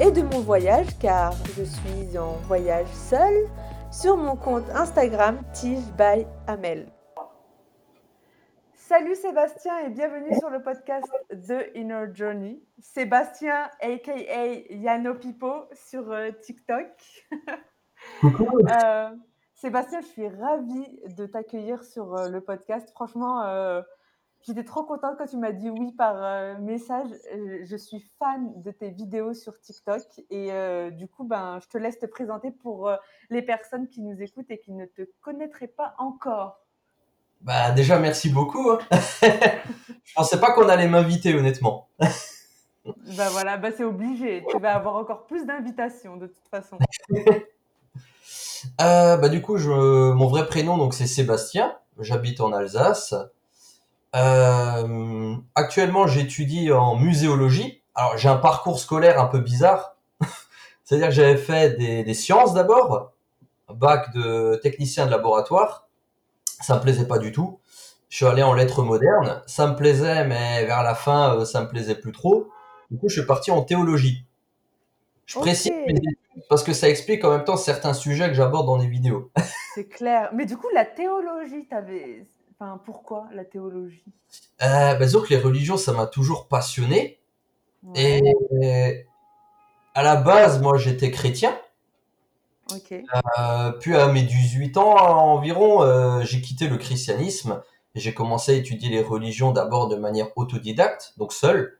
et de mon voyage car je suis en voyage seule sur mon compte Instagram Tige by Amel. Salut Sébastien et bienvenue sur le podcast The Inner Journey. Sébastien aka Yano Pipo sur euh, TikTok. Euh, Sébastien, je suis ravie de t'accueillir sur euh, le podcast. Franchement, J'étais trop contente quand tu m'as dit oui par euh, message. Euh, je suis fan de tes vidéos sur TikTok et euh, du coup, ben, je te laisse te présenter pour les personnes qui nous écoutent et qui ne te connaîtraient pas encore. Bah déjà, merci beaucoup. Hein. je pensais pas qu'on allait m'inviter, honnêtement. bah voilà, bah c'est obligé. Tu vas avoir encore plus d'invitations de toute façon. bah du coup, je... mon vrai prénom donc c'est Sébastien. J'habite en Alsace. Euh, actuellement, j'étudie en muséologie. Alors, j'ai un parcours scolaire un peu bizarre. C'est-à-dire que j'avais fait des, des sciences d'abord, bac de technicien de laboratoire. Ça me plaisait pas du tout. Je suis allé en lettres modernes. Ça me plaisait, mais vers la fin, euh, ça me plaisait plus trop. Du coup, je suis parti en théologie. Je précise parce que ça explique en même temps certains sujets que j'aborde dans les vidéos. C'est clair. Mais du coup, la théologie, t'avais Enfin, pourquoi la théologie? Euh, bah, que les religions, ça m'a toujours passionné. Et à la base, moi, j'étais chrétien. Euh, puis à mes 18 ans environ, euh, j'ai quitté le christianisme et j'ai commencé à étudier les religions d'abord de manière autodidacte, donc seul.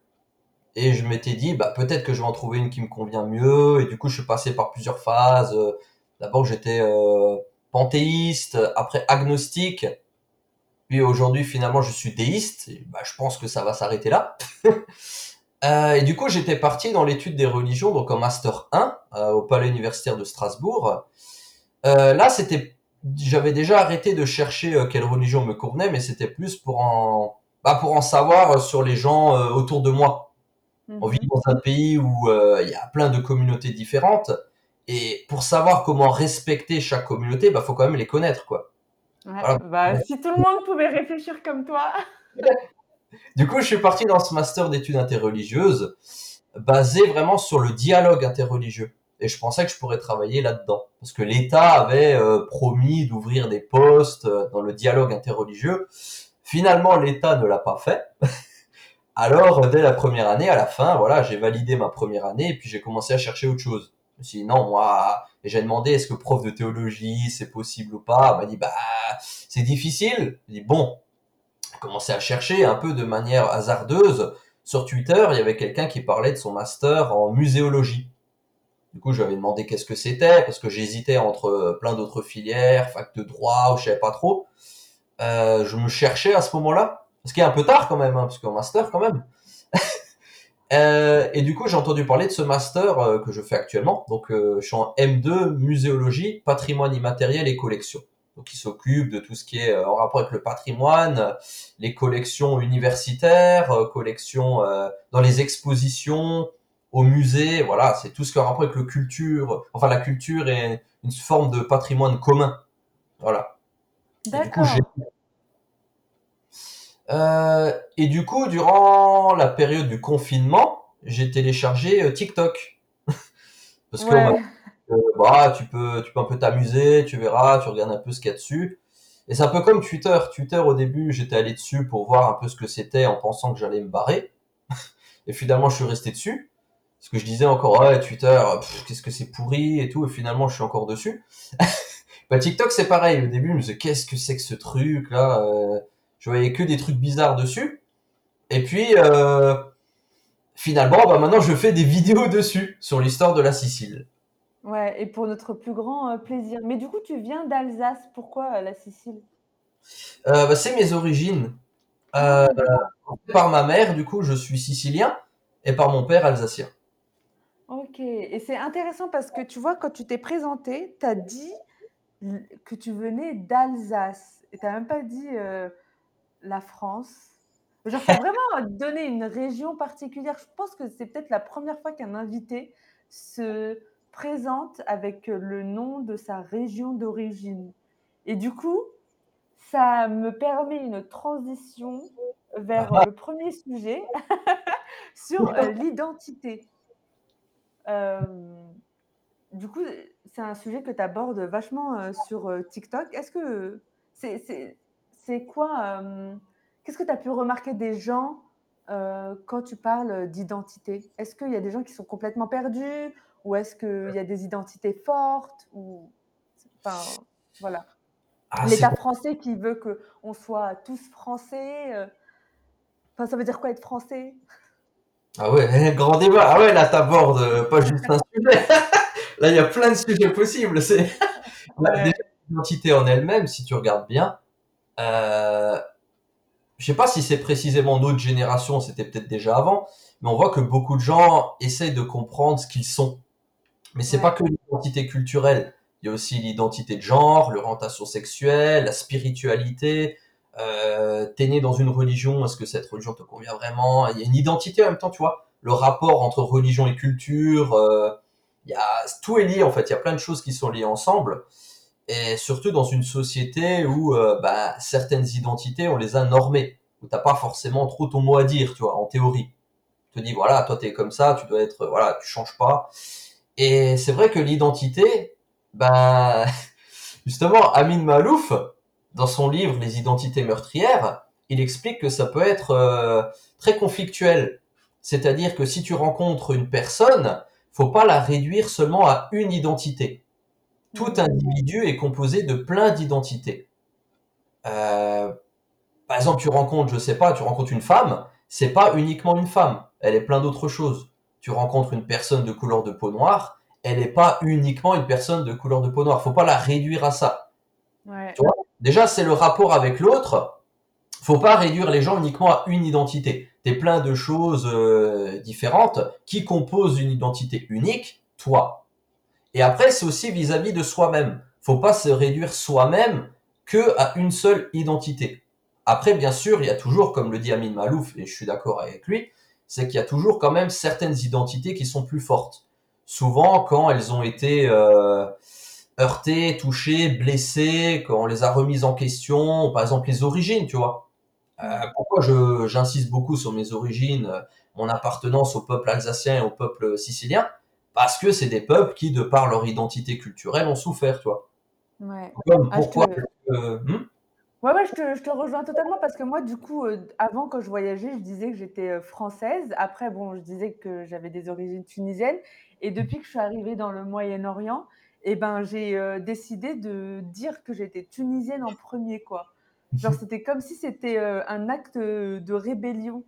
Et je m'étais dit, bah, peut-être que je vais en trouver une qui me convient mieux. Et du coup, je suis passé par plusieurs phases. D'abord, j'étais euh, panthéiste, après agnostique, puis aujourd'hui, finalement, je suis théiste. Et bah, je pense que ça va s'arrêter là. euh, et du coup, j'étais parti dans l'étude des religions, donc en master 1 euh, au Palais universitaire de Strasbourg. Euh, là, c'était, j'avais déjà arrêté de chercher quelle religion me convenait, mais c'était plus pour en, bah, pour en savoir sur les gens autour de moi. On vit mhm. dans un pays où il y a plein de communautés différentes. Et pour savoir comment respecter chaque communauté, bah faut quand même les connaître, quoi. Bah, si tout le monde pouvait réfléchir comme toi. du coup, je suis parti dans ce master d'études interreligieuses basé vraiment sur le dialogue interreligieux. Et je pensais que je pourrais travailler là-dedans. Parce que l'État avait euh, promis d'ouvrir des postes euh, dans le dialogue interreligieux. Finalement, l'État ne l'a pas fait. Alors, dès la première année, à la fin, voilà, j'ai validé ma première année et puis j'ai commencé à chercher autre chose. Je me suis dit, non, moi, j'ai demandé, est-ce que prof de théologie, c'est possible ou pas? Elle m'a dit, bah, c'est difficile. J'ai dit, bon, commencé à chercher un peu de manière hasardeuse. Sur Twitter, il y avait quelqu'un qui parlait de son master en muséologie. Du coup, je lui avais demandé qu'est-ce que c'était, parce que j'hésitais entre plein d'autres filières, fac de droit, ou je savais pas trop. Euh, je me cherchais à ce moment-là, parce qu'il est un peu tard quand même, hein, parce qu'en master quand même. Euh, et du coup, j'ai entendu parler de ce master euh, que je fais actuellement. Donc, euh, je suis en M2 muséologie, patrimoine immatériel et collection. Donc, il s'occupe de tout ce qui est en rapport avec le patrimoine, les collections universitaires, collections dans les expositions, au musée. Voilà, c'est tout ce qui a rapport avec le culture. Enfin, la culture est une forme de patrimoine commun. Voilà. D'accord. Euh, et du coup, durant la période du confinement, j'ai téléchargé euh, TikTok. Parce que euh, bah, tu peux, tu peux un peu t'amuser, tu verras, tu regardes un peu ce qu'il y a dessus. Et c'est un peu comme Twitter. Twitter, au début, j'étais allé dessus pour voir un peu ce que c'était en pensant que j'allais me barrer. et finalement, je suis resté dessus. Parce que je disais encore, ouais, Twitter, qu'est-ce que c'est pourri et tout. Et finalement, je suis encore dessus. bah, TikTok, c'est pareil. Au début, je me disais, qu'est-ce que c'est que ce truc là je voyais que des trucs bizarres dessus. Et puis, euh, finalement, bah maintenant, je fais des vidéos dessus sur l'histoire de la Sicile. Ouais, et pour notre plus grand euh, plaisir. Mais du coup, tu viens d'Alsace. Pourquoi euh, la Sicile? Bah, C'est mes origines. par ma mère, du coup, je suis sicilien, et par mon père, alsacien. Ok, et c'est intéressant parce que tu vois, quand tu t'es présenté, tu as dit que tu venais d'Alsace. Et tu n'as même pas dit la France. Genre, as vraiment donné une région particulière. Je pense que c'est peut-être la première fois qu'un invité se présente avec le nom de sa région d'origine. Et du coup, ça me permet une transition vers le premier sujet sur euh, l'identité. Euh, du coup, c'est un sujet que tu abordes vachement euh, sur TikTok. Est-ce que c'est quoi Qu'est-ce que tu as pu remarquer des gens quand tu parles d'identité? Est-ce qu'il y a des gens qui sont complètement perdus? Ou est-ce qu'il y a des identités fortes? Ou enfin voilà. Ah, L'État français qui veut qu'on soit tous français. Euh, enfin, ça veut dire quoi être français? Ah ouais, grand débat. Ah ouais, là, t'abordes euh, pas juste un sujet. là, il y a plein de sujets possibles. C'est l'identité en elle-même, si tu regardes bien. Euh... Je sais pas si c'est précisément notre génération, c'était peut-être déjà avant, mais on voit que beaucoup de gens essayent de comprendre ce qu'ils sont. Mais c'est pas que l'identité culturelle. Il y a aussi l'identité de genre, l'orientation sexuelle, la spiritualité. Euh, T'es né dans une religion, est-ce que cette religion te convient vraiment? Il y a une identité en même temps, tu vois. Le rapport entre religion et culture, euh, il y a, tout est lié en fait. Il y a plein de choses qui sont liées ensemble. Et surtout dans une société où euh, bah, certaines identités, on les a normées, où t'as pas forcément trop ton mot à dire, tu vois, en théorie. Tu te dis, voilà, toi t'es comme ça, tu dois être, voilà, tu changes pas. Et c'est vrai que l'identité, ben, justement, Amin Malouf, dans son livre Les identités meurtrières, il explique que ça peut être euh, très conflictuel. C'est-à-dire que si tu rencontres une personne, faut pas la réduire seulement à une identité. Tout individu est composé de plein d'identités. Euh, par exemple, tu rencontres, je sais pas, tu rencontres une femme, c'est pas uniquement une femme, elle est plein d'autres choses. Tu rencontres une personne de couleur de peau noire, elle n'est pas uniquement une personne de couleur de peau noire. Faut pas la réduire à ça. Déjà, c'est le rapport avec l'autre. Faut pas réduire les gens uniquement à une identité. T'es plein de choses euh, différentes qui composent une identité unique, toi. Et après, c'est aussi vis-à-vis de soi-même. Faut pas se réduire soi-même que à une seule identité. Après, bien sûr, il y a toujours, comme le dit Amin Malouf, et je suis d'accord avec lui, c'est qu'il y a toujours quand même certaines identités qui sont plus fortes souvent quand elles ont été euh, heurtées, touchées, blessées, quand on les a remises en question, par exemple les origines, tu vois. Euh, pourquoi j'insiste beaucoup sur mes origines, euh, mon appartenance au peuple alsacien et au peuple sicilien? Parce que c'est des peuples qui, de par leur identité culturelle, ont souffert, tu vois. Ouais. Comme, ah, pourquoi hmm? Ouais, ouais, je te, je te, rejoins totalement parce que moi, du coup, avant, quand je voyageais, je disais que j'étais française. Après, bon, je disais que j'avais des origines tunisiennes. Et depuis que je suis arrivée dans le Moyen-Orient, eh ben, j'ai euh, décidé de dire que j'étais tunisienne en premier, quoi. Genre, c'était comme si c'était euh, un acte de rébellion,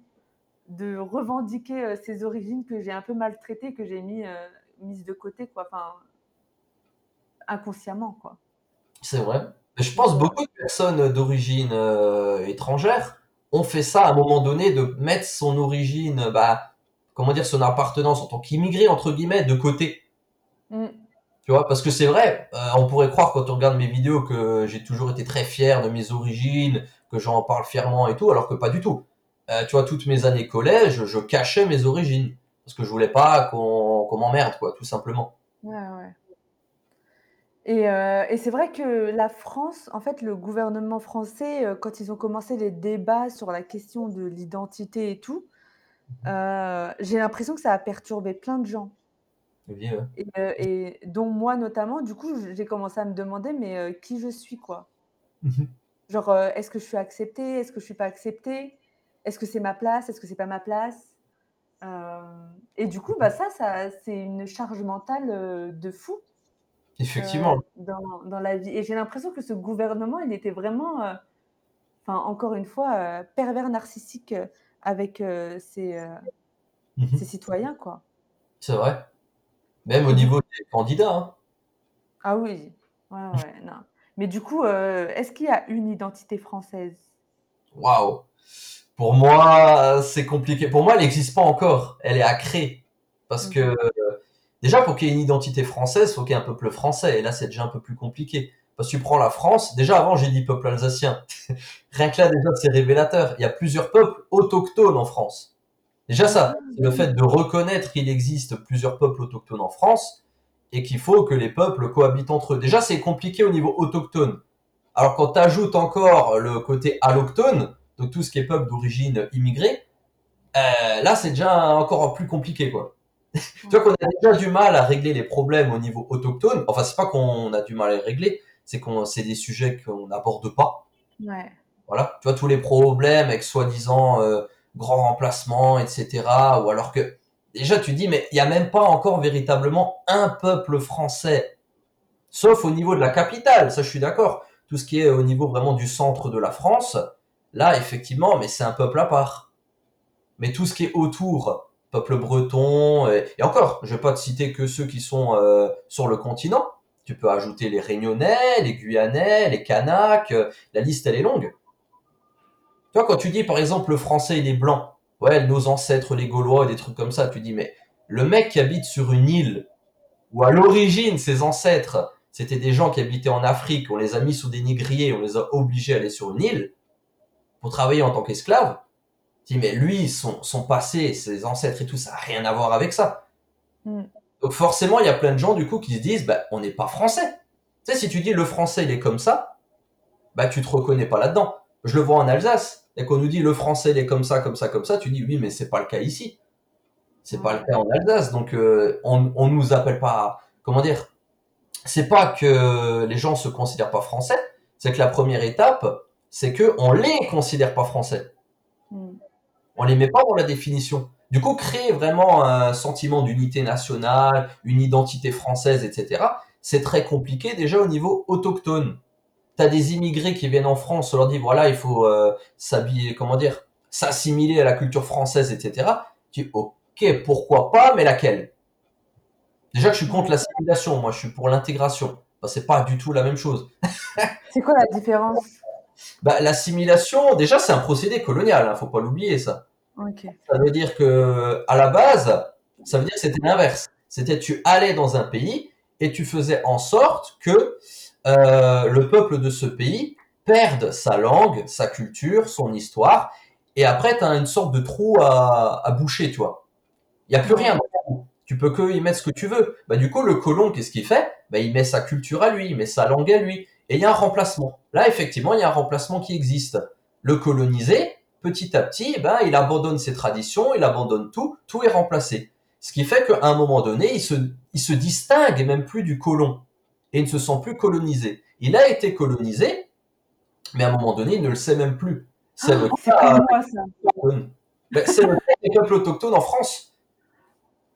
de revendiquer euh, ces origines que j'ai un peu maltraitées, que j'ai mis, mises de côté, quoi. Enfin, inconsciemment, quoi. C'est vrai. Je pense beaucoup de personnes d'origine étrangère ont fait ça à un moment donné, de mettre son origine, bah, comment dire, son appartenance en tant qu'immigré, entre guillemets, de côté. Mm. Tu vois, parce que c'est vrai, euh, on pourrait croire quand on regarde mes vidéos que j'ai toujours été très fier de mes origines, que j'en parle fièrement et tout, alors que pas du tout. Euh, tu vois, toutes mes années collège, je cachais mes origines. Parce que je voulais pas qu'on m'emmerde, quoi, tout simplement. Ouais, ouais. Et, euh, et c'est vrai que la France, en fait, le gouvernement français, quand ils ont commencé les débats sur la question de l'identité et tout, euh, j'ai l'impression que ça a perturbé plein de gens. Euh, et, dont moi notamment, du coup, j'ai commencé à me demander, mais euh, qui je suis, quoi? Mhm. Genre, est-ce que je suis acceptée? Est-ce que je suis pas acceptée? Est-ce que c'est ma place? Est-ce que c'est pas ma place? Et du coup, bah, ça, ça c'est une charge mentale de fou. Effectivement. Dans, dans, la vie. Et j'ai l'impression que ce gouvernement, il était vraiment, enfin, encore une fois, pervers narcissique avec euh, euh, mmh ses, citoyens, quoi. C'est vrai. Même au mmh niveau des candidats. Hein. Ah oui, ouais, ouais, non. Mais du coup, euh, est-ce qu'il y a une identité française? Waouh Pour moi, c'est compliqué. Pour moi, elle n'existe pas encore. Elle est à créer. Parce que Déjà, pour qu'il y ait une identité française, faut qu'il y ait un peuple français. Et là, c'est déjà un peu plus compliqué. Parce que tu prends la France, déjà avant, j'ai dit peuple alsacien. Rien que là, déjà, c'est révélateur. Il y a plusieurs peuples autochtones en France. Déjà ça, c'est le fait de reconnaître qu'il existe plusieurs peuples autochtones en France et qu'il faut que les peuples cohabitent entre eux. Déjà, c'est compliqué au niveau autochtone. Alors quand tu ajoutes encore le côté allochtone, donc tout ce qui est peuple d'origine immigrée, euh, là c'est déjà encore plus compliqué quoi. tu vois qu'on a déjà du mal à régler les problèmes au niveau autochtone. Enfin, c'est pas qu'on a du mal à les régler, c'est qu'on c'est des sujets qu'on n'aborde pas. Ouais. Voilà, tu vois tous les problèmes avec soi-disant euh, grand remplacement, etc. Ou alors que déjà tu dis mais il y a même pas encore véritablement un peuple français, sauf au niveau de la capitale. Ça, je suis d'accord. Tout ce qui est au niveau vraiment du centre de la France, là effectivement, mais c'est un peuple à part. Mais tout ce qui est autour, peuple breton, et, encore, je vais pas te citer que ceux qui sont euh, sur le continent. Tu peux ajouter les Réunionnais, les Guyanais, les Kanaks. euh, la liste elle est longue. Tu vois, quand tu dis par exemple le français il est blanc, ouais, nos ancêtres les Gaulois, des trucs comme ça, tu dis mais le mec qui habite sur une île où à l'origine ses ancêtres c'était des gens qui habitaient en Afrique, on les a mis sous des négriers, on les a obligés à aller sur une île pour travailler en tant qu'esclaves. Tu dis mais lui son, son passé, ses ancêtres et tout ça a rien à voir avec ça. Mm. Donc forcément il y a plein de gens du coup qui se disent bah on n'est pas français. Tu sais si tu dis le français il est comme ça, bah tu te reconnais pas là-dedans. Je le vois en Alsace. Et qu'on nous dit le français il est comme ça, comme ça, comme ça, tu dis oui, mais c'est pas le cas ici. C'est pas le cas en Alsace. Donc euh, on, on nous appelle pas. Comment dire C'est pas que les gens se considèrent pas français. C'est que la première étape, c'est que on les considère pas français. Mm. On les met pas dans la définition. Du coup, créer vraiment un sentiment d'unité nationale, une identité française, etc. C'est très compliqué déjà au niveau autochtone t'as des immigrés qui viennent en France, on leur dit voilà, il faut euh, s'habiller, comment dire, s'assimiler à la culture française, etc. Tu dis ok, pourquoi pas, mais laquelle? Déjà que je suis contre l'assimilation, moi je suis pour l'intégration. Bah, c'est pas du tout la même chose. C'est quoi la différence? Bah, l'assimilation, déjà c'est un procédé colonial, hein, faut pas l'oublier ça. Ça veut dire que à la base, ça veut dire que c'était l'inverse. C'était tu allais dans un pays et tu faisais en sorte que euh, le peuple de ce pays perde sa langue, sa culture, son histoire, et après tu as une sorte de trou à, à boucher, tu vois. Il y a plus rien dans le trou. Tu peux que y mettre ce que tu veux. Bah du coup le colon qu'est-ce qu'il fait? Bah il met sa culture à lui, il met sa langue à lui, et il y a un remplacement. Là effectivement il y a un remplacement qui existe. Le colonisé, petit à petit, ben il abandonne ses traditions, il abandonne tout, tout est remplacé. Ce qui fait qu'à un moment donné, il se, il se distingue même plus du colon et il ne se sent plus colonisé. Il a été colonisé, mais à un moment donné, il ne le sait même plus. C'est autochtone. Ben, c'est le cas des peuples autochtones en France.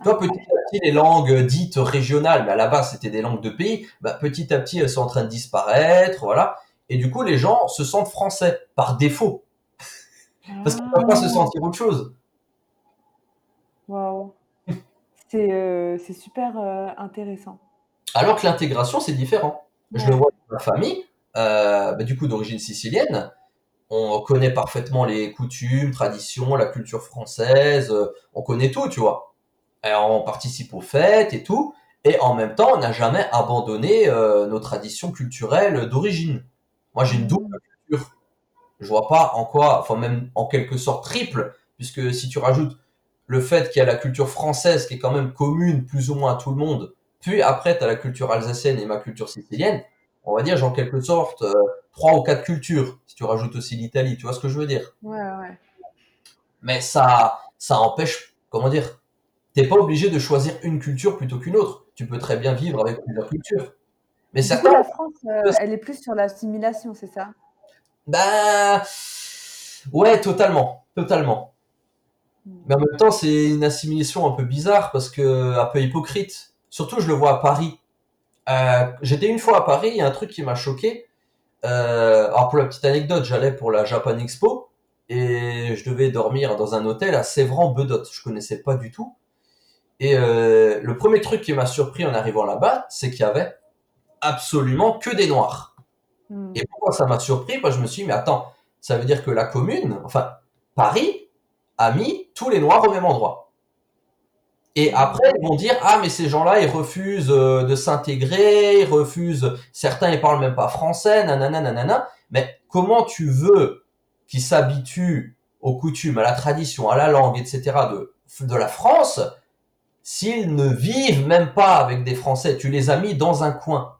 Toi, petit à petit, les langues dites régionales, mais à la base, c'était des langues de pays, ben, petit à petit, elles sont en train de disparaître, voilà. Et du coup, les gens se sentent français, par défaut. Parce qu'ils ne peuvent pas se sentir autre chose. Waouh. C'est euh, c'est super euh, intéressant. Alors que l'intégration, c'est différent. Je le vois dans ma famille, euh, bah, du coup d'origine sicilienne. On connaît parfaitement les coutumes, traditions, la culture française. on connaît tout, tu vois. Et on participe aux fêtes et tout. Et en même temps, on n'a jamais abandonné euh, nos traditions culturelles d'origine. Moi, j'ai une double culture. Je vois pas en quoi, enfin même en quelque sorte triple, puisque si tu rajoutes le fait qu'il y a la culture française qui est quand même commune plus ou moins à tout le monde, puis après tu as la culture alsacienne et ma culture sicilienne, on va dire j'ai en quelque sorte euh, trois ou quatre cultures, si tu rajoutes aussi l'Italie, tu vois ce que je veux dire. Ouais, ouais. Mais ça, ça empêche, comment dire, t'es pas obligé de choisir une culture plutôt qu'une autre. Tu peux très bien vivre avec plusieurs cultures. Mais Du coup, certains, la France, euh, elle est plus sur l'assimilation, c'est ça? Ben, ouais, totalement, totalement. Mais en même temps, c'est une assimilation un peu bizarre parce que un peu hypocrite. Surtout, je le vois à Paris. Euh, J'étais une fois à Paris, il y a un truc qui m'a choqué. Euh, alors pour la petite anecdote, j'allais pour la Japan Expo et je devais dormir dans un hôtel à Sévran-Bedotte. Je connaissais pas du tout. Et euh, le premier truc qui m'a surpris en arrivant là-bas, c'est qu'il y avait absolument que des noirs. Hmm. Et pourquoi ça m'a surpris? Parce que je me suis dit, mais attends, ça veut dire que la commune, enfin Paris, a mis tous les noirs au même endroit. Et après, ils vont dire ah mais ces gens-là ils refusent euh, de s'intégrer, ils refusent, certains ils parlent même pas français, nanana nanana. Mais comment tu veux qu'ils s'habituent aux coutumes, à la tradition, à la langue, etc. de de la France s'ils ne vivent même pas avec des Français Tu les as mis dans un coin,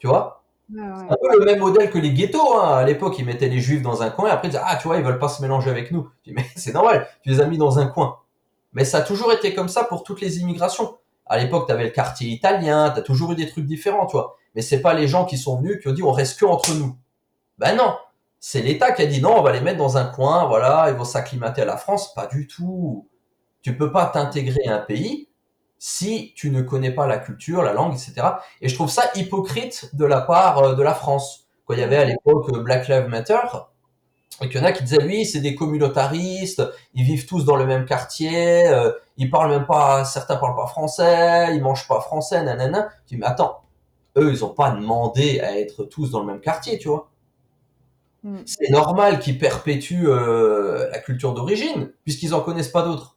tu vois? Ouais, ouais. C'est un peu le même modèle que les ghettos. Hein. À l'époque, ils mettaient les juifs dans un coin et après ils disaient ah tu vois ils veulent pas se mélanger avec nous. Je dis, mais c'est normal, tu les as mis dans un coin. Mais ça a toujours été comme ça pour toutes les immigrations. À l'époque, tu avais le quartier italien, tu as toujours eu des trucs différents, tu vois. Mais c'est pas les gens qui sont venus qui ont dit on reste que entre nous. Ben non, c'est l'État qui a dit non, on va les mettre dans un coin, voilà, ils vont s'acclimater à la France. Pas du tout. Tu peux pas t'intégrer à un pays si tu ne connais pas la culture, la langue, etc. Et je trouve ça hypocrite de la part euh, de la France. Quand il y avait à l'époque euh, Black Lives Matter, et qu'il y en a qui disaient oui, c'est des communautaristes, ils vivent tous dans le même quartier, euh, ils parlent même pas, certains parlent pas français, ils mangent pas français, nanana. Tu dis mais attends, eux ils ont pas demandé à être tous dans le même quartier, tu vois. Mm. C'est normal qu'ils perpétuent euh, la culture d'origine puisqu'ils en connaissent pas d'autres.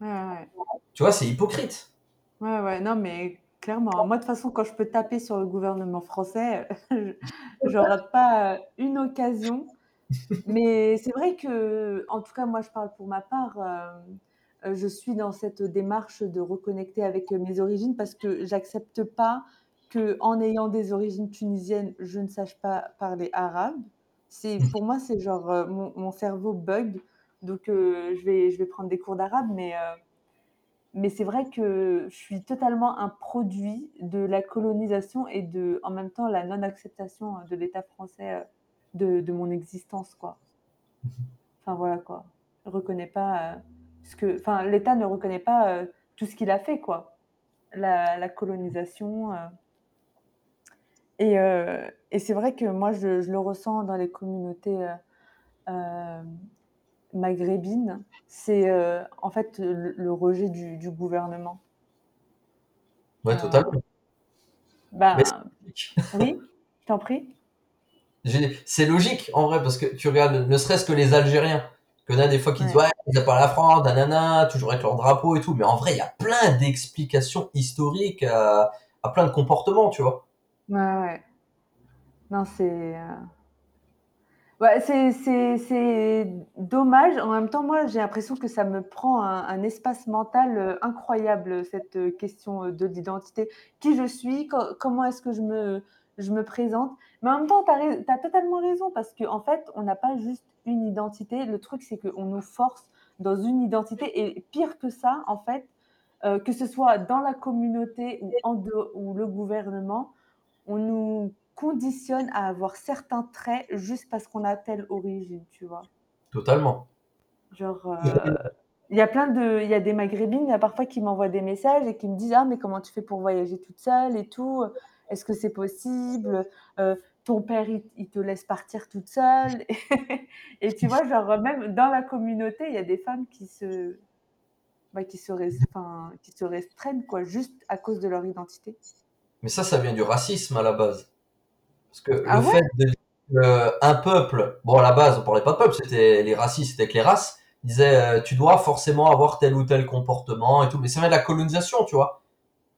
Ouais, ouais. Tu vois, c'est hypocrite. Ouais, ouais, non, mais clairement. Moi, de toute façon, quand je peux taper sur le gouvernement français, je je rate pas euh, une occasion. Mais c'est vrai que, en tout cas, moi, je parle pour ma part, euh, je suis dans cette démarche de reconnecter avec mes origines parce que j'accepte pas que, en ayant des origines tunisiennes, je ne sache pas parler arabe. C'est, pour moi, c'est genre euh, mon, mon cerveau bug. Donc, euh, je vais, je vais prendre des cours d'arabe, mais, euh, mais c'est vrai que je suis totalement un produit de la colonisation et de, en même temps, la non-acceptation de l'État français euh, de, de mon existence, quoi. Enfin, voilà, quoi. Je reconnais pas euh, ce que... Enfin, l'État ne reconnaît pas tout ce qu'il a fait, quoi. La, la colonisation. Et, et c'est vrai que moi, je, je le ressens dans les communautés euh, euh, maghrébines. C'est euh, en fait le, le rejet du, du gouvernement. Ouais, Euh, totalement. bah, oui, je t'en prie. C'est logique en vrai parce que tu regardes, ne serait-ce que les Algériens, en a des fois qui disent Ouais. ouais, ils pas la France, nanana, toujours avec leur drapeau et tout, mais en vrai, il y a plein d'explications historiques à, à plein de comportements, tu vois. Ouais, ouais. Non, c'est... euh, Ouais, c'est, dommage. En même temps, moi, j'ai l'impression que ça me prend un, espace mental euh, incroyable, cette euh, question euh, de l'identité. Qui je suis, co- comment est-ce que je me, présente? Mais en même temps, tu as, totalement raison, parce qu'en en fait, on n'a pas juste une identité. Le truc, c'est qu'on nous force dans une identité. Et pire que ça, en fait, euh, que ce soit dans la communauté ou le gouvernement, on nous conditionne à avoir certains traits juste parce qu'on a telle origine, tu vois. Totalement. Genre, euh, il y a plein de, il y a des maghrébines, il y a parfois qui m'envoient des messages et qui me disent ah mais comment tu fais pour voyager toute seule et tout, est-ce que c'est possible, Euh, ton père il, il te laisse partir toute seule? Et tu vois genre même dans la communauté il y a des femmes qui se, bah, qui se, enfin, qui se restreignent quoi juste à cause de leur identité. Mais ça, ça vient du racisme à la base. Parce que le Ah ouais? fait de dire que un peuple, bon à la base on parlait pas de peuple, c'était les racistes, c'était que les races, disaient euh, tu dois forcément avoir tel ou tel comportement et tout, mais ça vient de la colonisation, tu vois.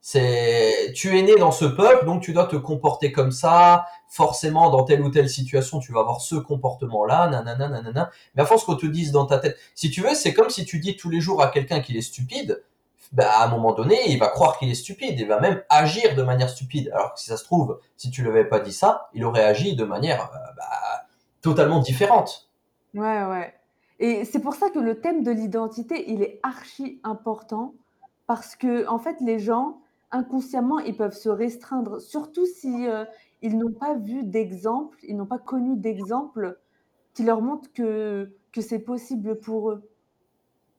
C'est tu es né dans ce peuple, donc tu dois te comporter comme ça, forcément dans telle ou telle situation, tu vas avoir ce comportement-là, nanana, nanana. Mais à force qu'on te dise dans ta tête, si tu veux, c'est comme si tu dis tous les jours à quelqu'un qu'il est stupide, bah, à un moment donné, il va croire qu'il est stupide, il va même agir de manière stupide. Alors que si ça se trouve, si tu lui avais pas dit ça, il aurait agi de manière euh, bah, totalement différente. Ouais, ouais. Et c'est pour ça que le thème de l'identité, il est archi important parce que en fait, les gens inconsciemment, ils peuvent se restreindre, surtout si euh, ils n'ont pas vu d'exemple, ils n'ont pas connu d'exemple qui leur montre que que c'est possible pour eux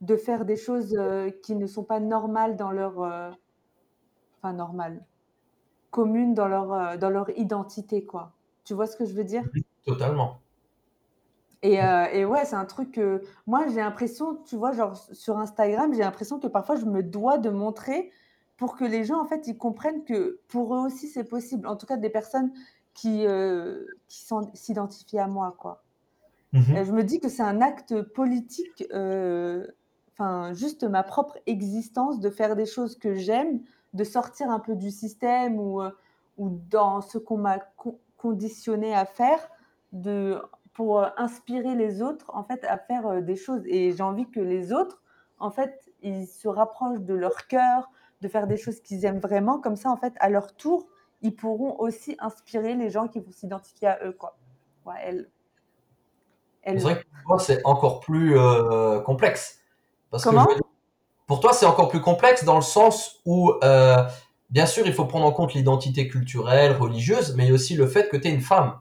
de faire des choses euh, qui ne sont pas normales dans leur, euh, enfin normales, communes dans leur euh, dans leur identité, quoi. Tu vois ce que je veux dire? Totalement. Et, euh, et ouais, c'est un truc que moi j'ai l'impression, tu vois, genre sur Instagram, j'ai l'impression que parfois je me dois de montrer pour que les gens en fait ils comprennent que pour eux aussi c'est possible. En tout cas des personnes qui, euh, qui sont- s'identifient à moi, quoi. Et je me dis que c'est un acte politique, euh, enfin, juste ma propre existence, de faire des choses que j'aime, de sortir un peu du système ou, euh, ou dans ce qu'on m'a conditionné à faire, de, pour euh, inspirer les autres en fait à faire euh, des choses. Et j'ai envie que les autres, en fait, ils se rapprochent de leur cœur, de faire des choses qu'ils aiment vraiment. Comme ça, en fait, à leur tour, ils pourront aussi inspirer les gens qui vont s'identifier à eux, quoi. Ouais, elle. C'est vrai que c'est encore plus complexe. Parce Comment que pour toi, c'est encore plus complexe dans le sens où, euh, bien sûr, il faut prendre en compte l'identité culturelle, religieuse, mais aussi le fait que tu es une femme.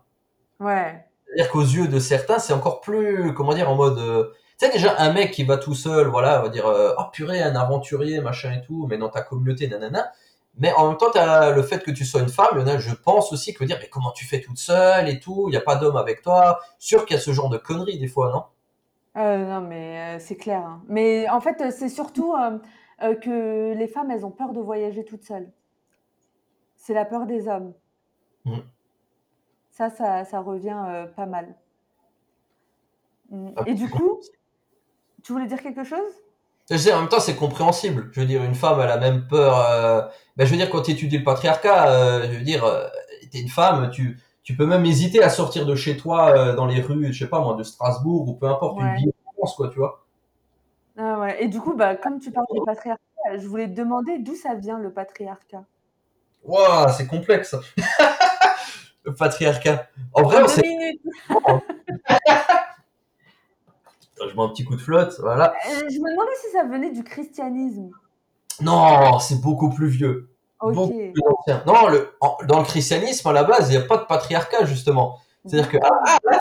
Ouais. C'est-à-dire qu'aux yeux de certains, c'est encore plus, comment dire, en mode, euh, tu sais déjà un mec qui va tout seul, voilà, on va dire, euh, oh purée, un aventurier, machin et tout, mais dans ta communauté, nanana. Mais en même temps, as le fait que tu sois une femme, il y en a, je pense aussi, que veut dire, mais comment tu fais toute seule et tout, il n'y a pas d'homme avec toi. Sûr qu'il y a ce genre de conneries des fois, non? Euh, Non, mais c'est clair. Hein. Mais en fait, c'est surtout que les femmes, elles ont peur de voyager toutes seules. C'est la peur des hommes. Mmh. Ça, ça, revient pas mal. Mmh. Et du coup, tu voulais dire quelque chose? Je en même temps, c'est compréhensible. Je veux dire, une femme, elle a même peur. Euh, ben, je veux dire, quand tu étudies le patriarcat, euh, je veux dire, euh, tu es une femme, tu, tu peux même hésiter à sortir de chez toi dans les rues, je sais pas moi, de Strasbourg ou peu importe, une ville en France, quoi, tu vois. Ah ouais. Et du coup, bah, comme tu parles du patriarcat, je voulais te demander d'où ça vient le patriarcat? Waouh, c'est complexe. le patriarcat. En vrai, on sait. je mets un petit coup de flotte, voilà. Euh, je me demandais si ça venait du christianisme. Non, c'est beaucoup plus vieux. Beaucoup plus ancien. Non, le, dans le christianisme, à la base, il n'y a pas de patriarcat, justement. C'est-à-dire que, ah, ah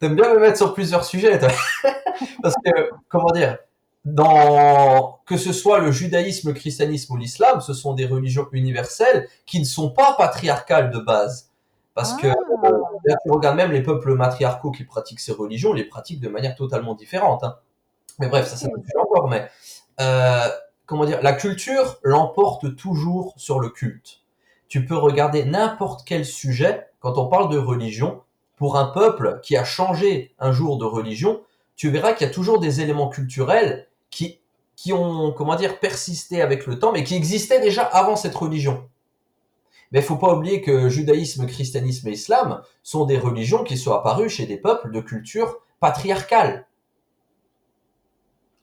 t'aimes bien me mettre sur plusieurs sujets, Parce que, comment dire, dans, que ce soit le judaïsme, le christianisme ou l'islam, ce sont des religions universelles qui ne sont pas patriarcales de base. Parce que ah. tu regardes même les peuples matriarcaux qui pratiquent ces religions, les pratiquent de manière totalement différente. Hein. Mais bref, ça c'est encore. Mais euh, comment dire, la culture l'emporte toujours sur le culte. Tu peux regarder n'importe quel sujet quand on parle de religion. Pour un peuple qui a changé un jour de religion, tu verras qu'il y a toujours des éléments culturels qui qui ont comment dire persisté avec le temps, mais qui existaient déjà avant cette religion. Mais il faut pas oublier que judaïsme, christianisme et islam sont des religions qui sont apparues chez des peuples de culture patriarcale.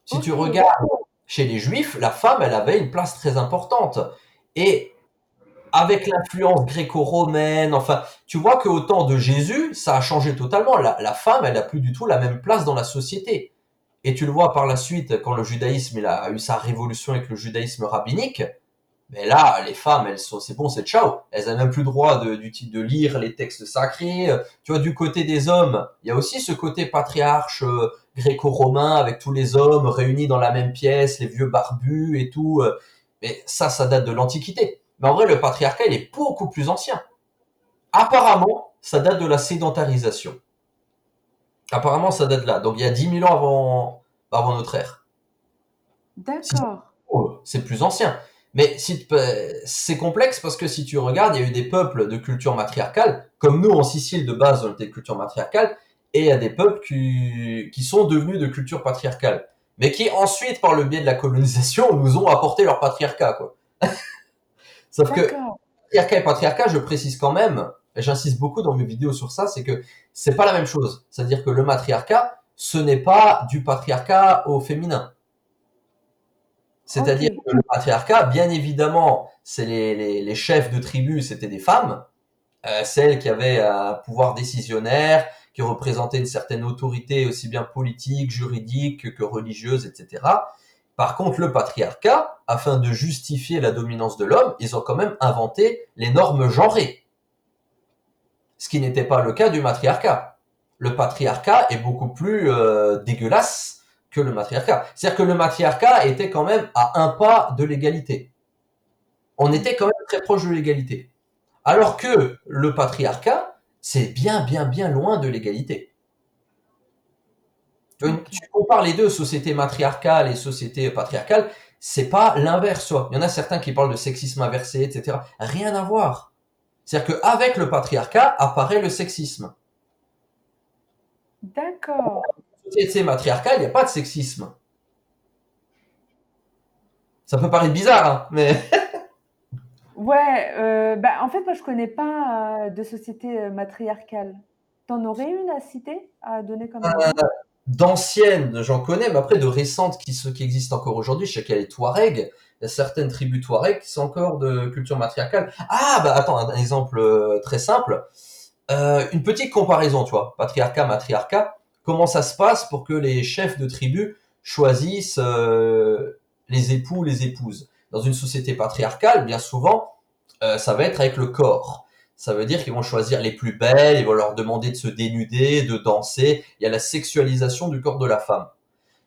Si tu regardes chez les juifs, la femme, elle avait une place très importante. Et avec l'influence gréco-romaine, enfin, tu vois qu'au temps de Jésus, ça a changé totalement. La, femme, elle a plus du tout la même place dans la société. Et tu le vois par la suite, quand le judaïsme il a eu sa révolution avec le judaïsme rabbinique, mais là, les femmes, elles sont, c'est bon, c'est ciao. Elles n'ont même plus le droit de, du, de lire les textes sacrés. Tu vois, du côté des hommes, il y a aussi ce côté patriarche euh, gréco-romain avec tous les hommes réunis dans la même pièce, les vieux barbus et tout. Euh. mais ça, ça date de l'Antiquité. Mais en vrai, le patriarcat, il est beaucoup plus ancien. Apparemment, ça date de la sédentarisation. Apparemment, ça date là. Donc, il y a 10 000 ans avant, avant notre ère. D'accord. C'est plus ancien. Mais si c'est complexe parce que si tu regardes, il y a eu des peuples de culture matriarcale, comme nous en Sicile de base, on était de culture matriarcale, et il y a des peuples qui, qui sont devenus de culture patriarcale, mais qui ensuite, par le biais de la colonisation, nous ont apporté leur patriarcat, quoi. Sauf que patriarcat et patriarcat, je précise quand même, et j'insiste beaucoup dans mes vidéos sur ça, c'est que c'est pas la même chose. C'est-à-dire que le matriarcat, ce n'est pas du patriarcat au féminin. C'est-à-dire que le patriarcat, bien évidemment, c'est les, les, les, chefs de tribus, c'était des femmes, euh, celles qui avaient un pouvoir décisionnaire, qui représentaient une certaine autorité aussi bien politique, juridique que religieuse, etc. Par contre, le patriarcat, afin de justifier la dominance de l'homme, ils ont quand même inventé les normes genrées. Ce qui n'était pas le cas du matriarcat. Le patriarcat est beaucoup plus euh, dégueulasse que le matriarcat. C'est-à-dire que le matriarcat était quand même à un pas de l'égalité. On était quand même très proche de l'égalité. Alors que le patriarcat, c'est bien, bien, bien loin de l'égalité. Tu, compares les deux, sociétés matriarcales et sociétés patriarcales, c'est pas l'inverse. Il y en a certains qui parlent de sexisme inversé, etc. Rien à voir. C'est-à-dire qu'avec le patriarcat apparaît le sexisme. D'accord société matriarcale, il n'y a pas de sexisme. Ça peut paraître bizarre, hein, mais Ouais, euh, bah, en fait, moi, je connais pas euh, de société euh, matriarcale. T'en aurais une à citer, à donner comme exemple? d'anciennes, j'en connais, mais après de récentes qui, qui existent encore aujourd'hui, je sais qu'il y a les Touaregs, il y a certaines tribus Touaregs qui sont encore de culture matriarcale. Ah, bah attends, un exemple très simple. une petite comparaison, tu vois, patriarcat, matriarcat. Comment ça se passe pour que les chefs de tribu choisissent les époux, les épouses? Dans une société patriarcale, bien souvent, ça va être avec le corps ça veut dire qu'ils vont choisir les plus belles, ils vont leur demander de se dénuder, de danser. Il y a la sexualisation du corps de la femme.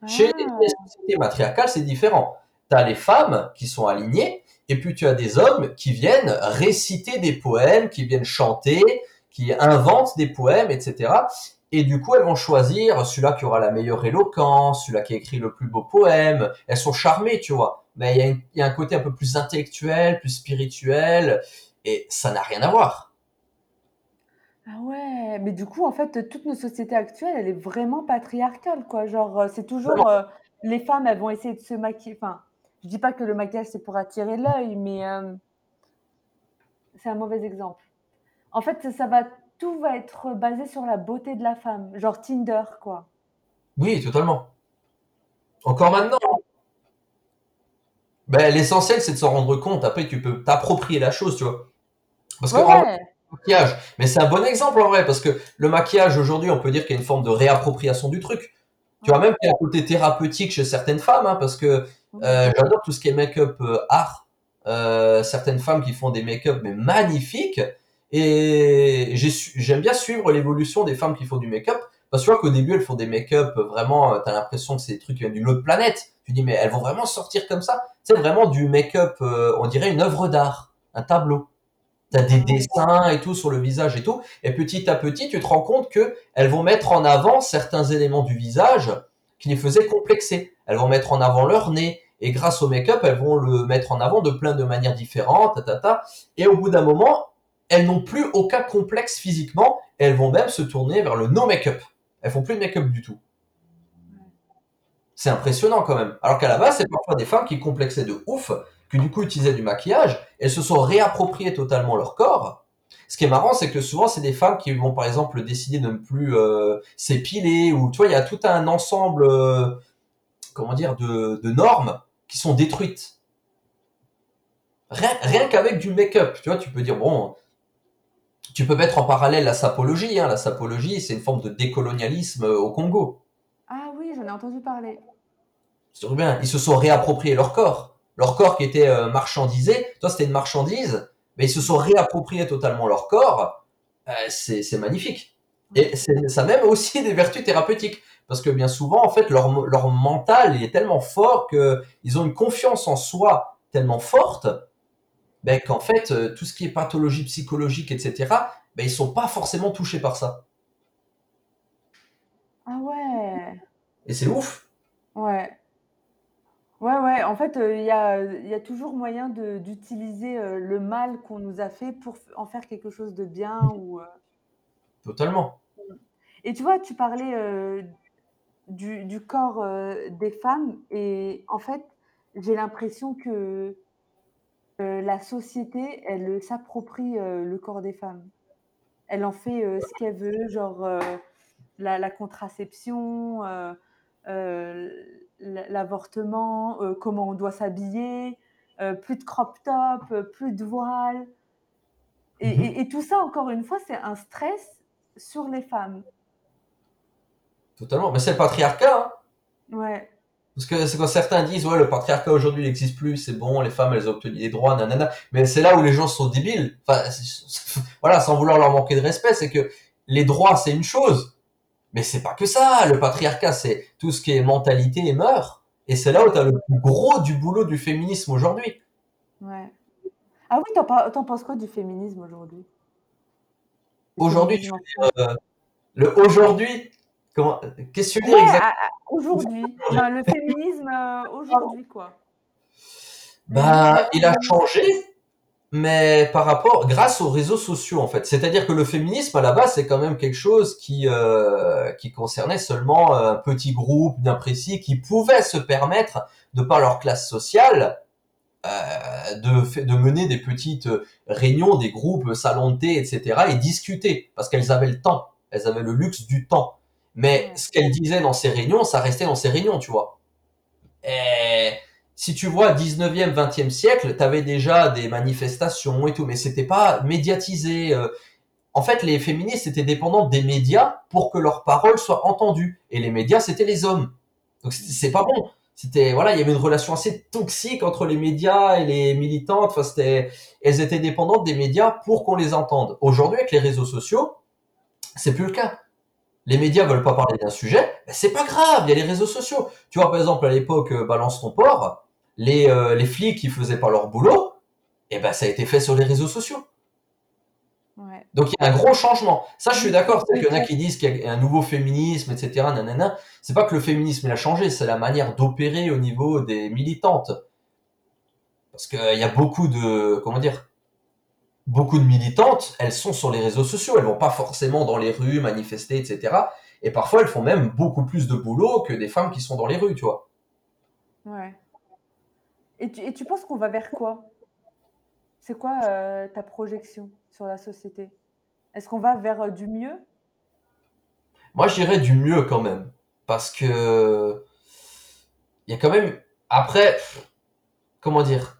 Chez les ah. sociétés matriarcales, c'est différent. Tu as les femmes qui sont alignées, et puis tu as des hommes qui viennent réciter des poèmes, qui viennent chanter, qui inventent des poèmes, etc. Et du coup, elles vont choisir celui-là qui aura la meilleure éloquence, celui-là qui a écrit le plus beau poème. Elles sont charmées, tu vois. Mais il y, il y a un côté un peu plus intellectuel, plus spirituel. Et ça n'a rien à voir. Ah ouais, mais du coup, en fait, toute nos sociétés actuelles, elle est vraiment patriarcale, quoi. Genre, euh, c'est toujours euh, les femmes, elles vont essayer de se maquiller. Enfin, je dis pas que le maquillage c'est pour attirer l'œil, mais euh, c'est un mauvais exemple. En fait, ça va, tout va être basé sur la beauté de la femme, genre Tinder, quoi. Oui, totalement. Encore maintenant. Ben, l'essentiel, c'est de s'en rendre compte. Après, tu peux t'approprier la chose, tu vois. Parce que maquillage, mais c'est un bon exemple en vrai, parce que le maquillage aujourd'hui, on peut dire qu'il y a une forme de réappropriation du truc. Tu vois, même qu'il y a un côté thérapeutique chez certaines femmes, hein, parce que euh, j'adore tout ce qui est make-up euh, art. Euh, certaines femmes qui font des make-up mais magnifiques. Et j'aime bien suivre l'évolution des femmes qui font du make-up. Parce que tu vois qu'au début, elles font des make-up vraiment, t'as l'impression que c'est des trucs qui viennent d'une autre planète. Tu dis, mais elles vont vraiment sortir comme ça. C'est vraiment du make-up, on dirait une œuvre d'art, un tableau. T'as des dessins et tout sur le visage et tout. Et petit à petit, tu te rends compte que elles vont mettre en avant certains éléments du visage qui les faisaient complexer. Elles vont mettre en avant leur nez. Et grâce au make-up, elles vont le mettre en avant de plein de manières différentes. Ta, Et au bout d'un moment, elles n'ont plus aucun complexe physiquement. elles vont même se tourner vers le no make-up. Elles font plus de make-up du tout. C'est impressionnant quand même. Alors qu'à la base, c'est parfois des femmes qui complexaient de ouf que du coup utilisaient du maquillage, elles se sont réappropriées totalement leur corps. Ce qui est marrant, c'est que souvent, c'est des femmes qui vont, par exemple, décider de ne plus euh, s'épiler, ou tu vois, il y a tout un ensemble, euh, comment dire, de, normes qui sont détruites. Rien, rien qu'avec du make-up, tu vois, tu peux dire, bon, tu peux mettre en parallèle la sapologie. Hein. La sapologie, c'est une forme de décolonialisme au Congo. Ah oui, j'en ai entendu parler. C'est bien, ils se sont réappropriés leur corps leur corps qui était euh, marchandisé, toi c'était une marchandise, mais ils se sont réappropriés totalement leur corps, euh, c'est magnifique. Et ça a même aussi des vertus thérapeutiques, parce que bien souvent, en fait, leur, leur mental il est tellement fort qu'ils ont une confiance en soi tellement forte, ben, qu'en fait, euh, tout ce qui est pathologie psychologique, etc., ben, ils sont pas forcément touchés par ça. Ah ouais. Et c'est ouf. Ouais. Ouais, ouais, en fait, il y a, y a toujours moyen d'utiliser, le mal qu'on nous a fait pour en faire quelque chose de bien ou, Totalement. et tu vois, tu parlais, du du corps, des femmes et en fait, j'ai l'impression que, la société, elle, s'approprie, le corps des femmes. Elle en fait, ce qu'elle veut, genre, la la contraception, l'avortement, euh, comment on doit s'habiller, euh, plus de crop top, euh, plus de voile. Mhm. Et, tout ça, encore une fois, c'est un stress sur les femmes. Totalement. Mais c'est le patriarcat. Hein. ouais. Parce que c'est quand certains disent, ouais, le patriarcat aujourd'hui n'existe plus, c'est bon, les femmes, elles ont obtenu des droits, nanana. Mais c'est là où les gens sont débiles. Enfin, voilà, sans vouloir leur manquer de respect, c'est que les droits, c'est une chose. Mais c'est pas que ça. Le patriarcat, c'est tout ce qui est mentalité et mœurs. Et c'est là où tu as le plus gros du boulot du féminisme aujourd'hui. Ouais. Ah oui, t'en, penses quoi du féminisme aujourd'hui? Aujourd'hui, euh, le aujourd'hui, comment, qu'est-ce que tu veux dire exactement Aujourd'hui, le féminisme euh, aujourd'hui, quoi. Bah, il a changé, mais par rapport, grâce aux réseaux sociaux en fait. C'est-à-dire que le féminisme à la base c'est quand même quelque chose qui euh, qui concernait seulement un petit groupe bien précis qui pouvait se permettre de par leur classe sociale euh, de, de mener des petites réunions, des groupes, salons de thé, etc. et discuter parce qu'elles avaient le temps, elles avaient le luxe du temps. Mais ce qu'elles disaient dans ces réunions, ça restait dans ces réunions, tu vois. Et si tu vois 19e, 20e siècle, tu avais déjà des manifestations et tout, mais c'était pas médiatisé. Euh. En fait, les féministes étaient dépendantes des médias pour que leurs paroles soient entendues. Et les médias, c'était les hommes. Donc c'est pas bon. C'était voilà, il y avait une relation assez toxique entre les médias et les militantes. Enfin, c'était, elles étaient dépendantes des médias pour qu'on les entende. Aujourd'hui, avec les réseaux sociaux, c'est plus le cas les médias veulent pas parler d'un sujet, ben c'est pas grave, il y a les réseaux sociaux. Tu vois, par exemple, à l'époque, euh, Balance ton port, les, euh, les flics qui faisaient pas leur boulot, eh ben, ça a été fait sur les réseaux sociaux. Donc il y a un gros changement. Ça, je suis d'accord. Il y en a qui disent qu'il y a un nouveau féminisme, etc. Nanana. C'est pas que le féminisme a changé, c'est la manière d'opérer au niveau des militantes. Parce qu'il y a beaucoup de, comment dire, beaucoup de militantes, elles sont sur les réseaux sociaux, elles vont pas forcément dans les rues manifester, etc. Et parfois, elles font même beaucoup plus de boulot que des femmes qui sont dans les rues, tu vois. Ouais. Et tu, et tu penses qu'on va vers quoi? C'est quoi euh, ta projection sur la société? Est-ce qu'on va vers euh, du mieux? Moi, je dirais du mieux quand même. Parce que il y a quand même. Après, comment dire?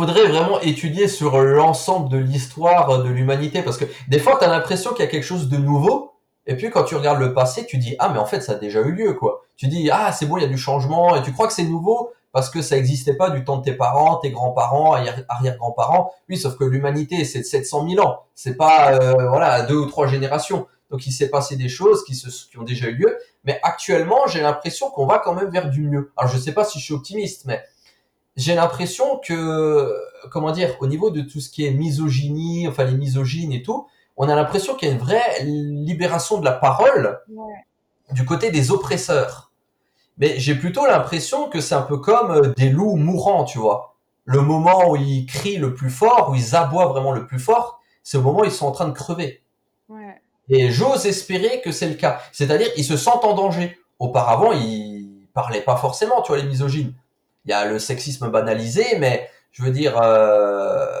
Faudrait vraiment étudier sur l'ensemble de l'histoire de l'humanité parce que des fois tu as l'impression qu'il y a quelque chose de nouveau et puis quand tu regardes le passé tu dis ah mais en fait ça a déjà eu lieu quoi. Tu dis ah c'est bon il y a du changement et tu crois que c'est nouveau parce que ça n'existait pas du temps de tes parents tes grands-parents arrière-grands-parents. Oui sauf que l'humanité c'est de 700 000 ans. C'est pas euh, voilà deux ou trois générations. Donc il s'est passé des choses qui, qui ont déjà eu lieu. Mais actuellement j'ai l'impression qu'on va quand même vers du mieux. Alors je sais pas si je suis optimiste mais j'ai l'impression que, comment dire, au niveau de tout ce qui est misogynie, enfin les misogynes et tout, on a l'impression qu'il y a une vraie libération de la parole du côté des oppresseurs. Mais j'ai plutôt l'impression que c'est un peu comme euh, des loups mourants, tu vois. Le moment où ils crient le plus fort, où ils aboient vraiment le plus fort, c'est au moment où ils sont en train de crever. Et j'ose espérer que c'est le cas. C'est-à-dire, ils se sentent en danger. Auparavant, ils parlaient pas forcément, tu vois, les misogynes il y a le sexisme banalisé, mais je veux dire, euh,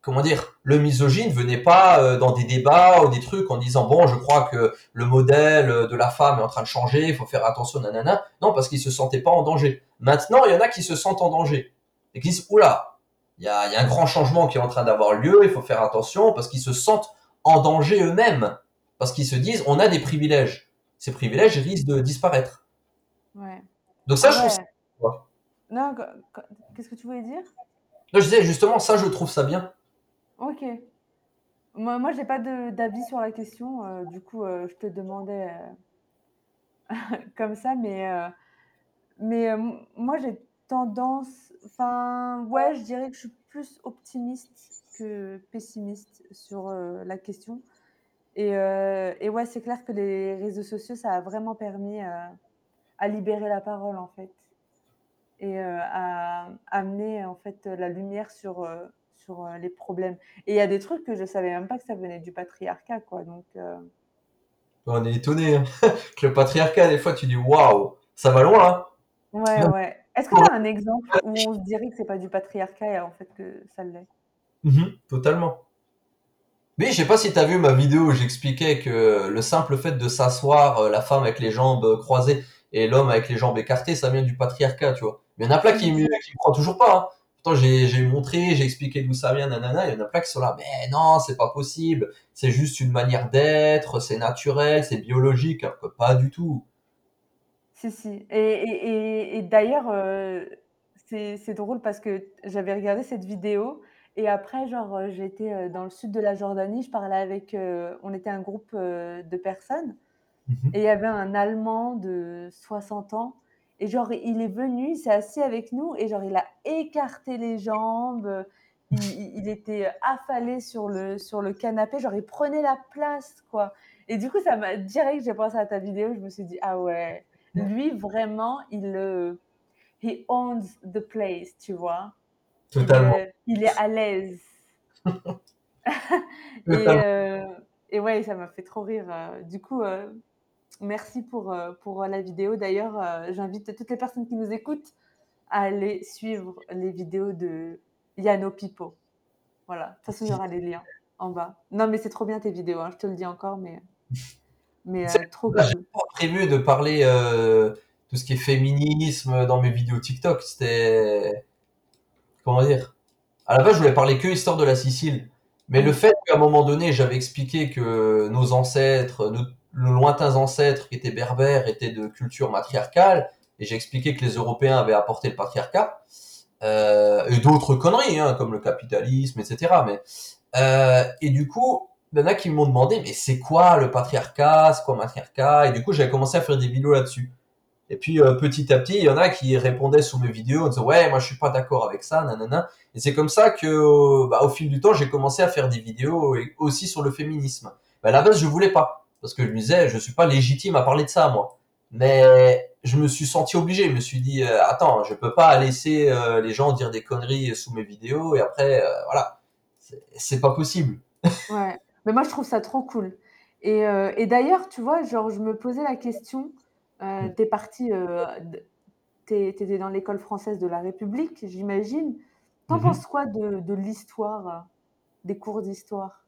comment dire, le misogyne venait pas euh, dans des débats ou des trucs en disant bon, je crois que le modèle de la femme est en train de changer, il faut faire attention, nanana. Non, parce qu'il se sentait pas en danger. Maintenant, il y en a qui se sentent en danger et qui disent oula, il y a, y a un grand changement qui est en train d'avoir lieu, il faut faire attention parce qu'ils se sentent en danger eux-mêmes, parce qu'ils se disent on a des privilèges, ces privilèges risquent de disparaître. Ouais. Donc ça, je trouve ça non, qu'est-ce que tu voulais dire? Non, je disais justement, ça, je trouve ça bien. Ok. Moi, moi j'ai pas d'avis sur la question. Euh, du coup, euh, je te demandais euh, comme ça, mais, mais moi, j'ai tendance. Enfin, ouais, je dirais que je suis plus optimiste que pessimiste sur la question. Et, et ouais, c'est clair que les réseaux sociaux, ça a vraiment permis à libérer la parole, en fait et euh, à amener en fait la lumière sur, euh, sur euh, les problèmes. Et il y a des trucs que je savais même pas que ça venait du patriarcat, quoi. Donc, On est étonné hein. que le patriarcat, des fois, tu dis waouh, ça va loin. Hein. Ouais, ouais. Est-ce que tu as un exemple où on se dirait que c'est pas du patriarcat et en fait que ça l'est? Mmh Totalement. Oui, je sais pas si tu as vu ma vidéo où j'expliquais que le simple fait de s'asseoir, la femme avec les jambes croisées et l'homme avec les jambes écartées, ça vient du patriarcat, tu vois. Il y en a plein qui ne croient toujours pas. Hein. Pourtant, j'ai montré, j'ai expliqué d'où ça vient, nanana. Il y en a plein qui sont là, mais non, c'est pas possible. C'est juste une manière d'être, c'est naturel, c'est biologique. Alors que pas du tout. Si, si. Et, et, d'ailleurs, euh, c'est drôle parce que j'avais regardé cette vidéo et après, genre, euh, j'étais euh, dans le sud de la Jordanie, je parlais avec, on était un groupe de personnes mmh et il y avait un Allemand de 60 ans et genre, il est venu, il s'est assis avec nous et genre, il a écarté les jambes. Il, était affalé sur le, sur le canapé. Genre, il prenait la place, quoi. Et du coup, ça m'a direct, j'ai pensé à ta vidéo. Je me suis dit, ah ouais, lui, vraiment, il, euh, he owns the place, tu vois. Totalement. Il, est à l'aise. et, euh, et, ouais, ça m'a fait trop rire. Euh, du coup, Merci pour, euh, pour la vidéo. D'ailleurs, euh, j'invite toutes les personnes qui nous écoutent à aller suivre les vidéos de Yano Pipo. Voilà, de toute façon, il y aura les liens en bas. Non, mais c'est trop bien tes vidéos, hein, je te le dis encore, mais, mais euh, trop J'ai pas prévu de parler euh, tout ce qui est féminisme dans mes vidéos TikTok. C'était. Comment dire? À la base, je voulais parler que histoire de la Sicile. Mais le fait qu'à un moment donné, j'avais expliqué que nos ancêtres, nos lointains ancêtres qui étaient berbères étaient de culture matriarcale, et j'ai expliqué que les Européens avaient apporté le patriarcat, euh, et d'autres conneries, hein, comme le capitalisme, etc. Mais, euh, et du coup, il y en a qui m'ont demandé, mais c'est quoi le patriarcat, c'est quoi le matriarcat Et du coup, j'avais commencé à faire des vidéos là-dessus. Et puis euh, petit à petit, il y en a qui répondaient sous mes vidéos en disant ouais, moi je suis pas d'accord avec ça, nanana. Et c'est comme ça que, bah, au fil du temps, j'ai commencé à faire des vidéos aussi sur le féminisme. Bah, à la base, je voulais pas parce que je me disais, je suis pas légitime à parler de ça moi. Mais je me suis senti obligé. Je me suis dit euh, attends, je peux pas laisser euh, les gens dire des conneries sous mes vidéos et après euh, voilà, C'est- pas possible. Ouais, mais moi je trouve ça trop cool. Et, euh, et d'ailleurs, tu vois, genre, je me posais la question, euh, Mm. t'es parti, t'étais dans l'école française de la République, j'imagine. T'en Mhm. penses quoi de, de l'histoire, des cours d'histoire?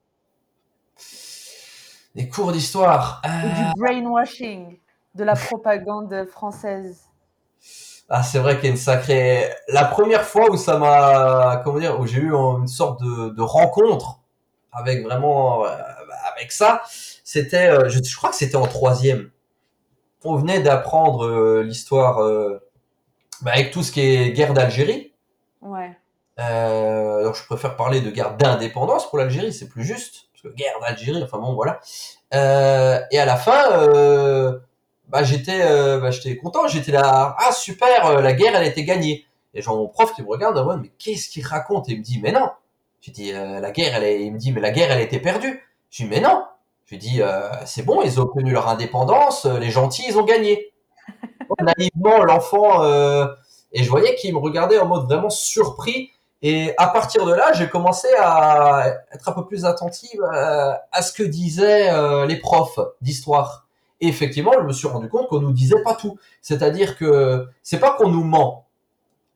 Les cours d'histoire. et Euh, du brainwashing, de la propagande française? Ah, c'est vrai qu'il y a une sacrée. La première fois où ça m'a, comment dire, où j'ai eu une sorte de, de rencontre avec vraiment, euh, avec ça, c'était, euh, je, je crois que c'était en troisième. On venait d'apprendre euh, l'histoire bah, avec tout ce qui est guerre d'Algérie. Ouais, alors je préfère parler de guerre d'indépendance pour l'Algérie, c'est plus juste parce que guerre d'Algérie, enfin bon voilà. Euh, et à la fin, euh, bah j'étais, euh, bah, j'étais content, j'étais là, ah super, euh, la guerre elle été gagnée. Et genre mon prof qui me regarde, en mode, mais qu'est-ce qu'il raconte? Et il me dit mais non. J'ai dit euh, la guerre, elle est... il me dit mais la guerre elle a été perdue. Je dis mais non. Je lui dis euh, c'est bon, ils ont obtenu leur indépendance, euh, les gentils ils ont gagné. Naïvement l'enfant euh, et je voyais qu'il me regardait en mode vraiment surpris. Et à partir de là, j'ai commencé à être un peu plus attentive euh, à ce que disaient euh, les profs d'histoire. Et effectivement, je me suis rendu compte qu'on nous disait pas tout. C'est-à-dire que c'est pas qu'on nous ment.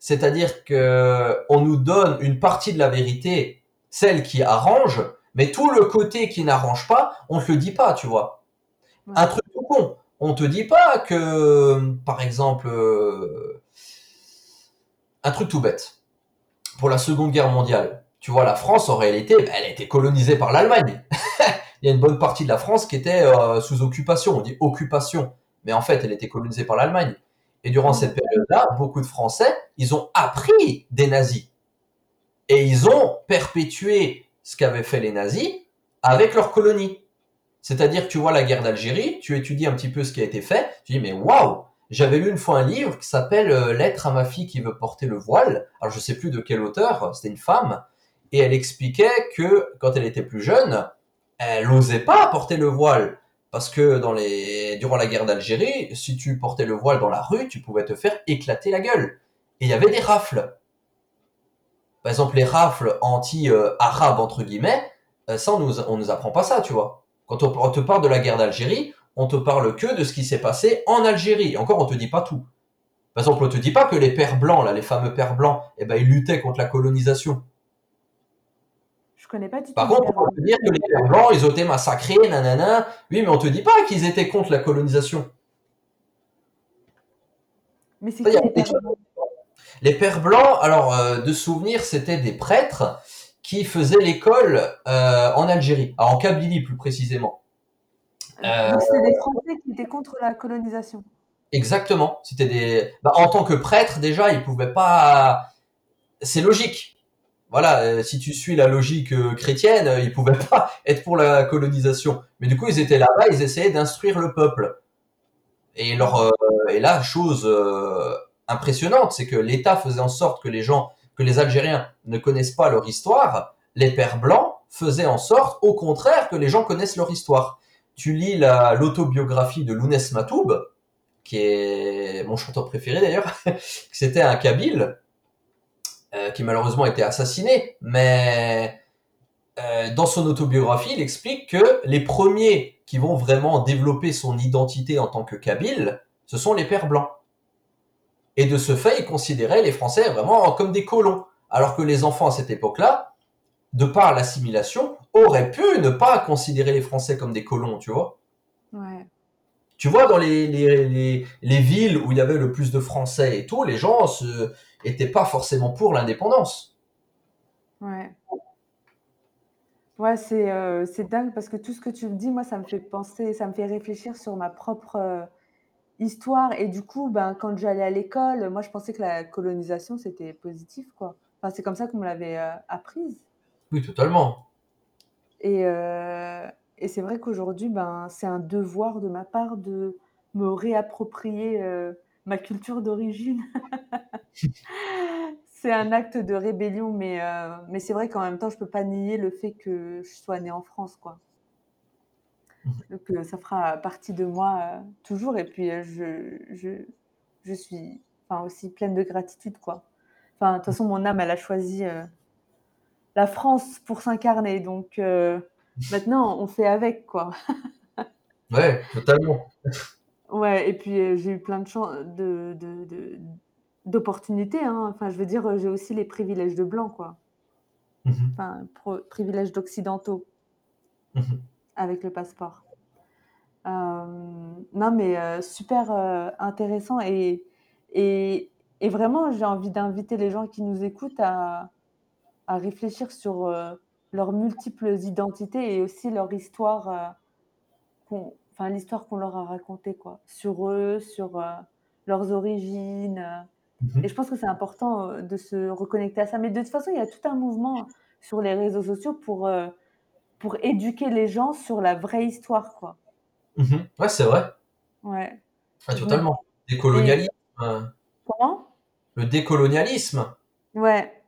C'est-à-dire que on nous donne une partie de la vérité, celle qui arrange, mais tout le côté qui n'arrange pas, on te le dit pas, tu vois. ouais. Un truc tout con. On te dit pas que, par exemple, euh, un truc tout bête. Pour la Seconde Guerre mondiale, tu vois, la France, en réalité, elle a été colonisée par l'Allemagne. Il y a une bonne partie de la France qui était euh, sous occupation. On dit occupation, mais en fait, elle était colonisée par l'Allemagne. Et durant cette période-là, beaucoup de Français, ils ont appris des nazis. Et ils ont perpétué ce qu'avaient fait les nazis avec leurs colonies. C'est-à-dire que tu vois la guerre d'Algérie, tu étudies un petit peu ce qui a été fait, tu dis mais waouh, j'avais lu une fois un livre qui s'appelle euh, Lettre à ma fille qui veut porter le voile. Alors je sais plus de quel auteur, c'était une femme, et elle expliquait que quand elle était plus jeune, elle n'osait pas porter le voile parce que dans les durant la guerre d'Algérie, si tu portais le voile dans la rue, tu pouvais te faire éclater la gueule. Et il y avait des rafles. Par exemple, les rafles anti-arabes entre guillemets, euh, ça on nous on nous apprend pas ça, tu vois. Quand on, on te parle de la guerre d'Algérie, on te parle que de ce qui s'est passé en Algérie. Et encore, on te dit pas tout. Par exemple, on te dit pas que les pères blancs, là, les fameux pères blancs, eh ben, ils luttaient contre la colonisation. Je connais pas du tout. Par contre, on peut te dire que les pères blancs, ils ont été massacrés, nanana. Oui, mais on te dit pas qu'ils étaient contre la colonisation. Mais c'est les pères blancs? Les pères blancs, alors, euh, de souvenir, c'était des prêtres qui faisaient l'école euh, en Algérie, en Kabylie plus précisément. Euh, Donc c'est des Français qui étaient contre la colonisation. Exactement. C'était des. Bah, en tant que prêtre, déjà, ils pouvaient pas. C'est logique. Voilà, euh, si tu suis la logique euh, chrétienne, euh, ils pouvaient pas être pour la colonisation. Mais du coup, ils étaient là-bas, ils essayaient d'instruire le peuple. Et leur et là, chose impressionnante, c'est que l'État faisait en sorte que les gens, que les Algériens ne connaissent pas leur histoire. Les pères blancs faisaient en sorte, au contraire, que les gens connaissent leur histoire. Tu lis la l'autobiographie de Lounès Matoub, qui est mon chanteur préféré d'ailleurs, c'était un Kabyle euh, qui malheureusement a été assassiné, mais euh, dans son autobiographie, il explique que les premiers qui vont vraiment développer son identité en tant que Kabyle, ce sont les pères blancs. Et de ce fait, ils considéraient les Français vraiment comme des colons. Alors que les enfants à cette époque-là, de par l'assimilation, auraient pu ne pas considérer les Français comme des colons, tu vois. Ouais. Tu vois, dans les, les, les, les villes où il y avait le plus de Français et tout, les gens se, étaient pas forcément pour l'indépendance. Ouais. Ouais, c'est euh, dingue parce que tout ce que tu me dis, moi, ça me fait penser, ça me fait réfléchir sur ma propre euh, histoire. Et du coup, ben, quand j'allais à l'école, moi, je pensais que la colonisation, c'était positif, quoi. Enfin, c'est comme ça qu'on me l'avait euh, apprise. Oui, totalement. Et, euh, et c'est vrai qu'aujourd'hui, ben, c'est un devoir de ma part de me réapproprier euh, ma culture d'origine. c'est un acte de rébellion, mais, euh, mais c'est vrai qu'en même temps, je peux pas nier le fait que je sois née en France, quoi. Donc, euh, ça fera partie de moi toujours. Et puis, je, je, je suis enfin, aussi pleine de gratitude, quoi. Enfin, de toute façon, mon âme, elle a choisi la France pour s'incarner. Donc, euh, maintenant, on fait avec, quoi. Ouais, totalement. Ouais, et puis euh, j'ai eu plein de chance de, de, de- d'opportunités, hein. Enfin, je veux dire, j'ai aussi les privilèges de blanc, quoi. Mhm. Enfin, pro- privilèges d'occidentaux Mhm. avec le passeport. Euh, non, mais euh, super euh, intéressant et, et, et vraiment, j'ai envie d'inviter les gens qui nous écoutent à, à réfléchir sur euh, leurs multiples identités et aussi leur histoire, euh, qu'on- enfin l'histoire qu'on leur a racontée, quoi, sur eux, sur euh, leurs origines. Mhm. Et je pense que c'est important de se reconnecter à ça. Mais de toute façon, il y a tout un mouvement sur les réseaux sociaux pour, pour éduquer les gens sur la vraie histoire, quoi. Mhm. Ouais, c'est vrai. Ouais. Me- totalement. Décolonialisme. euh, Comment? Le décolonialisme. Ouais.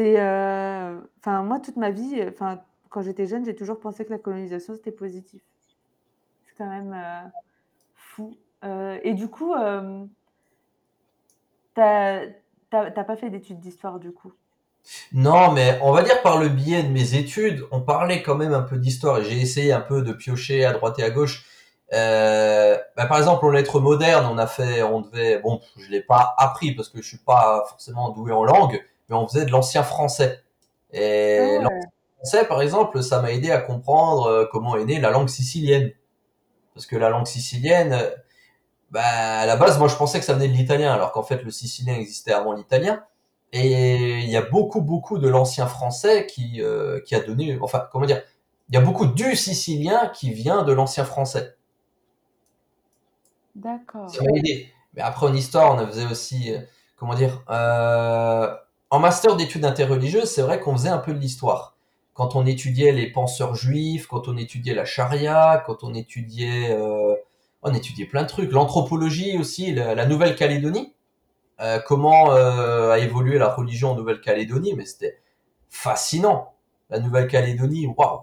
Euh, enfin, moi, toute ma vie, enfin, quand j'étais jeune, j'ai toujours pensé que la colonisation, c'était positif. C'est quand même euh, fou. Euh, et du coup, t'as, t'as pas fait d'études d'histoire, du coup? Non, mais on va dire par le biais de mes études, on parlait quand même un peu d'histoire et j'ai essayé un peu de piocher à droite et à gauche. Bah, par exemple, en lettres modernes, on a fait, on devait, bon, je l'ai pas appris parce que je suis pas forcément doué en langue, mais on faisait de l'ancien français. Et Ah ouais. l'ancien français, par exemple, ça m'a aidé à comprendre euh, comment est née la langue sicilienne. Parce que la langue sicilienne, euh, bah, à la base, moi, je pensais que ça venait de l'italien, alors qu'en fait, le sicilien existait avant l'italien. Et il y a beaucoup, beaucoup de l'ancien français qui, euh, qui a donné, enfin, comment dire, il y a beaucoup du sicilien qui vient de l'ancien français. D'accord. Ça m'a aidé. Mais après, en histoire, on faisait aussi, comment dire, euh, en master d'études interreligieuses, c'est vrai qu'on faisait un peu de l'histoire. Quand on étudiait les penseurs juifs, quand on étudiait la charia, quand on étudiait, euh, on étudiait plein de trucs. L'anthropologie aussi, la, Nouvelle-Calédonie, euh, comment euh, a évolué la religion en Nouvelle-Calédonie, mais c'était fascinant. La Nouvelle-Calédonie, waouh.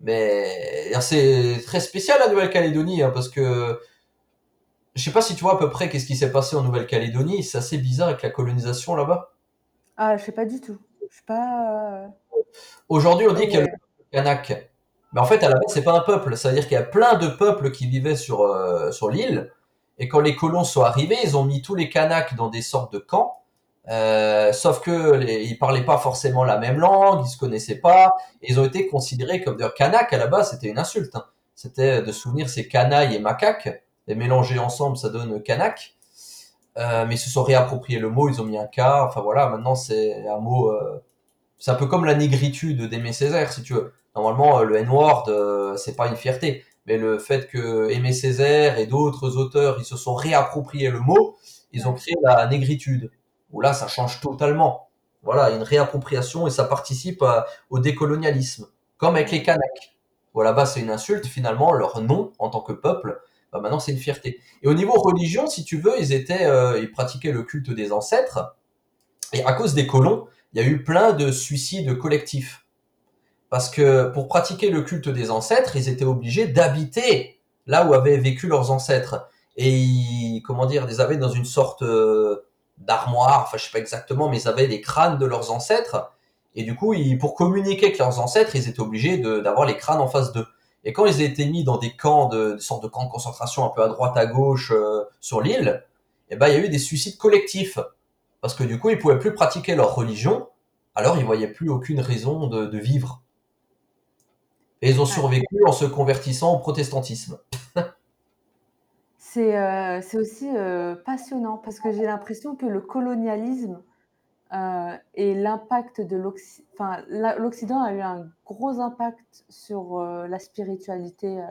Mais c'est très spécial la Nouvelle-Calédonie, hein, parce que je sais pas si tu vois à peu près qu'est-ce qui s'est passé en Nouvelle-Calédonie. C'est assez bizarre avec la colonisation là-bas. Ah, je sais pas du tout. Je sais pas. euh, Aujourd'hui, on dit qu'il y a le peuple kanak. Mais en fait, à la base, c'est pas un peuple. C'est-à-dire qu'il y a plein de peuples qui vivaient sur, euh, sur l'île. Et quand les colons sont arrivés, ils ont mis tous les Kanaks dans des sortes de camps. Euh, sauf que les, ils parlaient pas forcément la même langue, ils se connaissaient pas. Et ils ont été considérés comme d'ailleurs Kanak à la base, c'était une insulte. hein. C'était de souvenir c'est canaille et macaque. Et mélangés ensemble, ça donne Kanak. Euh, mais ils se sont réappropriés le mot, ils ont mis un K. Enfin voilà, maintenant c'est un mot. euh, c'est un peu comme la négritude d'Aimé Césaire, si tu veux. Normalement, euh, le N-word, c'est pas une fierté. Mais le fait que Aimé Césaire et d'autres auteurs, ils se sont réappropriés le mot, ils ont créé la négritude. Où là, ça change totalement. Voilà, une réappropriation et ça participe au décolonialisme. Comme avec les Kanaks. Où base, c'est une insulte, finalement, leur nom en tant que peuple, bah, maintenant, c'est une fierté. Et au niveau religion, si tu veux, ils étaient, euh, pratiquaient le culte des ancêtres. Et à cause des colons, il y a eu plein de suicides collectifs. Parce que pour pratiquer le culte des ancêtres, ils étaient obligés d'habiter là où avaient vécu leurs ancêtres. Et ils, comment dire, ils avaient dans une sorte euh, d'armoire, enfin je sais pas exactement, mais ils avaient les crânes de leurs ancêtres. Et du coup, pour communiquer avec leurs ancêtres, ils étaient obligés d'avoir les crânes en face d'eux. Et quand ils étaient mis dans des camps, de, des sortes de camps de concentration un peu à droite, à gauche euh, sur l'île, et ben il y a eu des suicides collectifs parce que du coup ils pouvaient plus pratiquer leur religion, alors ils voyaient plus aucune raison de, de vivre. Et ils ont survécu en se convertissant au protestantisme. C'est euh, aussi euh, passionnant parce que j'ai l'impression que le colonialisme euh, et l'impact de l'Occident, enfin l'Occident a eu un gros impact sur euh, la spiritualité euh,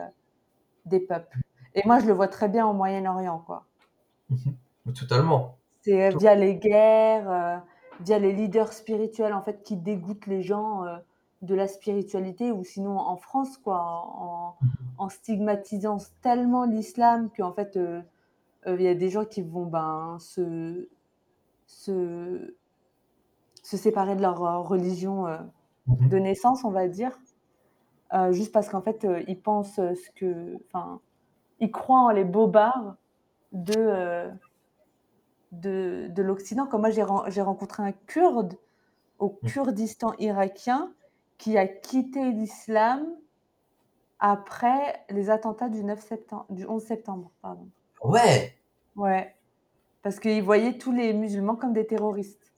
des peuples. Et moi, je le vois très bien au Moyen-Orient, quoi. Mhm. Totalement. C'est via les guerres, via les leaders spirituels en fait qui dégoûtent les gens de la spiritualité ou sinon en France quoi, en, en stigmatisant tellement l'islam qu'en fait il y a des gens qui vont ben se se, se séparer de leur euh, religion euh, Mhm. de naissance, on va dire, euh, juste parce qu'en fait ils pensent ce que, enfin, ils croient en les bobards de de, de l'Occident. Comme moi, j'ai rencontré un Kurde au Mhm. Kurdistan irakien qui a quitté l'islam après les attentats du 9 septembre, du 11 septembre, pardon. Ouais. Ouais, parce qu'il voyait tous les musulmans comme des terroristes.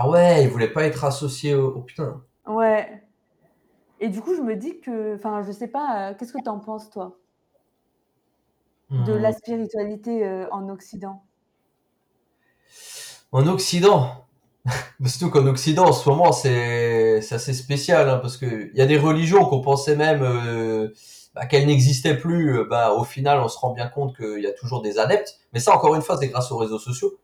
Ah ouais, ils voulaient pas être associés au, oh, putain. Ouais. Et du coup, je me dis que, enfin, je sais pas, euh, qu'est-ce que tu en penses, toi, de Hmm. la spiritualité euh, en Occident? En Occident, surtout qu'en Occident, en ce moment, c'est assez spécial, hein, parce que il y a des religions qu'on pensait même euh, bah, qu'elles n'existaient plus. Bah, au final, on se rend bien compte qu'il y a toujours des adeptes. Mais ça, encore une fois, c'est grâce aux réseaux sociaux.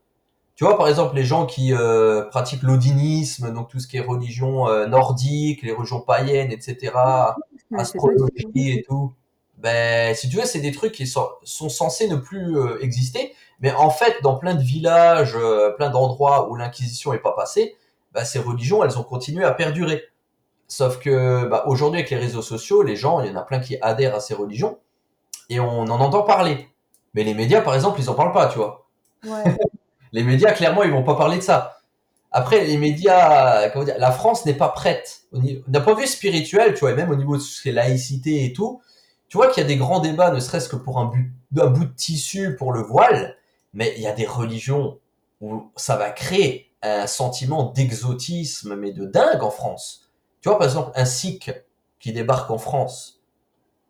Tu vois, par exemple, les gens qui euh, pratiquent l'odinisme, donc tout ce qui est religion euh, nordique, les religions païennes, etc., astrologie et tout. Ben, si tu veux, c'est des trucs qui sont, sont censés ne plus euh, exister, mais en fait, dans plein de villages, euh, plein d'endroits où l'Inquisition est pas passée, ben, ces religions, elles ont continué à perdurer. Sauf que bah, aujourd'hui, avec les réseaux sociaux, les gens, il y en a plein qui adhèrent à ces religions et on en entend parler. Mais les médias, par exemple, ils en parlent pas, tu vois. Ouais. Les médias, clairement, ils vont pas parler de ça. Après, les médias, comment dire, la France n'est pas prête. D'un point de vue spirituel, tu vois, et même au niveau de ce qui est laïcité et tout, tu vois qu'il y a des grands débats, ne serait-ce que pour un bout de tissu pour le voile, mais il y a des religions où ça va créer un sentiment d'exotisme, mais de dingue en France. Tu vois, par exemple, un sikh qui débarque en France.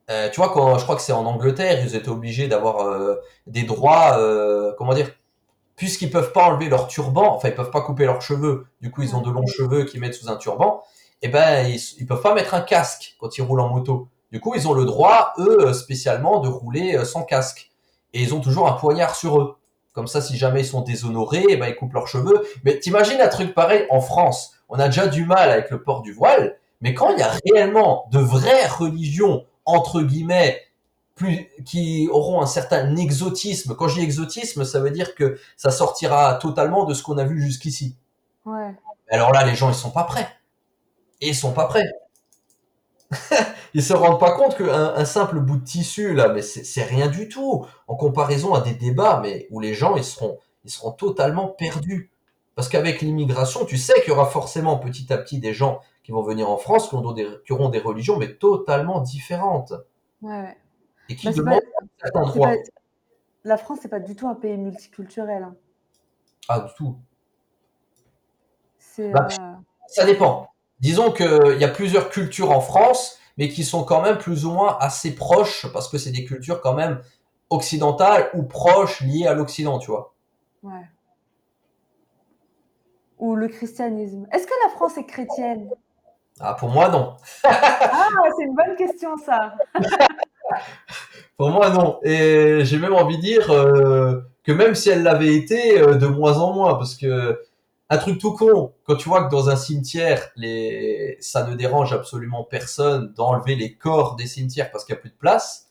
Euh, tu vois, quand je crois que c'est en Angleterre, ils étaient obligés d'avoir euh, des droits, euh, comment dire, puisqu'ils peuvent pas enlever leur turban, enfin ils peuvent pas couper leurs cheveux, du coup ils ont de longs cheveux qu'ils mettent sous un turban, et ben ils, ils peuvent pas mettre un casque quand ils roulent en moto. Du coup ils ont le droit, eux spécialement, de rouler euh, sans casque. Et ils ont toujours un poignard sur eux. Comme ça, si jamais ils sont déshonorés, eh ben ils coupent leurs cheveux. Mais t'imagines un truc pareil en France On a déjà du mal avec le port du voile, mais quand il y a réellement de vraies religions entre guillemets plus qui auront un certain exotisme. Quand je dis exotisme, ça veut dire que ça sortira totalement de ce qu'on a vu jusqu'ici. Ouais. Alors là, les gens, ils sont pas prêts. Et ils sont pas prêts. ils se rendent pas compte qu'un un simple bout de tissu, là, mais c'est rien du tout. En comparaison à des débats, mais où les gens, ils seront, ils seront totalement perdus. Parce qu'avec l'immigration, tu sais qu'il y aura forcément petit à petit des gens qui vont venir en France, qui auront des, qui auront des religions, mais totalement différentes. Ouais. Et qui Bah, c'est demandent pas, un certain c'est droit. pas- la France, c'est pas du tout un pays multiculturel. hein. Ah, du tout. C'est Bah, euh, Ça dépend. Disons qu'il y a plusieurs cultures en France, mais qui sont quand même plus ou moins assez proches, parce que c'est des cultures quand même occidentales ou proches liées à l'Occident, tu vois. ouais. Ou le christianisme. Est-ce que la France est chrétienne? Ah, pour moi, non. Ah, c'est une bonne question, ça. Pour moi, non. Et j'ai même envie de dire euh, que même si elle l'avait été, euh, de moins en moins, parce que un truc tout con, quand tu vois que dans un cimetière, les... ça ne dérange absolument personne d'enlever les corps des cimetières parce qu'il n'y a plus de place,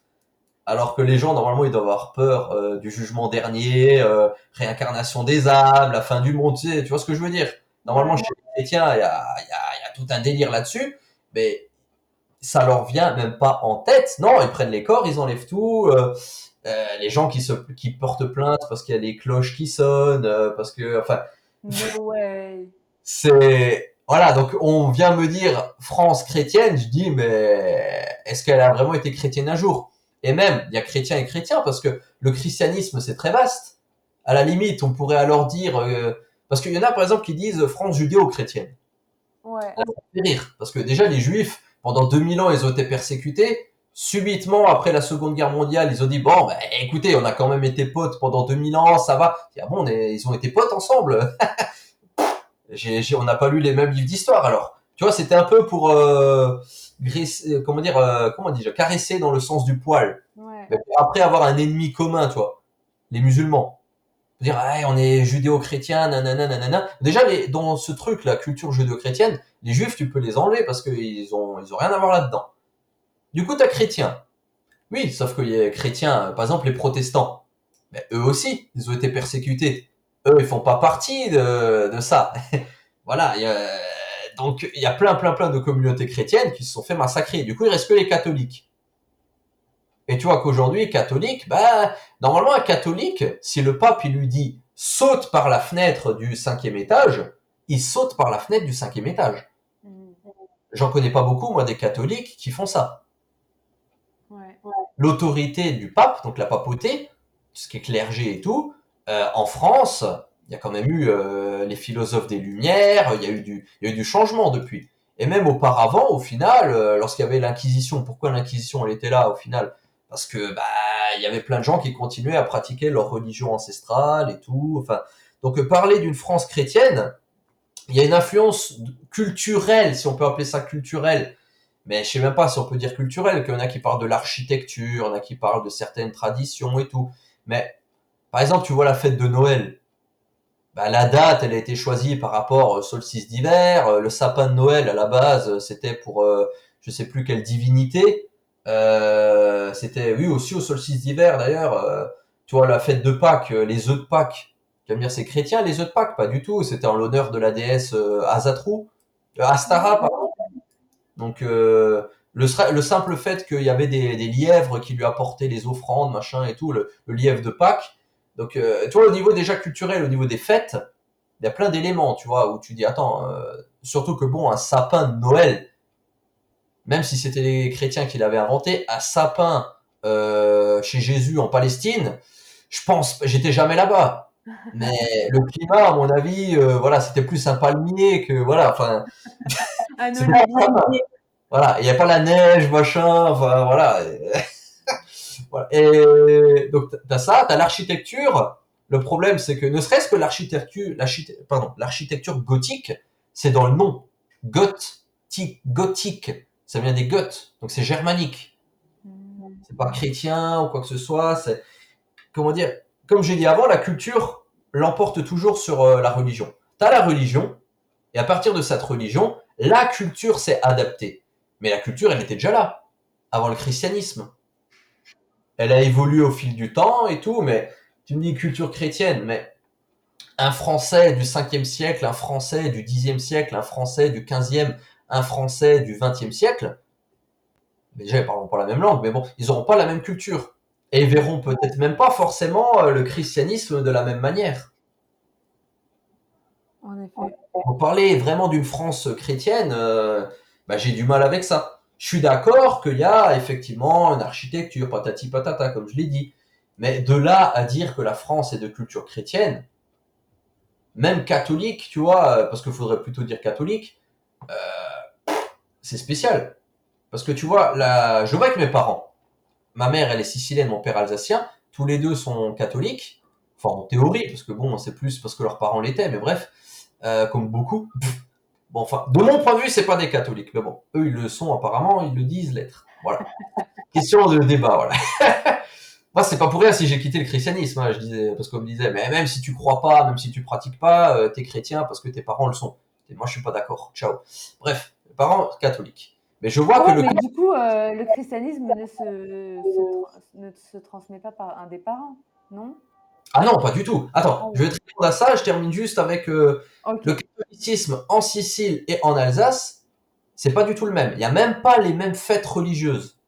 alors que les gens, normalement, ils doivent avoir peur euh, du jugement dernier, euh, réincarnation des âmes, la fin du monde, tu, sais, tu vois ce que je veux dire? Normalement, chez les chrétiens, il y a, il y, a, il y a tout un délire là-dessus, mais ça leur vient même pas en tête. Non, ils prennent les corps, ils enlèvent tout. euh, euh, les gens qui se qui portent plainte parce qu'il y a des cloches qui sonnent, euh, parce que enfin c'est voilà donc on vient me dire France chrétienne, je dis mais est-ce qu'elle a vraiment été chrétienne un jour? Et même il y a chrétien et chrétien parce que le christianisme c'est très vaste. À la limite, on pourrait alors dire, euh, parce qu'il y en a par exemple qui disent France judéo-chrétienne. Ouais. Ça fait rire, parce que déjà les Juifs, pendant 2000 ans, ils ont été persécutés. Subitement, après la Seconde Guerre mondiale, ils ont dit bon, bah, écoutez, on a quand même été potes pendant 2000 ans, ça va. Ah bon, on est- ils ont été potes ensemble. J'ai- j'ai- on n'a pas lu les mêmes livres d'histoire alors. Tu vois, c'était un peu pour euh, graisser- comment dire, euh, comment dire, caresser dans le sens du poil. Ouais. Mais pour après avoir un ennemi commun, tu vois, les musulmans. Ah, on est judéo-chrétien, nanana, nanana. Déjà, les, dans ce truc, la culture judéo-chrétienne, les juifs, tu peux les enlever parce qu'ils ont, ils ont rien à voir là-dedans. Du coup, t'as chrétien. Oui, sauf qu'il y a chrétiens, par exemple, les protestants. Eux aussi, ils ont été persécutés. Eux, ils font pas partie de, ça. voilà. donc, il y a plein, plein, plein de communautés chrétiennes qui se sont fait massacrer. Du coup, il reste que les catholiques. Et tu vois qu'aujourd'hui, catholique, bah, normalement, un catholique, si le pape, il lui dit, saute par la fenêtre du cinquième étage, il saute par la fenêtre du cinquième étage. Mhm. J'en connais pas beaucoup, moi, des catholiques qui font ça. Ouais. L'autorité du pape, donc la papauté, ce qui est clergé et tout, euh, en France, il y a quand même eu euh, les philosophes des Lumières, il y a eu du, il y a eu du changement depuis. Et même auparavant, au final, euh, lorsqu'il y avait l'Inquisition, pourquoi l'Inquisition elle était là au final Parce que bah il y avait plein de gens qui continuaient à pratiquer leur religion ancestrale et tout. Enfin, donc euh, parler d'une France chrétienne, il y a une influence culturelle, si on peut appeler ça culturelle, mais je sais même pas si on peut dire culturelle, qu'il y en a qui parlent de l'architecture, il y a qui parlent de certaines traditions et tout. Mais par exemple, tu vois la fête de Noël. Bah, la date, elle a été choisie par rapport au solstice d'hiver. Euh, Le sapin de Noël, à la base, c'était pour euh, je sais plus quelle divinité. Euh, c'était, oui, aussi au solstice d'hiver d'ailleurs. Euh, tu vois, la fête de Pâques, euh, les œufs de Pâques. Tu vas me dire, c'est chrétien les œufs de Pâques? Pas du tout. C'était en l'honneur de la déesse euh, Azatrou. Euh, Astara, pardon. Donc, le, le simple fait qu'il y avait des, lièvres qui lui apportaient les offrandes, machin et tout, le, le lièvre de Pâques. Donc, tu vois, au niveau déjà culturel, au niveau des fêtes, il y a plein d'éléments, tu vois, où tu dis, attends, surtout que bon, un sapin de Noël, même si c'était les chrétiens qui l'avaient inventé, un sapin euh, chez Jésus en Palestine, je pense, j'étais jamais là-bas. Mais le climat, à mon avis, euh, voilà, c'était plus un palmier que, voilà, enfin, ça. Voilà, il n'y a pas la neige, machin, enfin voilà. voilà. Et donc t'as ça, t'as l'architecture. Le problème, c'est que ne serait-ce que l'architecture, l'archite- pardon, l'architecture gothique, c'est dans le nom. Gothique, gothique, ça vient des Goths, donc c'est germanique. Mhm. C'est pas chrétien ou quoi que ce soit. C'est comment dire Comme j'ai dit avant, la culture l'emporte toujours sur euh, la religion. T'as la religion, et à partir de cette religion, la culture s'est adaptée. Mais la culture, elle était déjà là, avant le christianisme. Elle a évolué au fil du temps et tout, mais tu me dis culture chrétienne, mais un Français du 5e siècle, un Français du 10e siècle, un Français du 15e, un Français du 20e siècle, mais déjà, ils parleront pas la même langue, mais bon, ils auront pas la même culture. Et ils verront peut-être même pas forcément euh, le christianisme de la même manière. En effet. Pour parler vraiment d'une France chrétienne, euh, bah, j'ai du mal avec ça. Je suis d'accord qu'il y a effectivement une architecture, patati patata, comme je l'ai dit. Mais de là à dire que la France est de culture chrétienne, même catholique, tu vois, euh, parce qu'il faudrait plutôt dire catholique, euh, c'est spécial. Parce que tu vois, là, je vois avec mes parents. Ma mère, elle est sicilienne, mon père alsacien. Tous les deux sont catholiques. Enfin, en théorie, parce que bon, c'est plus parce que leurs parents l'étaient, mais bref, euh, comme beaucoup. Bon, enfin, de mon point de vue, c'est pas des catholiques, mais bon, eux, ils le sont apparemment, ils le disent l'être. Voilà. Question de débat, voilà. Moi, c'est pas pour rien si j'ai quitté le christianisme, hein, je disais, parce qu'on me disait, mais même si tu crois pas, même si tu pratiques pas, euh, t'es chrétien parce que tes parents le sont. Et moi, je suis pas d'accord. Ciao. Bref, parents catholiques. Mais je vois que le mais du coup, euh, le christianisme ne se, ne se transmet pas par un des parents, non? Ah non, pas du tout. Attends, je vais te répondre à ça. Je termine juste avec euh, le catholicisme en Sicile et en Alsace. C'est pas du tout le même. Il y a même pas les mêmes fêtes religieuses.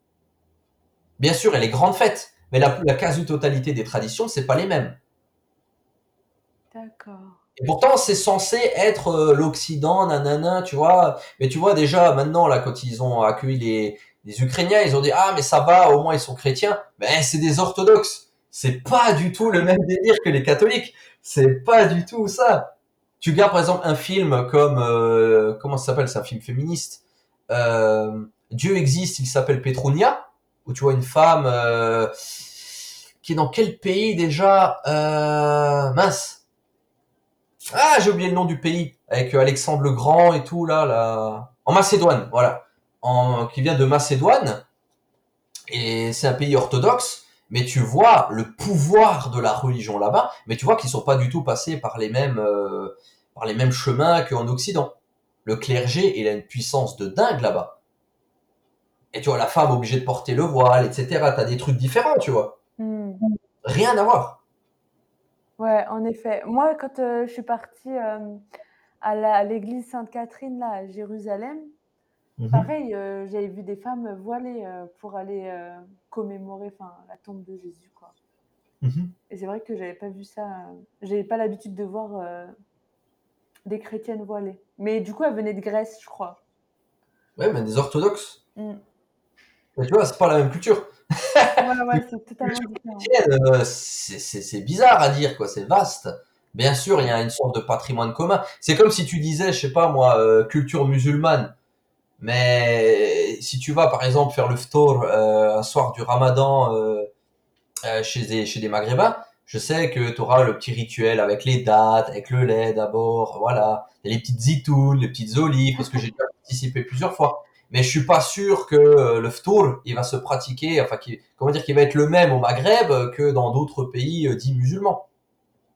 Bien sûr, il y a les grandes fêtes, mais la, la quasi-totalité des traditions, c'est pas les mêmes. D'accord. Et pourtant, c'est censé être euh, l'Occident, nanana, tu vois. Mais tu vois déjà maintenant là, quand ils ont accueilli les, Ukrainiens, ils ont dit ah mais ça va, au moins ils sont chrétiens. Mais c'est des orthodoxes. c'est pas du tout le même délire que les catholiques. C'est pas du tout ça. Tu gardes par exemple un film comme euh, comment ça s'appelle C'est un film féministe? Euh, Dieu existe, il s'appelle Petronia, où tu vois une femme qui est dans quel pays déjà? Mince. Ah, j'ai oublié le nom du pays avec Alexandre le Grand et tout là, là. En Macédoine, voilà. En, qui vient de Macédoine et c'est un pays orthodoxe mais tu vois le pouvoir de la religion là-bas, mais tu vois qu'ils sont pas du tout passés par les mêmes euh, par les mêmes chemins qu'en Occident. Le clergé, il a une puissance de dingue là-bas. Et tu vois la femme obligée de porter le voile, etc. T'as des trucs différents, tu vois. Hmm. Rien à voir. Ouais, en effet. Moi, quand euh, je suis partie euh, à l'église Sainte-Catherine là à Jérusalem, Mhm. Pareil, euh, j'avais vu des femmes voilées pour aller commémorer enfin, la tombe de Jésus. Quoi. Mhm. Et c'est vrai que j'avais pas vu ça. j'avais pas l'habitude de voir des chrétiennes voilées. Mais du coup, elles venaient de Grèce, je crois. Ouais, mais des orthodoxes. Mm. Mais tu vois, c'est pas la même culture. Ouais, ouais, c'est totalement différent. c'est bizarre à dire, quoi. C'est vaste. Bien sûr, il y a une sorte de patrimoine commun. C'est comme si tu disais, je sais pas moi, culture musulmane. Mais si tu vas par exemple faire le ftour euh, un soir du ramadan euh, euh, chez, des, chez des maghrébins, je sais que tu auras le petit rituel avec les dates, avec le lait d'abord, voilà, les petites zitounes, les petites olives, parce que j'ai déjà participé plusieurs fois. Mais je suis pas sûr que le ftour, il va se pratiquer, enfin, qui, comment dire, qu'il va être le même au Maghreb que dans d'autres pays dits musulmans.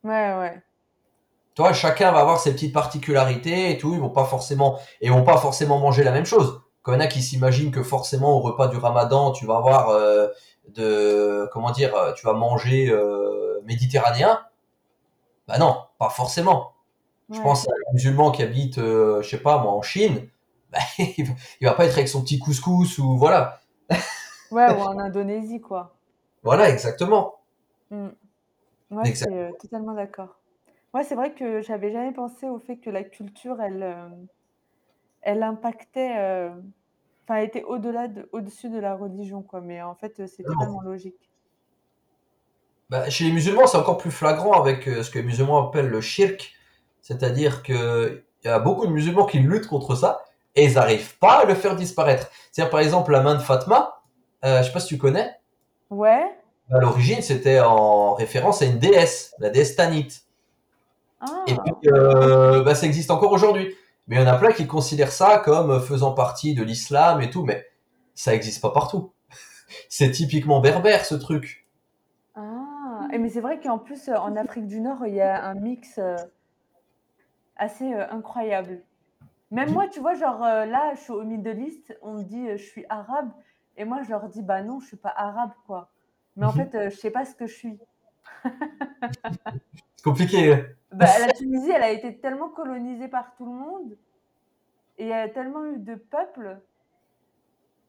Ouais, ouais vois, chacun va avoir ses petites particularités et tout. Ils vont pas forcément, et vont pas forcément manger la même chose. Quand il y en a qui s'imaginent que forcément au repas du Ramadan, tu vas avoir euh, de, comment dire, euh, tu vas manger euh, méditerranéen? Bah non, pas forcément. Je pense à un musulman qui habite, je sais pas moi, en Chine. Bah, il va pas être avec son petit couscous ou voilà. ouais, ou en Indonésie quoi. Voilà, exactement. Ouais, je suis totalement d'accord. Ouais, c'est vrai que j'avais jamais pensé au fait que la culture, elle, euh, elle impactait, euh, enfin, elle était au-delà de au-dessus de la religion, quoi. Mais en fait, c'est totalement logique. Bah, chez les musulmans, c'est encore plus flagrant avec euh, ce que les musulmans appellent le shirk. C'est-à-dire qu'il y a beaucoup de musulmans qui luttent contre ça et ils n'arrivent pas à le faire disparaître. C'est-à-dire, par exemple, la main de Fatma, je sais pas si tu connais. Ouais. À l'origine, c'était en référence à une déesse, la déesse Tanit. Et ah. puis, euh, bah, ça existe encore aujourd'hui. Mais il y en a plein qui considèrent ça comme faisant partie de l'islam et tout, mais ça n'existe pas partout. c'est typiquement berbère ce truc. Ah, mais c'est vrai qu'en plus, euh, en Afrique du Nord, il y a un mix euh, assez incroyable. Même moi, tu vois, genre là, je suis au Middle East, on me dit je suis arabe, et moi je leur dis bah non, je suis pas arabe quoi. Mais en mhm. fait, je sais pas ce que je suis. c'est compliqué. Bah, la Tunisie, elle a été tellement colonisée par tout le monde et y a tellement eu de peuples.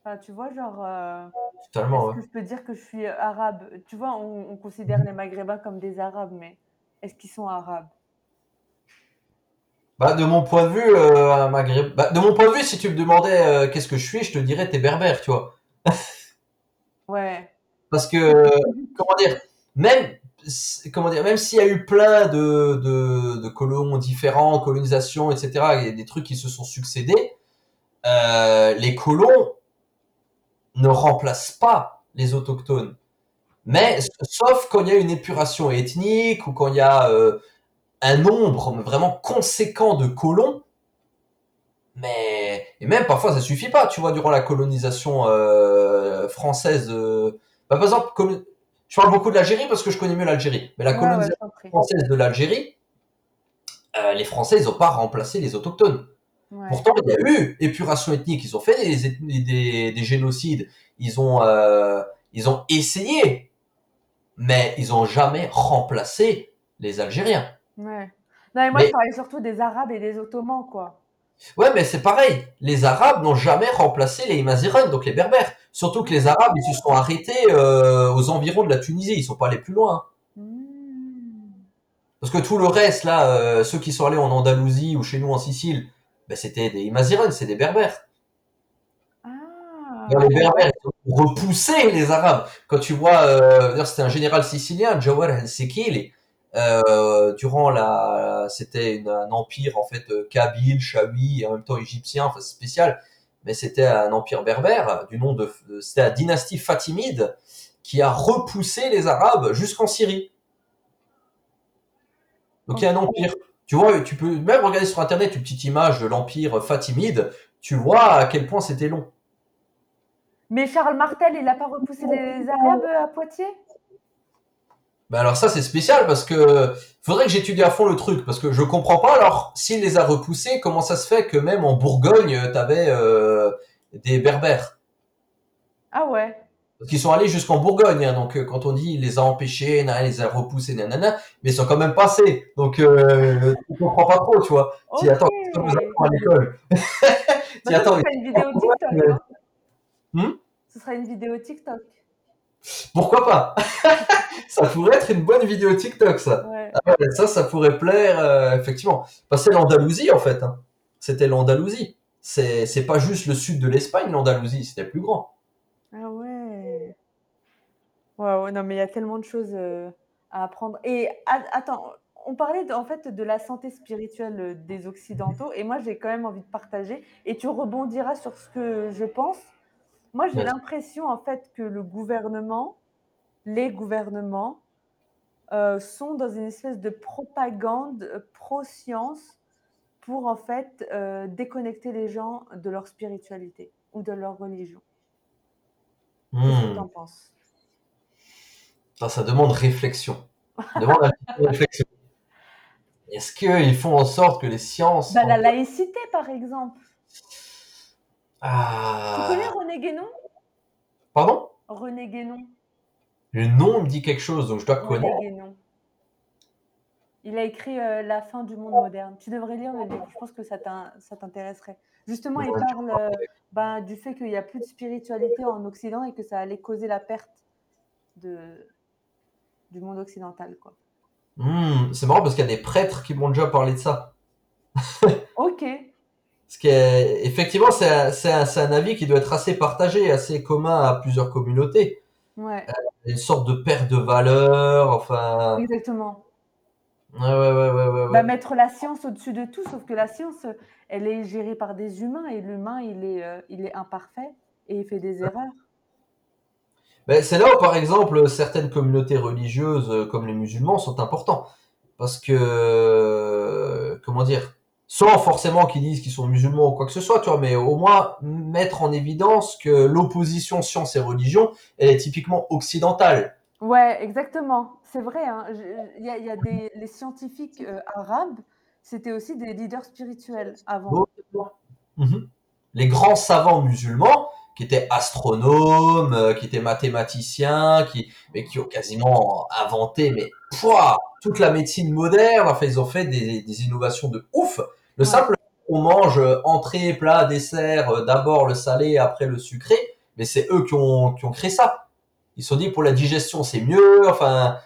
Enfin, tu vois, genre. Euh, est-ce que je peux dire que je suis arabe? Tu vois, on, considère les Maghrébins comme des Arabes, mais est-ce qu'ils sont arabes? Bah, de mon point de vue, euh, Maghreb... bah, de mon point de vue, si tu me demandais euh, qu'est-ce que je suis, je te dirais t'es berbère, tu vois. ouais. Parce que, comment dire, même comment dire, même s'il y a eu plein de, de, de, colons différents, colonisations, etc., et des trucs qui se sont succédés, euh, les colons ne remplacent pas les autochtones. Mais sauf quand il y a une épuration ethnique ou quand il y a euh, un nombre vraiment conséquent de colons, mais et même parfois ça suffit pas. Tu vois, durant la colonisation euh, française, bah, par exemple, je parle beaucoup de l'Algérie parce que je connais mieux l'Algérie. Mais la colonisation française de l'Algérie, euh, les Français, ils n'ont pas remplacé les autochtones. Pourtant, il y a eu épuration ethnique. Ils ont fait des, des, génocides. Ils ont, euh, ils ont essayé, mais ils n'ont jamais remplacé les Algériens. Ouais. Non, mais moi, je parlais surtout des Arabes et des Ottomans, quoi. Ouais, mais c'est pareil. Les Arabes n'ont jamais remplacé les Maziran, donc les Berbères. Surtout que les Arabes, ils se sont arrêtés euh, aux environs de la Tunisie. Ils sont pas allés plus loin. Hmm. Parce que tout le reste, là, euh, ceux qui sont allés en Andalousie ou chez nous en Sicile, ben, c'était des Maziran, c'est des Berbères. Ah. les Berbères, repousser les Arabes. Quand tu vois, euh, c'était un général sicilien, Jawar al-Sekili, euh, durant la, c'était un empire en fait euh, kabyle, chaoui et en même temps égyptien, enfin spécial, mais c'était un empire berbère du nom de, c'était la dynastie fatimide qui a repoussé les Arabes jusqu'en Syrie. Donc il y a un empire. Tu vois, tu peux même regarder sur internet une petite image de l'empire fatimide, tu vois à quel point c'était long. Mais Charles Martel, il n'a pas repoussé les Arabes à Poitiers? Bah alors ça c'est spécial parce que faudrait que j'étudie à fond le truc parce que je comprends pas alors s'il les a repoussés comment ça se fait que même en Bourgogne t'avais euh, des berbères? Ah ouais. Parce qu'ils sont allés jusqu'en Bourgogne hein, donc euh, quand on dit il les a empêchés il les a repoussés nanana mais ils sont quand même passés. Donc euh, tu comprends pas trop tu vois. Okay. attends vous à l'école. Bah, attends une vidéo TikTok. hein hmm? Ce sera une vidéo TikTok pourquoi pas? Ça pourrait être une bonne vidéo TikTok, ça. Ah ça, ça pourrait plaire, euh, effectivement. Parce que c'est l'Andalousie, en fait. Hein. C'était l'Andalousie. C'est, c'est pas juste le sud de l'Espagne, l'Andalousie, c'était plus grand. Ah ouais. Ouais, non, mais il y a tellement de choses euh, à apprendre. Et attends, on parlait en fait de la santé spirituelle euh, des Occidentaux, et moi j'ai quand même envie de partager, et tu rebondiras sur ce que je pense. Moi, j'ai l'impression en fait que le gouvernement, les gouvernements, euh, sont dans une espèce de propagande euh, pro-science pour en fait euh, déconnecter les gens de leur spiritualité ou de leur religion. Qu'est-ce que tu en penses? Ça, ça, demande réflexion. Ça demande réflexion. Est-ce qu'ils font en sorte que les sciences... Bah, la laïcité, par exemple. Ah. Tu connais René Guénon? Pardon? René Guénon. Le nom me dit quelque chose, donc je dois René connaître. Guénon. Il a écrit euh, La fin du monde moderne. Tu devrais lire le livre, je pense que ça t'intéresserait. Justement, il parle euh, ben, du fait qu'il n'y a plus de spiritualité en Occident et que ça allait causer la perte de, du monde occidental. Quoi. Hmm, c'est marrant parce qu'il y a des prêtres qui m'ont déjà parlé de ça. Ok. Ce qui est, effectivement, c'est un, un- un avis qui doit être assez partagé, assez commun à plusieurs communautés. Ouais, Une sorte de perte de valeur, enfin. exactement. Ouais, ouais, ouais. Bah, mettre la science au-dessus de tout, sauf que la science, elle est gérée par des humains et l'humain, il est, euh, il est imparfait et il fait des erreurs. Ben, c'est là où, par exemple, certaines communautés religieuses, euh, comme les musulmans, sont importants. Parce que, euh, comment dire, sans forcément qu'ils disent qu'ils sont musulmans ou quoi que ce soit, tu vois, mais au moins mettre en évidence que l'opposition science et religion, elle est typiquement occidentale. Ouais, exactement. C'est vrai. hein. Je- Il y a, il y a des, les scientifiques euh, arabes, c'était aussi des leaders spirituels avant. Mhm. Les grands savants musulmans, qui étaient astronomes, euh, qui étaient mathématiciens, qui, mais qui ont quasiment inventé, mais pouah, toute la médecine moderne. Enfin, ils ont fait des, des innovations de ouf. Le Ouais. simple, on mange euh, entrée, plat, dessert, euh, d'abord le salé, après le sucré, mais c'est eux qui ont, qui ont créé ça. Ils se sont dit pour la digestion c'est mieux. Enfin,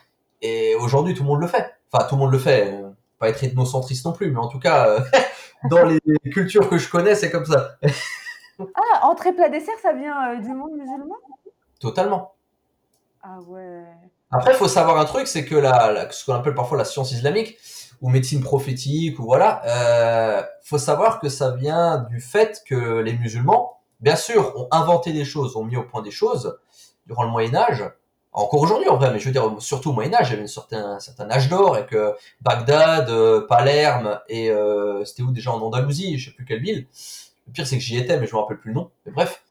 et aujourd'hui tout le monde le fait. Enfin, tout le monde le fait. euh, Pas être ethnocentriste non plus, mais en tout cas, dans les cultures que je connais, c'est comme ça. Ah, entrée plat dessert, ça vient du monde musulman? Totalement. Ah ouais. Après, il faut savoir un truc, c'est que la, la- ce qu'on appelle parfois la science islamique ou médecine prophétique ou voilà, euh, faut savoir que ça vient du fait que les musulmans, bien sûr, ont inventé des choses, ont mis au point des choses durant le Moyen Âge. Encore aujourd'hui en vrai, mais je veux dire surtout au Moyen Âge, il y avait un certain âge d'or et que Bagdad, euh, Palerme et euh, c'était où déjà en Andalousie, je sais plus quelle ville. Le pire c'est que j'y étais, mais je me rappelle plus le nom. Mais bref,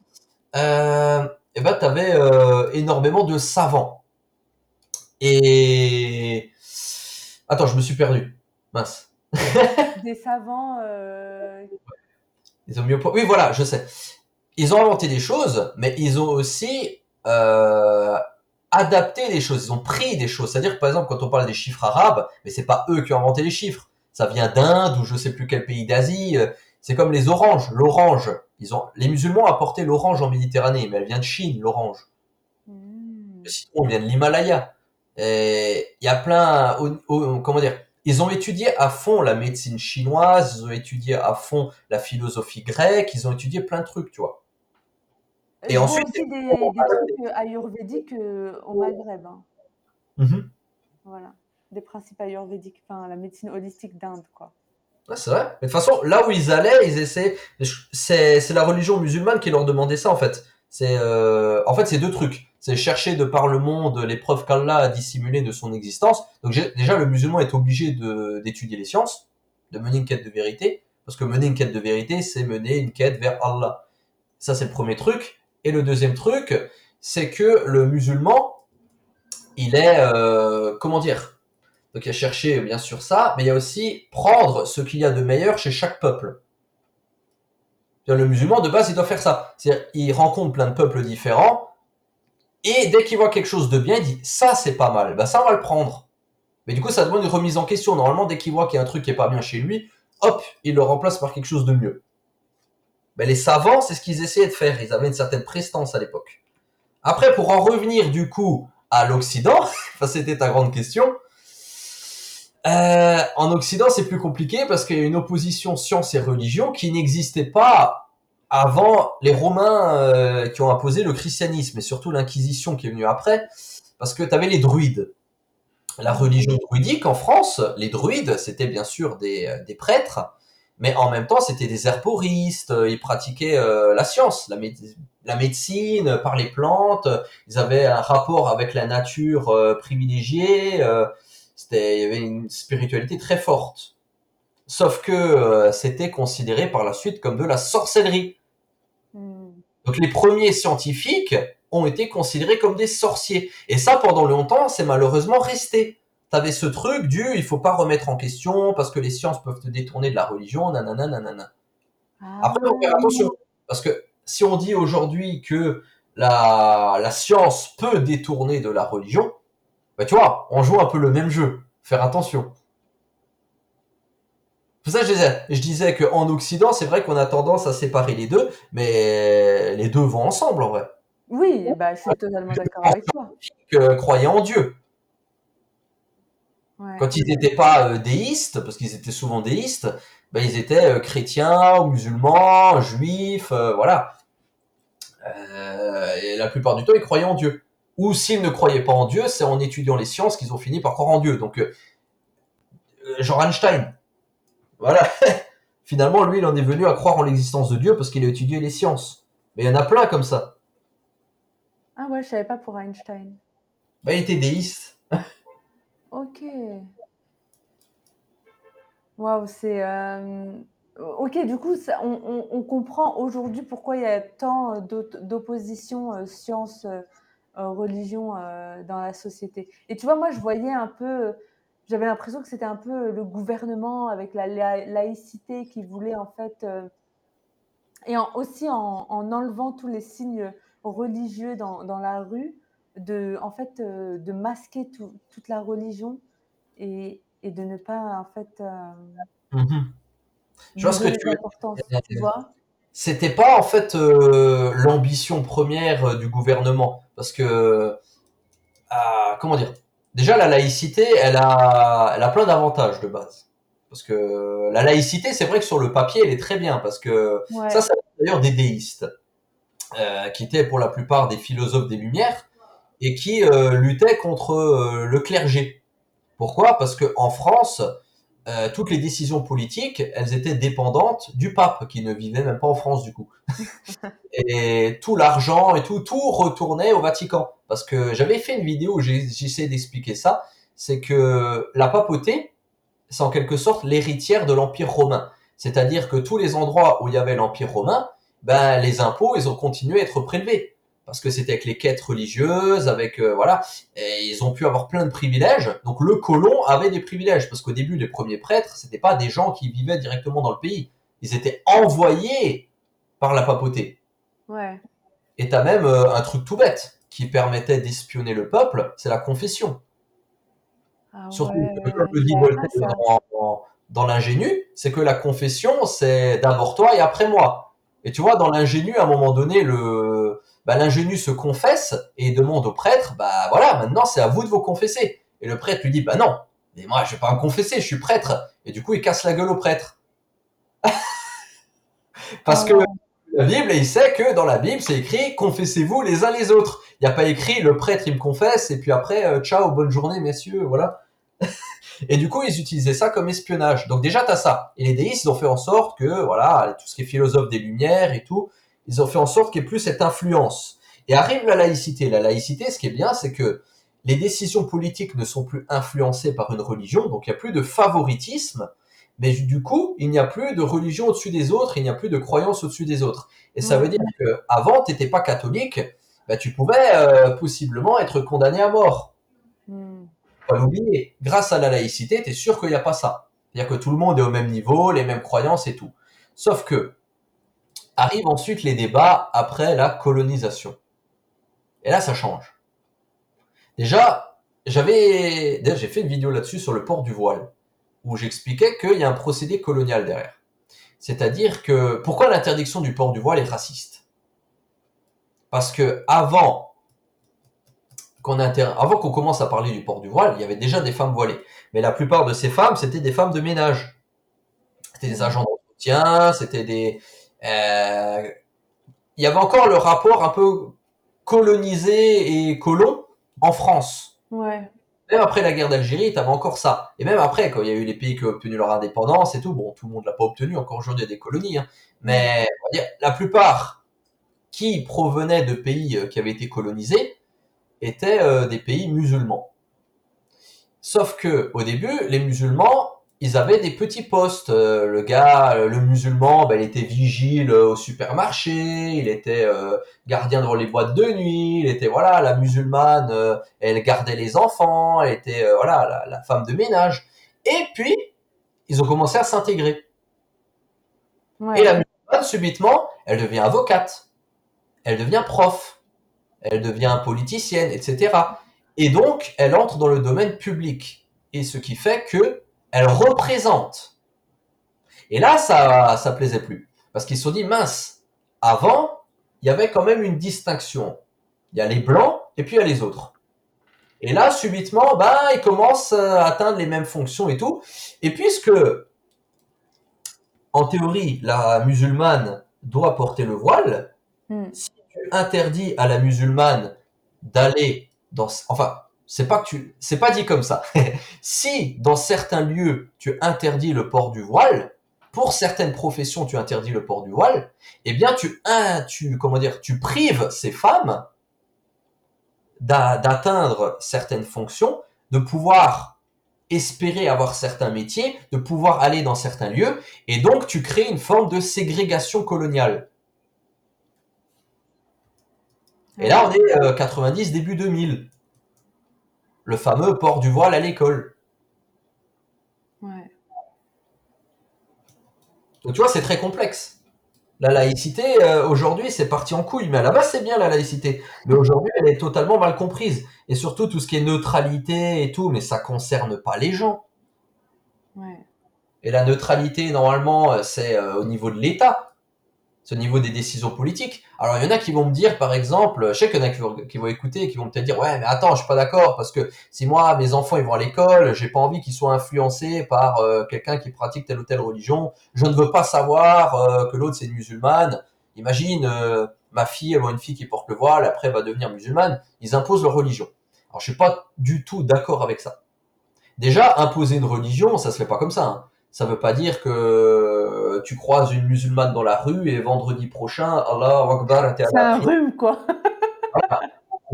et ben t'avais énormément de savants. Et attends, je me suis perdu. Mince. Des savants. euh, Ils ont mis au point. Oui, voilà, je sais. Ils ont inventé des choses, mais ils ont aussi euh, adapté des choses. Ils ont pris des choses. C'est-à-dire par exemple, quand on parle des chiffres arabes, mais c'est pas eux qui ont inventé les chiffres. Ça vient d'Inde ou je sais plus quel pays d'Asie. Euh, C'est comme les oranges. L'orange, ils ont. Les musulmans ont apporté l'orange en Méditerranée, mais elle vient de Chine, l'orange. hmm. Le citron vient de l'Himalaya. Et il y a plein, au- au- comment dire, ils ont étudié à fond la médecine chinoise, ils ont étudié à fond la philosophie grecque, ils ont étudié plein de trucs, tu vois. Et ensuite, aussi des, des trucs ayurvédiques au Maghreb. Hein. Mhm. Voilà, des principes ayurvédiques, enfin la médecine holistique d'Inde, quoi. c'est vrai. Mais de toute façon, là où ils allaient, ils essaient. C'est la religion musulmane qui leur demandait ça, en fait. C'est euh... en fait c'est deux trucs. C'est chercher de par le monde les preuves qu'Allah a dissimulées de son existence. Donc déjà le musulman est obligé d'étudier les sciences, de mener une quête de vérité, parce que mener une quête de vérité, c'est mener une quête vers Allah. Ça c'est le premier truc. Et le deuxième truc, c'est que le musulman, il est euh, comment dire? Donc il y a chercher bien sûr ça, mais il y a aussi prendre ce qu'il y a de meilleur chez chaque peuple. Le musulman, de base, il doit faire ça. C'est-à-dire, il rencontre plein de peuples différents, et dès qu'il voit quelque chose de bien, il dit, ça, c'est pas mal. Bah, ça, on va le prendre. Mais du coup, ça demande une remise en question. Normalement, dès qu'il voit qu'il y a un truc qui est pas bien chez lui, hop, il le remplace par quelque chose de mieux. Mais les savants, c'est ce qu'ils essayaient de faire. Ils avaient une certaine prestance à l'époque. Après, pour en revenir, du coup, à l'Occident, c'était ta grande question. Euh, en Occident, c'est plus compliqué parce qu'il y a une opposition science et religion qui n'existait pas avant les Romains euh, qui ont imposé le christianisme et surtout l'Inquisition qui est venue après, parce que tu avais les druides. La religion druidique en France, les druides, c'était bien sûr des, euh, prêtres, mais en même temps, c'était des herboristes, ils pratiquaient la science, la, médecine, par les plantes, ils avaient un rapport avec la nature privilégié c'était, il y avait une spiritualité très forte. Sauf que euh, c'était considéré par la suite comme de la sorcellerie. Donc les premiers scientifiques ont été considérés comme des sorciers. Et ça, pendant longtemps, c'est malheureusement resté. T'avais ce truc du il faut pas remettre en question parce que les sciences peuvent te détourner de la religion, nanana, nanana. Ah. Après, on faire attention. Parce que si on dit aujourd'hui que la, la science peut détourner de la religion, bah, tu vois, on joue un peu le même jeu. Faire attention. Ça, je disais, je disais qu'en Occident, c'est vrai qu'on a tendance à séparer les deux, mais les deux vont ensemble en vrai. Oui, bah, je suis totalement d'accord avec toi. Que croyaient en Dieu. Quand ils n'étaient pas euh, déistes, parce qu'ils étaient souvent déistes, bah, ils étaient euh, chrétiens, musulmans, juifs, euh, voilà. et la plupart du temps, ils croyaient en Dieu ou s'ils ne croyaient pas en Dieu, c'est en étudiant les sciences qu'ils ont fini par croire en Dieu. Donc, euh, euh genre Einstein, voilà. Finalement, lui, il en est venu à croire en l'existence de Dieu parce qu'il a étudié les sciences. Mais il y en a plein comme ça. Ah ouais, je savais pas pour Einstein. Bah, il était déiste. ok. Waouh, c'est. Euh, ok, du coup, on, comprend aujourd'hui pourquoi il y a tant d'opposition euh, sciences euh, religion euh, dans la société. Et tu vois, moi, je voyais un peu, j'avais l'impression que c'était un peu le gouvernement avec la, laïcité qui voulait en fait, euh, et aussi en, enlevant tous les signes religieux dans, dans, la rue, de, en fait, de masquer toute la religion et, et, de ne pas, en fait, mmh je vois ce que tu, vois c'était pas en fait euh, l'ambition première euh, du gouvernement. Parce que comment dire déjà la laïcité elle a elle a plein d'avantages de base. Parce que la laïcité c'est vrai que sur le papier elle est très bien parce que ça ça d'ailleurs des déistes euh, qui étaient pour la plupart des philosophes des Lumières et qui luttaient contre le clergé. Pourquoi? Parce que en France euh, toutes les décisions politiques, elles étaient dépendantes du pape, qui ne vivait même pas en France du coup. et tout l'argent et tout, tout retournait au Vatican. Parce que j'avais fait une vidéo où j'essayais d'expliquer ça, c'est que la papauté, c'est en quelque sorte l'héritière de l'Empire romain. C'est-à-dire que tous les endroits où il y avait l'Empire romain, ben, les impôts, ils ont continué à être prélevés parce que c'était avec les quêtes religieuses, avec euh, voilà, et ils ont pu avoir plein de privilèges. Donc le colon avait des privilèges parce qu'au début les premiers prêtres, c'était pas des gens qui vivaient directement dans le pays, ils étaient envoyés par la papauté. Ouais. Et t'as même euh, un truc tout bête qui permettait d'espionner le peuple, c'est la confession. Ah Surtout le peuple dit dans, dans l'ingénu, c'est que la confession c'est d'abord toi et après moi. Et tu vois, dans l'ingénu, à un moment donné, le bah, l'ingénu se confesse et demande au prêtre, bah voilà, maintenant c'est à vous de vous confesser. Et le prêtre lui dit, bah non, mais moi je vais pas me confesser, je suis prêtre. Et du coup, il casse la gueule au prêtre. Parce que la Bible il sait que dans la Bible, c'est écrit confessez-vous les uns les autres. Il n'y a pas écrit le prêtre il me confesse et puis après euh, ciao bonne journée messieurs voilà. et du coup ils utilisaient ça comme espionnage. Donc déjà t'as ça. Et les déistes ils ont fait en sorte que voilà tout ce qui est philosophe des Lumières et tout, ils ont fait en sorte qu'il n'y ait plus cette influence. Et arrive la laïcité. La laïcité, ce qui est bien, c'est que les décisions politiques ne sont plus influencées par une religion, donc il n'y a plus de favoritisme, mais du coup, il n'y a plus de religion au-dessus des autres, il n'y a plus de croyance au-dessus des autres. Et ça veut dire que avant, tu n'étais pas catholique, bah, tu pouvais euh, possiblement être condamné à mort. Mm. Pas l'oublier. Grâce à la laïcité, tu es sûr qu'il n'y a pas ça. C'est-à-dire que tout le monde est au même niveau, les mêmes croyances et tout. Sauf que arrivent ensuite les débats après la colonisation. Et là, ça change. Déjà, j'avais, j'ai fait une vidéo là-dessus sur le port du voile, où j'expliquais qu'il y a un procédé colonial derrière. C'est-à-dire que, pourquoi l'interdiction du port du voile est raciste? Parce que avant qu'on avant qu'on commence à parler du port du voile, il y avait déjà des femmes voilées. Mais la plupart de ces femmes, c'était des femmes de ménage. C'était des agents d'entretien, c'était des, euh, il y avait encore le rapport un peu colonisé et colon en France. Ouais. Même après la guerre d'Algérie, tu avais encore ça. Et même après, quand il y a eu les pays qui ont obtenu leur indépendance et tout, bon, tout le monde l'a pas obtenu, encore aujourd'hui il y a des colonies, hein. mais on va dire, la plupart qui provenaient de pays euh, qui avaient été colonisés étaient euh, des pays musulmans. Sauf que au début, les musulmans, ils avaient des petits postes. Euh, le gars, euh, le musulman, ben, il était vigile au supermarché, il était euh, gardien devant les boîtes de nuit, il était voilà, la musulmane, elle gardait les enfants, elle était voilà, la, femme de ménage. Et puis, ils ont commencé à s'intégrer. Et la musulmane, subitement, elle devient avocate, elle devient prof, elle devient politicienne, etc. Et donc, elle entre dans le domaine public. Et ce qui fait que elle représente. Et là, ça, ça plaisait plus. Parce qu'ils se sont dit, mince, avant, il y avait quand même une distinction. Il y a les blancs et puis il y a les autres. Et là, subitement, bah, ils commencent à atteindre les mêmes fonctions et tout. Et puisque, en théorie, la musulmane doit porter le voile, hmm. si tu interdis à la musulmane d'aller dans, enfin, c'est pas tu, c'est pas dit comme ça. si dans certains lieux tu interdis le port du voile, pour certaines professions tu interdis le port du voile, eh bien tu, tu comment dire, tu prives ces femmes d'atteindre certaines fonctions, de pouvoir espérer avoir certains métiers, de pouvoir aller dans certains lieux, et donc tu crées une forme de ségrégation coloniale. Et là, on est 90, euh, début 2000 le fameux port du voile à l'école. Ouais. Donc tu vois, c'est très complexe. La laïcité, euh, aujourd'hui, c'est parti en couille, mais à la base, c'est bien la laïcité. Mais aujourd'hui, elle est totalement mal comprise. Et surtout, tout ce qui est neutralité et tout, mais ça concerne pas les gens. Ouais. Et la neutralité, normalement, euh, c'est euh, au niveau de l'État. Au niveau des décisions politiques. Alors, il y en a qui vont me dire, par exemple, je sais qu'il y en a qui vont, écouter qui vont peut-être dire, ouais, mais attends, je suis pas d'accord, parce que si moi, mes enfants, ils vont à l'école, j'ai pas envie qu'ils soient influencés par euh, quelqu'un qui pratique telle ou telle religion. Je ne veux pas savoir euh, que l'autre, c'est une musulmane. Imagine, euh, ma fille, elle voit une fille qui porte le voile, après, elle va devenir musulmane. Ils imposent leur religion. Alors, je suis pas du tout d'accord avec ça. Déjà, imposer une religion, ça se fait pas comme ça. Hein ça veut pas dire que tu croises une musulmane dans la rue et vendredi prochain, Allah Akbar, C'est un rhume, quoi. voilà.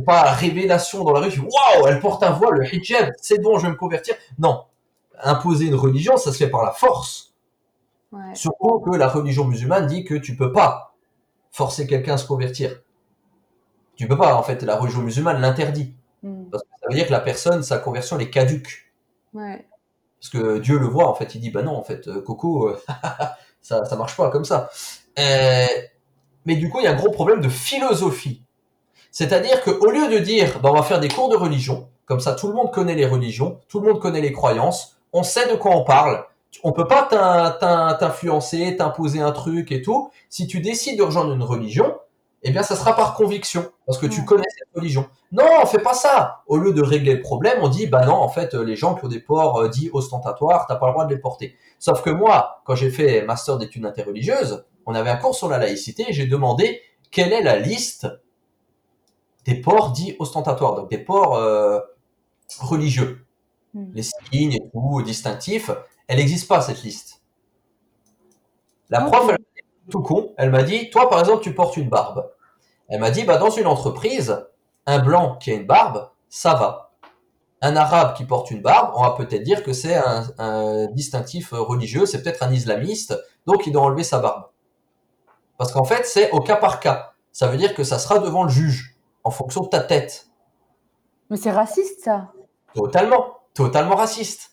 Pas la révélation dans la rue, waouh, elle porte un voile, le hijab, c'est bon, je vais me convertir. Non. Imposer une religion, ça se fait par la force. Ouais. Surtout que la religion musulmane dit que tu peux pas forcer quelqu'un à se convertir. Tu peux pas, en fait, la religion musulmane l'interdit. Hmm. Parce que ça veut dire que la personne, sa conversion, elle est caduque. Ouais. Parce que Dieu le voit, en fait, il dit, bah non, en fait, euh, Coco, euh, ça, ça marche pas comme ça. Euh, mais du coup, il y a un gros problème de philosophie. C'est-à-dire qu'au lieu de dire, bah, on va faire des cours de religion, comme ça tout le monde connaît les religions, tout le monde connaît les croyances, on sait de quoi on parle, on peut pas t'influencer, t'imposer un truc et tout. Si tu décides de rejoindre une religion, eh bien, ça sera par conviction, parce que tu connais cette religion. Non, on fait pas ça. Au lieu de régler le problème, on dit, bah non, en fait, les gens qui ont des ports euh, dits ostentatoires, t'as pas le droit de les porter. Sauf que moi, quand j'ai fait master d'études interreligieuses, on avait un cours sur la laïcité et j'ai demandé quelle est la liste des ports dits ostentatoires, donc des ports euh, religieux, Hmm. les signes et tout distinctifs. Elle n'existe pas cette liste. La Ok. prof, elle tout con, elle m'a dit, toi par exemple, tu portes une barbe. Elle m'a dit, bah dans une entreprise, un blanc qui a une barbe, ça va. Un arabe qui porte une barbe, on va peut-être dire que c'est un, un distinctif religieux, c'est peut-être un islamiste, donc il doit enlever sa barbe. Parce qu'en fait, c'est au cas par cas. Ça veut dire que ça sera devant le juge, en fonction de ta tête. Mais c'est raciste, ça. Totalement, totalement raciste.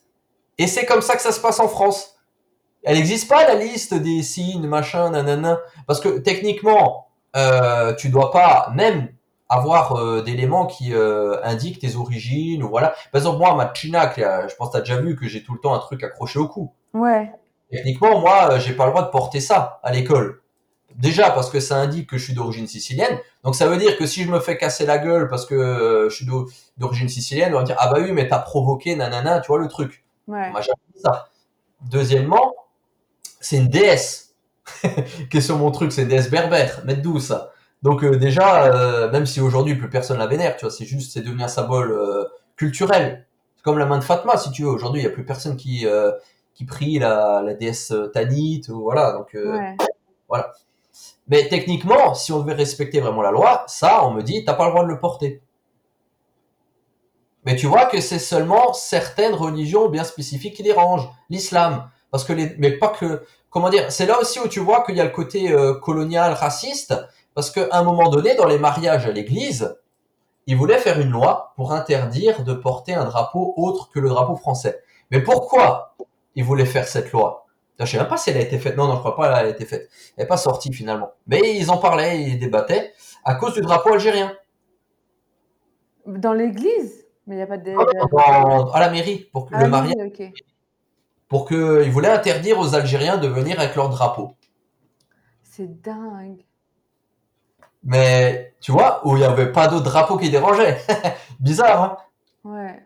Et c'est comme ça que ça se passe en France. Elle n'existe pas la liste des signes, machin, nanana. Parce que techniquement, euh, tu dois pas même avoir euh, d'éléments qui euh, indiquent tes origines ou voilà. Par exemple, moi, ma chinac, là, je pense que t'as déjà vu que j'ai tout le temps un truc accroché au cou. Ouais. Techniquement, moi, euh, j'ai pas le droit de porter ça à l'école. Déjà parce que ça indique que je suis d'origine sicilienne. Donc ça veut dire que si je me fais casser la gueule parce que euh, je suis d'o- d'origine sicilienne, on va dire ah bah oui mais t'as provoqué nanana, tu vois le truc. Ouais. Moi ça. Deuxièmement, c'est une déesse qui est sur mon truc, c'est une déesse berbère, mettre d'où ça? Donc euh, déjà, euh, même si aujourd'hui plus personne la vénère, tu vois, c'est juste c'est devenu un symbole euh, culturel. C'est comme la main de Fatma, si tu veux. Aujourd'hui, il y a plus personne qui qui prie la, la déesse Tanit ou voilà. Donc Ouais. mais techniquement, si on devait respecter vraiment la loi, ça, on me dit, t'as pas le droit de le porter. Mais tu vois que c'est seulement certaines religions bien spécifiques qui dérangent. L'islam. Parce que les, mais pas que, comment dire, c'est là aussi où tu vois qu'il y a le côté euh, colonial, raciste. Parce qu'à un moment donné, dans les mariages à l'église, ils voulaient faire une loi pour interdire de porter un drapeau autre que le drapeau français. Mais pourquoi ils voulaient faire cette loi? Je sais même pas si elle a été faite. Non, non, je crois pas qu'elle a été faite. Elle n'est pas sortie finalement. Mais ils en parlaient, ils débattaient à cause du drapeau algérien. Dans l'église? Mais il n'y a pas de. Dans- à la mairie, pour que Ah le oui, mariage. Pour que ils voulaient interdire aux Algériens de venir avec leur drapeau. C'est dingue. Mais tu vois, où il n'y avait pas d'autre drapeau qui dérangeait. Bizarre, hein Ouais.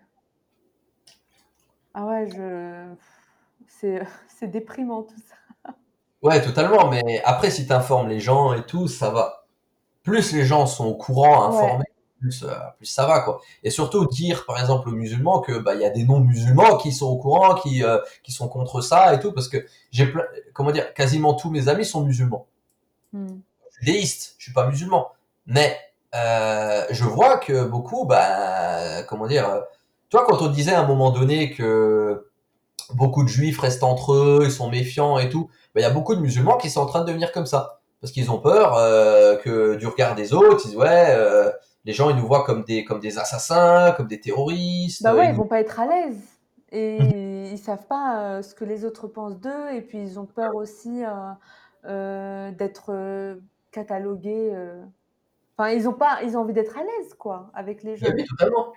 Ah ouais, je. C'est c'est déprimant tout ça. Ouais, totalement. Mais après, si tu informes les gens et tout, ça va. Plus les gens sont au courant, informés, plus, euh, plus ça va, quoi. Et surtout dire, par exemple, aux musulmans que bah il y a des non-musulmans qui sont au courant, qui euh, qui sont contre ça et tout, parce que j'ai plein, comment dire, quasiment tous mes amis sont musulmans. Hmm. Je suis déiste, je suis pas musulman, mais euh, je vois que beaucoup, bah, comment dire, vois, quand on disait à un moment donné que beaucoup de juifs restent entre eux, ils sont méfiants et tout, bah, il y a beaucoup de musulmans qui sont en train de devenir comme ça. Parce qu'ils ont peur euh, que du regard des autres, ils disent ouais, euh, les gens ils nous voient comme des comme des assassins, comme des terroristes. Bah ouais, ils ils vont pas être à l'aise. Et ils savent pas euh, ce que les autres pensent d'eux. Et puis ils ont peur aussi euh, euh, d'être catalogués. Enfin, ils ont pas, ils ont envie d'être à l'aise, quoi, avec les gens. Oui, totalement.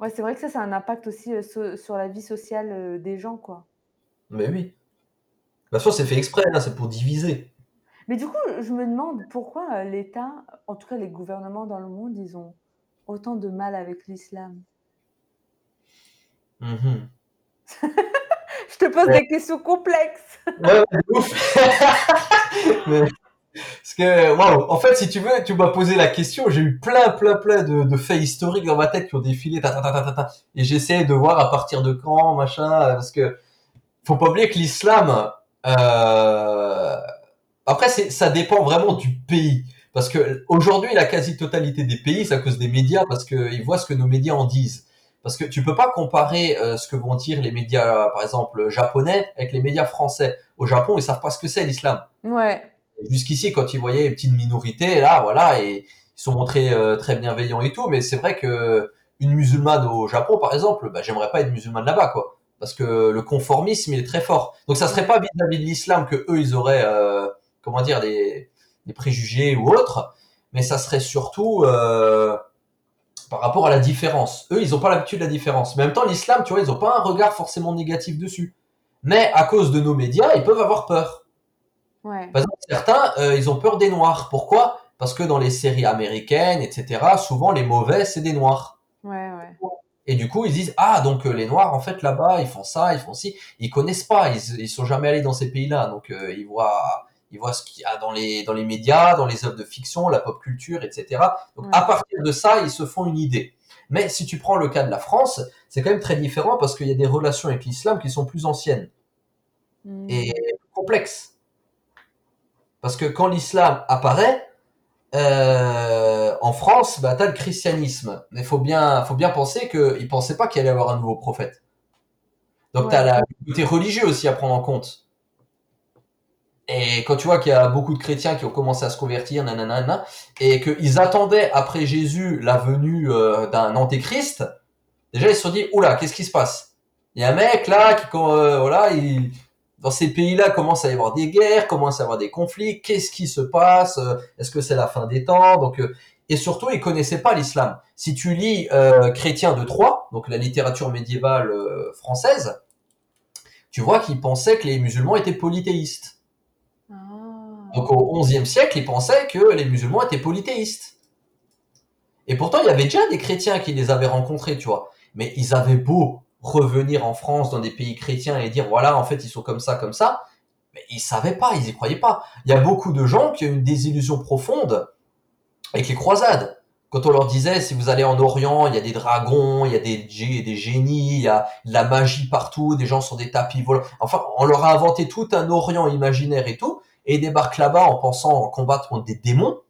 Ouais, c'est vrai que ça, ça a un impact aussi euh, so- sur la vie sociale euh, des gens, quoi. Mais oui. Bien sûr, c'est fait exprès, hein, c'est pour diviser. Mais du coup, je me demande pourquoi euh, l'État, en tout cas les gouvernements dans le monde, ils ont autant de mal avec l'islam. Mhm. Je te pose Ouais. des questions complexes. Ouais, ouf. Mais- parce que, waouh, en fait, si tu veux, tu m'as posé la question, j'ai eu plein, plein, plein de, de faits historiques dans ma tête qui ont défilé, ta, ta, ta, ta, ta, ta. et j'essaie de voir à partir de quand, machin, euh, parce que faut pas oublier que l'islam, euh... après, ça dépend vraiment du pays. Parce que aujourd'hui, la quasi-totalité des pays, c'est à cause des médias, parce qu'ils voient ce que nos médias en disent. Parce que tu peux pas comparer euh, ce que vont dire les médias, par exemple, japonais, avec les médias français. Au Japon, ils savent pas ce que c'est l'islam. Ouais. Jusqu'ici, quand ils voyaient une petite minorité, là, voilà, et ils sont montrés euh, très bienveillants et tout, mais c'est vrai que une musulmane au Japon, par exemple, bah, j'aimerais pas être musulmane là-bas, quoi, parce que le conformisme il est très fort. Donc ça serait pas vis-à-vis de l'islam que eux ils auraient, euh, comment dire, des, des préjugés ou autres, mais ça serait surtout euh, par rapport à la différence. Eux, ils ont pas l'habitude de la différence. Mais en même temps, l'islam, tu vois, ils ont pas un regard forcément négatif dessus. Mais à cause de nos médias, ils peuvent avoir peur. Ouais. Par exemple, certains, euh, ils ont peur des noirs. Pourquoi? Parce que dans les séries américaines, etc., souvent les mauvais, c'est des noirs. Ouais, ouais. Et du coup, ils disent ah donc euh, les Noirs en fait là-bas ils font ça, ils font ci, ils connaissent pas, ils, ils sont jamais allés dans ces pays-là, donc euh, ils voient ils voient ce qu'il y a dans les dans les médias, dans les œuvres de fiction, la pop culture, etc. Donc Ouais. à partir de ça, ils se font une idée. Mais si tu prends le cas de la France, c'est quand même très différent parce qu'il y a des relations avec l'islam qui sont plus anciennes Hmm. et complexes. Parce que quand l'islam apparaît, euh, en France, bah, tu as le christianisme. Mais il faut bien, faut bien penser qu'ils ne pensaient pas qu'il allait y avoir un nouveau prophète. Donc tu as Ouais. le côté religieux aussi à prendre en compte. Et quand tu vois qu'il y a beaucoup de chrétiens qui ont commencé à se convertir, nanana, et qu'ils attendaient après Jésus la venue euh, d'un antéchrist, déjà ils se sont dit, oula, qu'est-ce qui se passe? Il y a un mec là qui, euh, voilà, il, dans ces pays-là, commence à y avoir des guerres, commence à y avoir des conflits. Qu'est-ce qui se passe? Est-ce que c'est la fin des temps? Donc, euh, et surtout, ils connaissaient pas l'islam. Si tu lis euh, Chrétien de Troyes, donc la littérature médiévale euh, française, tu vois qu'ils pensaient que les musulmans étaient polythéistes. Donc au XIe siècle, ils pensaient que les musulmans étaient polythéistes. Et pourtant, il y avait déjà des chrétiens qui les avaient rencontrés, tu vois. Mais ils avaient beau revenir en France dans des pays chrétiens et dire voilà, en fait, ils sont comme ça, comme ça. Mais ils savaient pas, ils y croyaient pas. Il y a beaucoup de gens qui ont une désillusion profonde avec les croisades. Quand on leur disait si vous allez en Orient, il y a des dragons, il y a des, des génies, il y a de la magie partout, des gens sur des tapis volants. Enfin, on leur a inventé tout un Orient imaginaire et tout, et ils débarquent là-bas en pensant combattre contre des démons,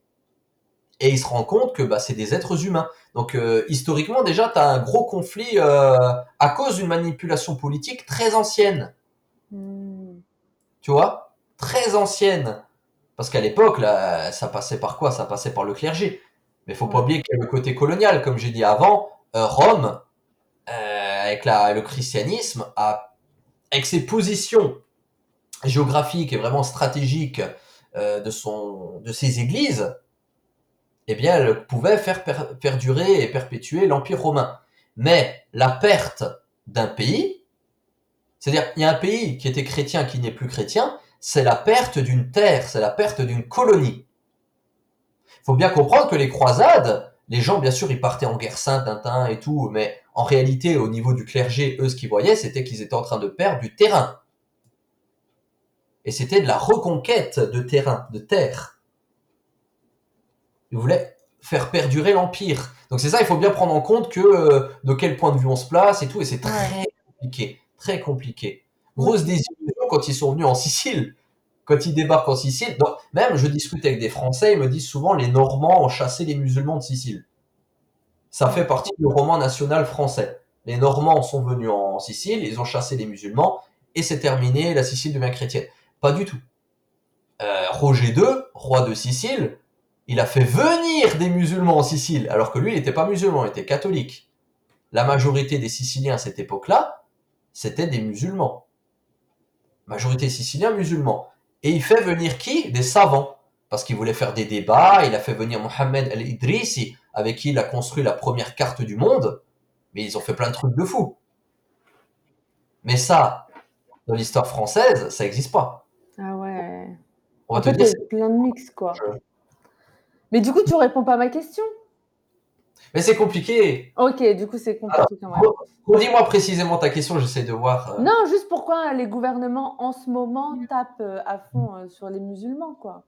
et ils se rendent compte que bah, c'est des êtres humains. Donc euh, historiquement déjà, tu as un gros conflit euh, à cause d'une manipulation politique très ancienne, Hmm. tu vois, très ancienne. Parce qu'à l'époque, là, ça passait par quoi? Ça passait par le clergé. Mais faut pas oublier qu'il y a le côté colonial, comme j'ai dit avant. euh, Rome, avec la, le christianisme, a, avec ses positions géographiques et vraiment stratégiques euh, de son, de ses églises, eh bien, elle pouvait faire per- perdurer et perpétuer l'empire romain. Mais la perte d'un pays, c'est-à-dire il y a un pays qui était chrétien qui n'est plus chrétien, c'est la perte d'une terre, c'est la perte d'une colonie. Il faut bien comprendre que les croisades, les gens, bien sûr, ils partaient en guerre sainte, Tintin et tout, mais en réalité, au niveau du clergé, eux, ce qu'ils voyaient, c'était qu'ils étaient en train de perdre du terrain. Et c'était de la reconquête de terrain, de terre. Ils voulaient faire perdurer l'empire. Donc c'est ça, il faut bien prendre en compte que euh, de quel point de vue on se place et tout, et c'est très compliqué, très compliqué. Grosse désillusion quand ils sont venus en Sicile. Quand ils débarquent en Sicile, donc, même je discute avec des Français, ils me disent souvent les Normands ont chassé les musulmans de Sicile. Ça fait partie du roman national français. Les Normands sont venus en Sicile, ils ont chassé les musulmans, et c'est terminé, la Sicile devient chrétienne. Pas du tout. Euh, Roger II, roi de Sicile, il a fait venir des musulmans en Sicile, alors que lui, il n'était pas musulman, il était catholique. La majorité des Siciliens à cette époque-là, c'était des musulmans. Majorité siciliens musulmans. Et il fait venir qui? Des savants. Parce qu'il voulait faire des débats, il a fait venir Mohamed El-Idrissi, avec qui il a construit la première carte du monde. Mais ils ont fait plein de trucs de fou. Mais ça, dans l'histoire française, ça n'existe pas. Ouais. On va En te fait, dire, il y a plein de mix, quoi. Je- Mais du coup, tu réponds pas à ma question. mais c'est compliqué. Ok, du coup, c'est compliqué quand même. Redis-moi précisément ta question, j'essaie de voir. euh, Non, juste pourquoi les gouvernements en ce moment tapent euh, à fond euh, sur les musulmans, quoi.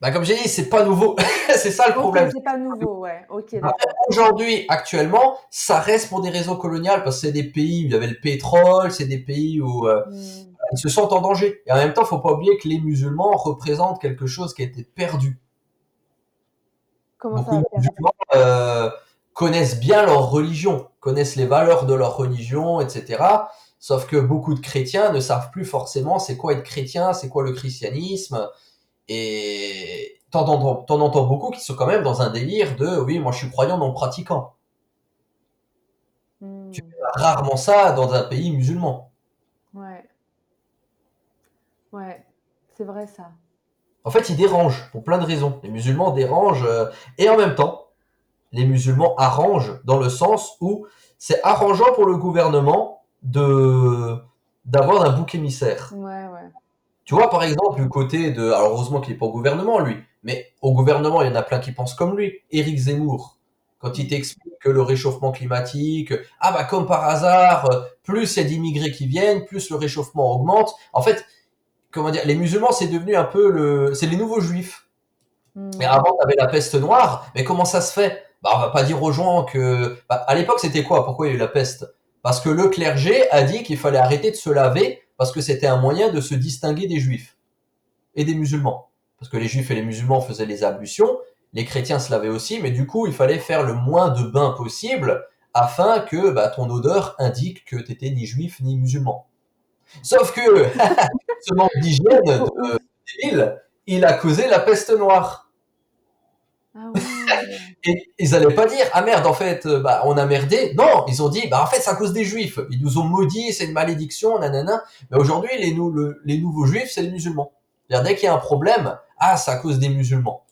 Bah, comme j'ai dit, c'est pas nouveau. c'est ça le problème. c'est pas nouveau, ouais. Ok, Ah. d'accord. Aujourd'hui, actuellement, ça reste pour des raisons coloniales parce que c'est des pays où il y avait le pétrole, c'est des pays où Hmm. Ils se sentent en danger. Et en même temps, faut pas oublier que les musulmans représentent quelque chose qui a été perdu. Comment Beaucoup ça de musulmans euh, connaissent bien leur religion, connaissent les valeurs de leur religion, etc. Sauf que beaucoup de chrétiens ne savent plus forcément c'est quoi être chrétien, c'est quoi le christianisme. Et t'en entends, t'en entends beaucoup qui sont quand même dans un délire de oui, moi je suis croyant non pratiquant. Hmm. Tu verras rarement ça dans un pays musulman. Ouais. C'est vrai ça. En fait, ils dérangent pour plein de raisons. Les musulmans dérangent euh, et en même temps, les musulmans arrangent dans le sens où c'est arrangeant pour le gouvernement de d'avoir un bouc émissaire. Ouais, ouais. Tu vois, par exemple, du côté de... Alors, heureusement qu'il n'est pas au gouvernement, lui. Mais au gouvernement, il y en a plein qui pensent comme lui. Éric Zemmour, quand il t'explique que le réchauffement climatique, ah bah comme par hasard, euh, plus il y a d'immigrés qui viennent, plus le réchauffement augmente. En fait, comment dire, les musulmans c'est devenu un peu le, c'est les nouveaux juifs. Hmm. Mais avant, tu avais la peste noire. Mais comment ça se fait? Bah, on va pas dire aux gens que. Bah, à l'époque, c'était quoi? Pourquoi il y a eu la peste? Parce que le clergé a dit qu'il fallait arrêter de se laver parce que c'était un moyen de se distinguer des juifs et des musulmans. Parce que les juifs et les musulmans faisaient les ablutions, les chrétiens se lavaient aussi, mais du coup, il fallait faire le moins de bains possible afin que bah, ton odeur indique que t'étais ni juif ni musulman. Sauf que ce manque d'hygiène de l'île, il a causé la peste noire. Ah ouais. Et ils allaient pas dire ah merde en fait euh, bah on a merdé. Non, ils ont dit bah en fait c'est à cause des juifs. Ils nous ont maudits, c'est une malédiction, nanana. Mais aujourd'hui les, nou- les nouveaux juifs c'est les musulmans. Dès qu'il y a un problème, ah c'est à cause des musulmans.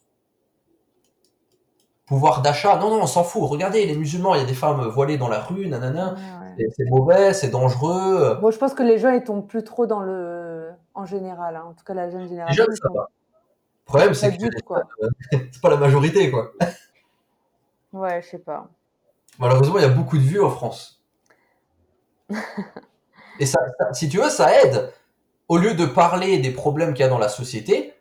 Pouvoir d'achat, non non on s'en fout. Regardez les musulmans, il y a des femmes voilées dans la rue, nanana. Ouais, ouais. C'est- C'est mauvais, c'est dangereux. Bon, je pense que les gens ils tombent plus trop dans le. En général, hein. en tout cas la jeune Les génération. ça sont va. Le problème c'est pas que quoi. c'est pas la majorité quoi. Ouais, je sais pas. Malheureusement, il y a beaucoup de vues en France. Et ça, ça- si tu veux, ça aide. Au lieu de parler des problèmes qu'il y a dans la société,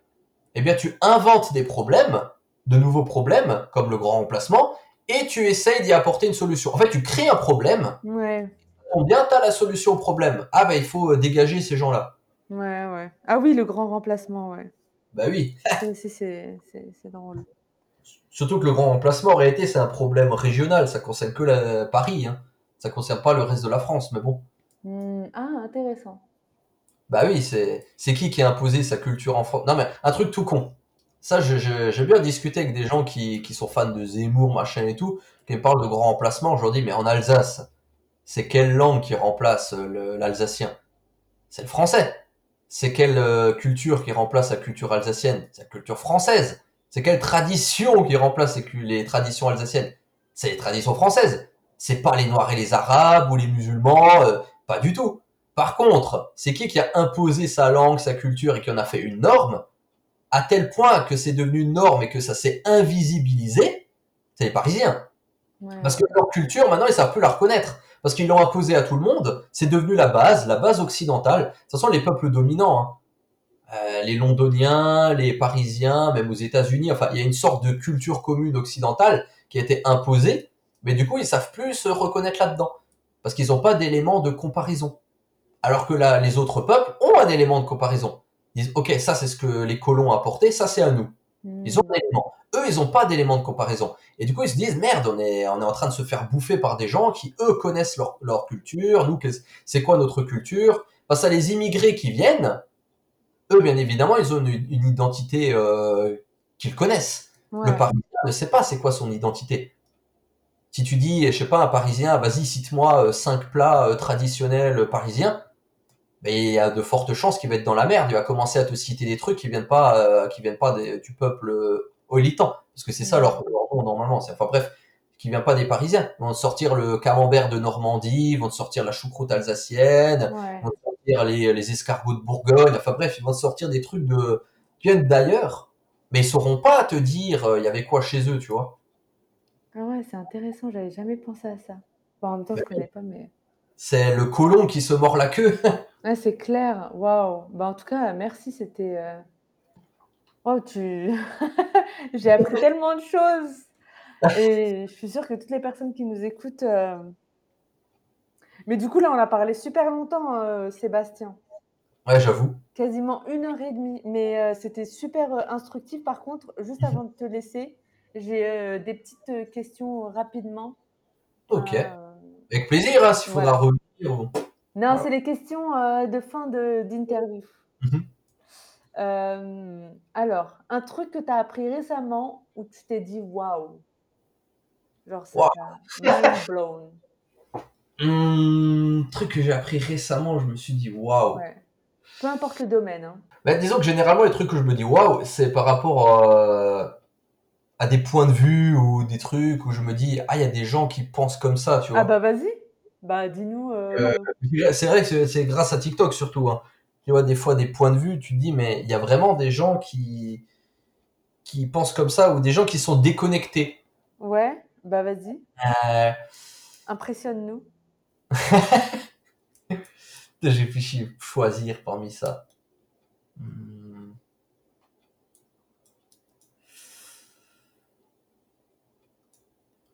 eh bien, tu inventes des problèmes, de nouveaux problèmes, comme le grand remplacement, et tu essayes d'y apporter une solution. En fait, tu crées un problème, Ouais, combien tu as la solution au problème? Ah, bah, il faut euh, dégager ces gens-là. ouais, ouais. Ah oui, le grand remplacement, ouais. Bah oui. C'est drôle. Surtout que le grand remplacement, en réalité, c'est un problème régional. Ça concerne que la- Paris. Hein. Ça concerne pas le reste de la France, mais bon. Hmm, Ah, intéressant. Bah oui, c'est c'est qui qui a imposé sa culture en France Non mais un truc tout con. Ça, j'ai bien discuté avec des gens qui, qui sont fans de Zemmour, machin et tout, qui me parlent de grand remplacement. Je leur dis, mais en Alsace, c'est quelle langue qui remplace l'alsacien? C'est le français. C'est quelle euh, culture qui remplace la culture alsacienne? C'est la culture française. C'est quelle tradition qui remplace les, les traditions alsaciennes? C'est les traditions françaises. C'est pas les Noirs et les Arabes ou les musulmans, euh, pas du tout. Par contre, c'est qui qui a imposé sa langue, sa culture et qui en a fait une norme, à tel point que c'est devenu une norme et que ça s'est invisibilisé, c'est les Parisiens. Ouais. Parce que leur culture, maintenant, ils savent plus la reconnaître. Parce qu'ils l'ont imposée à tout le monde, c'est devenu la base, la base occidentale. De toute façon, les peuples dominants, hein. Euh, les Londoniens, les Parisiens, même aux États-Unis, enfin, il y a une sorte de culture commune occidentale qui a été imposée, mais du coup, ils savent plus se reconnaître là-dedans. Parce qu'ils n'ont pas d'élément de comparaison. Alors que là, les autres peuples ont un élément de comparaison. Ils disent, ok, ça c'est ce que les colons ont apporté, ça c'est à nous. Hmm. Ils ont un élément. Eux, ils n'ont pas d'élément de comparaison. Et du coup, ils se disent, merde, on est, on est en train de se faire bouffer par des gens qui, eux, connaissent leur, leur culture. Nous, c'est quoi notre culture? Face à les immigrés qui viennent, eux, bien évidemment, ils ont une, une identité euh, qu'ils connaissent. Ouais. Le Parisien ne sait pas c'est quoi son identité. Si tu dis, je sais pas, un Parisien, vas-y, cite-moi euh, cinq plats euh, traditionnels parisiens, ben, il y a de fortes chances qu'il va être dans la merde. Il va commencer à te citer des trucs qui viennent pas, euh, qui viennent pas des- du peuple euh, olitan, parce que c'est ça leur, leur nom normalement. Enfin bref, qui vient pas des Parisiens. Ils vont te sortir le camembert de Normandie, ils vont te sortir la choucroute alsacienne, Ouais. ils vont te sortir les, les escargots de Bourgogne. Enfin bref, ils vont te sortir des trucs de qui viennent d'ailleurs, mais ils sauront pas te dire euh, il y avait quoi chez eux, tu vois. Ah ouais, c'est intéressant, j'avais jamais pensé à ça. Bon, en même temps, je connais pas, mais. C'est le colon qui se mord la queue. Ouais, c'est clair, waouh. Bah, en tout cas, merci, c'était. euh, Oh, tu. J'ai appris tellement de choses. Et je suis sûre que toutes les personnes qui nous écoutent. euh, Mais du coup, là, on a parlé super longtemps, euh, Sébastien. Ouais, j'avoue. Quasiment une heure et demie. Mais euh, c'était super euh, instructif. Par contre, juste avant de te laisser, j'ai euh, des petites euh, questions rapidement. Ok. Euh, Avec plaisir, hein, s'il faudra Voilà. revenir. Non, c'est les questions euh, de fin de- d'interview. Mhm. Euh, alors, un truc que tu as appris récemment où tu t'es dit waouh. Genre, ça t'a mind blown. Hum, truc que j'ai appris récemment, je me suis dit waouh. Ouais. Peu importe le domaine. Hein. Bah, disons que généralement, les trucs que je me dis waouh, c'est par rapport à, à des points de vue ou des trucs où je me dis ah, il y a des gens qui pensent comme ça, tu vois. Ah bah vas-y. Bah dis-nous. euh, C'est vrai que c'est- c'est grâce à TikTok surtout. Hein. Tu vois, des fois, des points de vue, tu te dis, mais il y a vraiment des gens qui, qui pensent comme ça ou des gens qui sont déconnectés. Ouais. Bah vas-y, Euh, impressionne-nous. J'ai réfléchi choisir parmi ça. Hmm.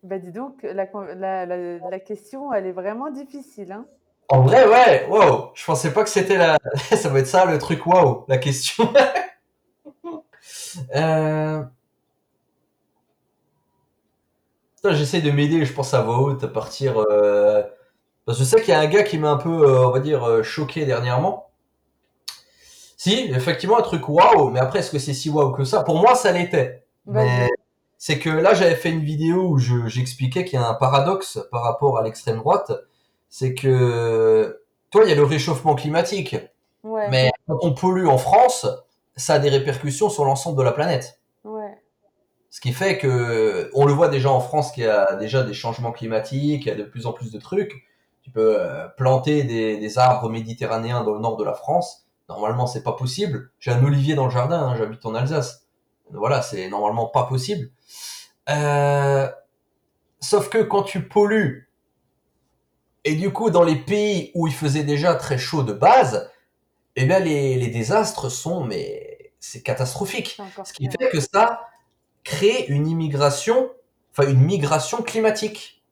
Bah dis donc, la, la, la- la question, elle est vraiment difficile. Hein En vrai, ouais, wow. Je pensais pas que c'était la. ça va être ça le truc, wow, la question. euh... J'essaie de m'aider, je pense à voix haute, à partir. euh, Parce que je sais qu'il y a un gars qui m'a un peu, euh, on va dire, euh, choqué dernièrement. Si, effectivement, un truc waouh, mais après, est-ce que c'est si waouh que ça? Pour moi, ça l'était. Mais c'est que là, j'avais fait une vidéo où je- j'expliquais qu'il y a un paradoxe par rapport à l'extrême droite. C'est que, toi, il y a le réchauffement climatique. Ouais, Mais quand on pollue en France, ça a des répercussions sur l'ensemble de la planète. ouais. Ce qui fait que, on le voit déjà en France qu'il y a déjà des changements climatiques, il y a de plus en plus de trucs. Tu peux euh, planter des, des arbres méditerranéens dans le nord de la France. Normalement, c'est pas possible. J'ai un olivier dans le jardin, hein, j'habite en Alsace. Voilà, c'est normalement pas possible. Euh, sauf que quand tu pollues, et du coup, dans les pays où il faisait déjà très chaud de base, eh bien, les, les désastres sont, mais c'est catastrophique. Ce qui fait que ça crée une immigration, enfin une migration climatique.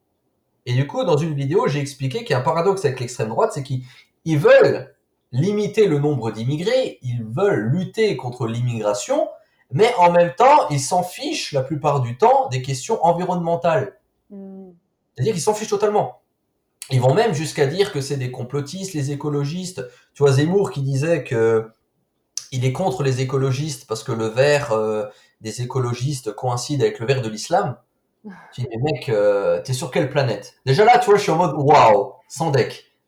Et du coup, dans une vidéo, j'ai expliqué qu'il y a un paradoxe avec l'extrême droite, c'est qu'ils ils veulent limiter le nombre d'immigrés, ils veulent lutter contre l'immigration, mais en même temps, ils s'en fichent la plupart du temps des questions environnementales. Hmm. C'est-à-dire qu'ils s'en fichent totalement. Ils vont même jusqu'à dire que c'est des complotistes, les écologistes. Tu vois Zemmour qui disait que il est contre les écologistes parce que le vert euh, des écologistes coïncide avec le vert de l'islam. Tu dis, mais mec, euh, t'es sur quelle planète? Déjà là, tu vois, je suis en mode waouh, sans deck.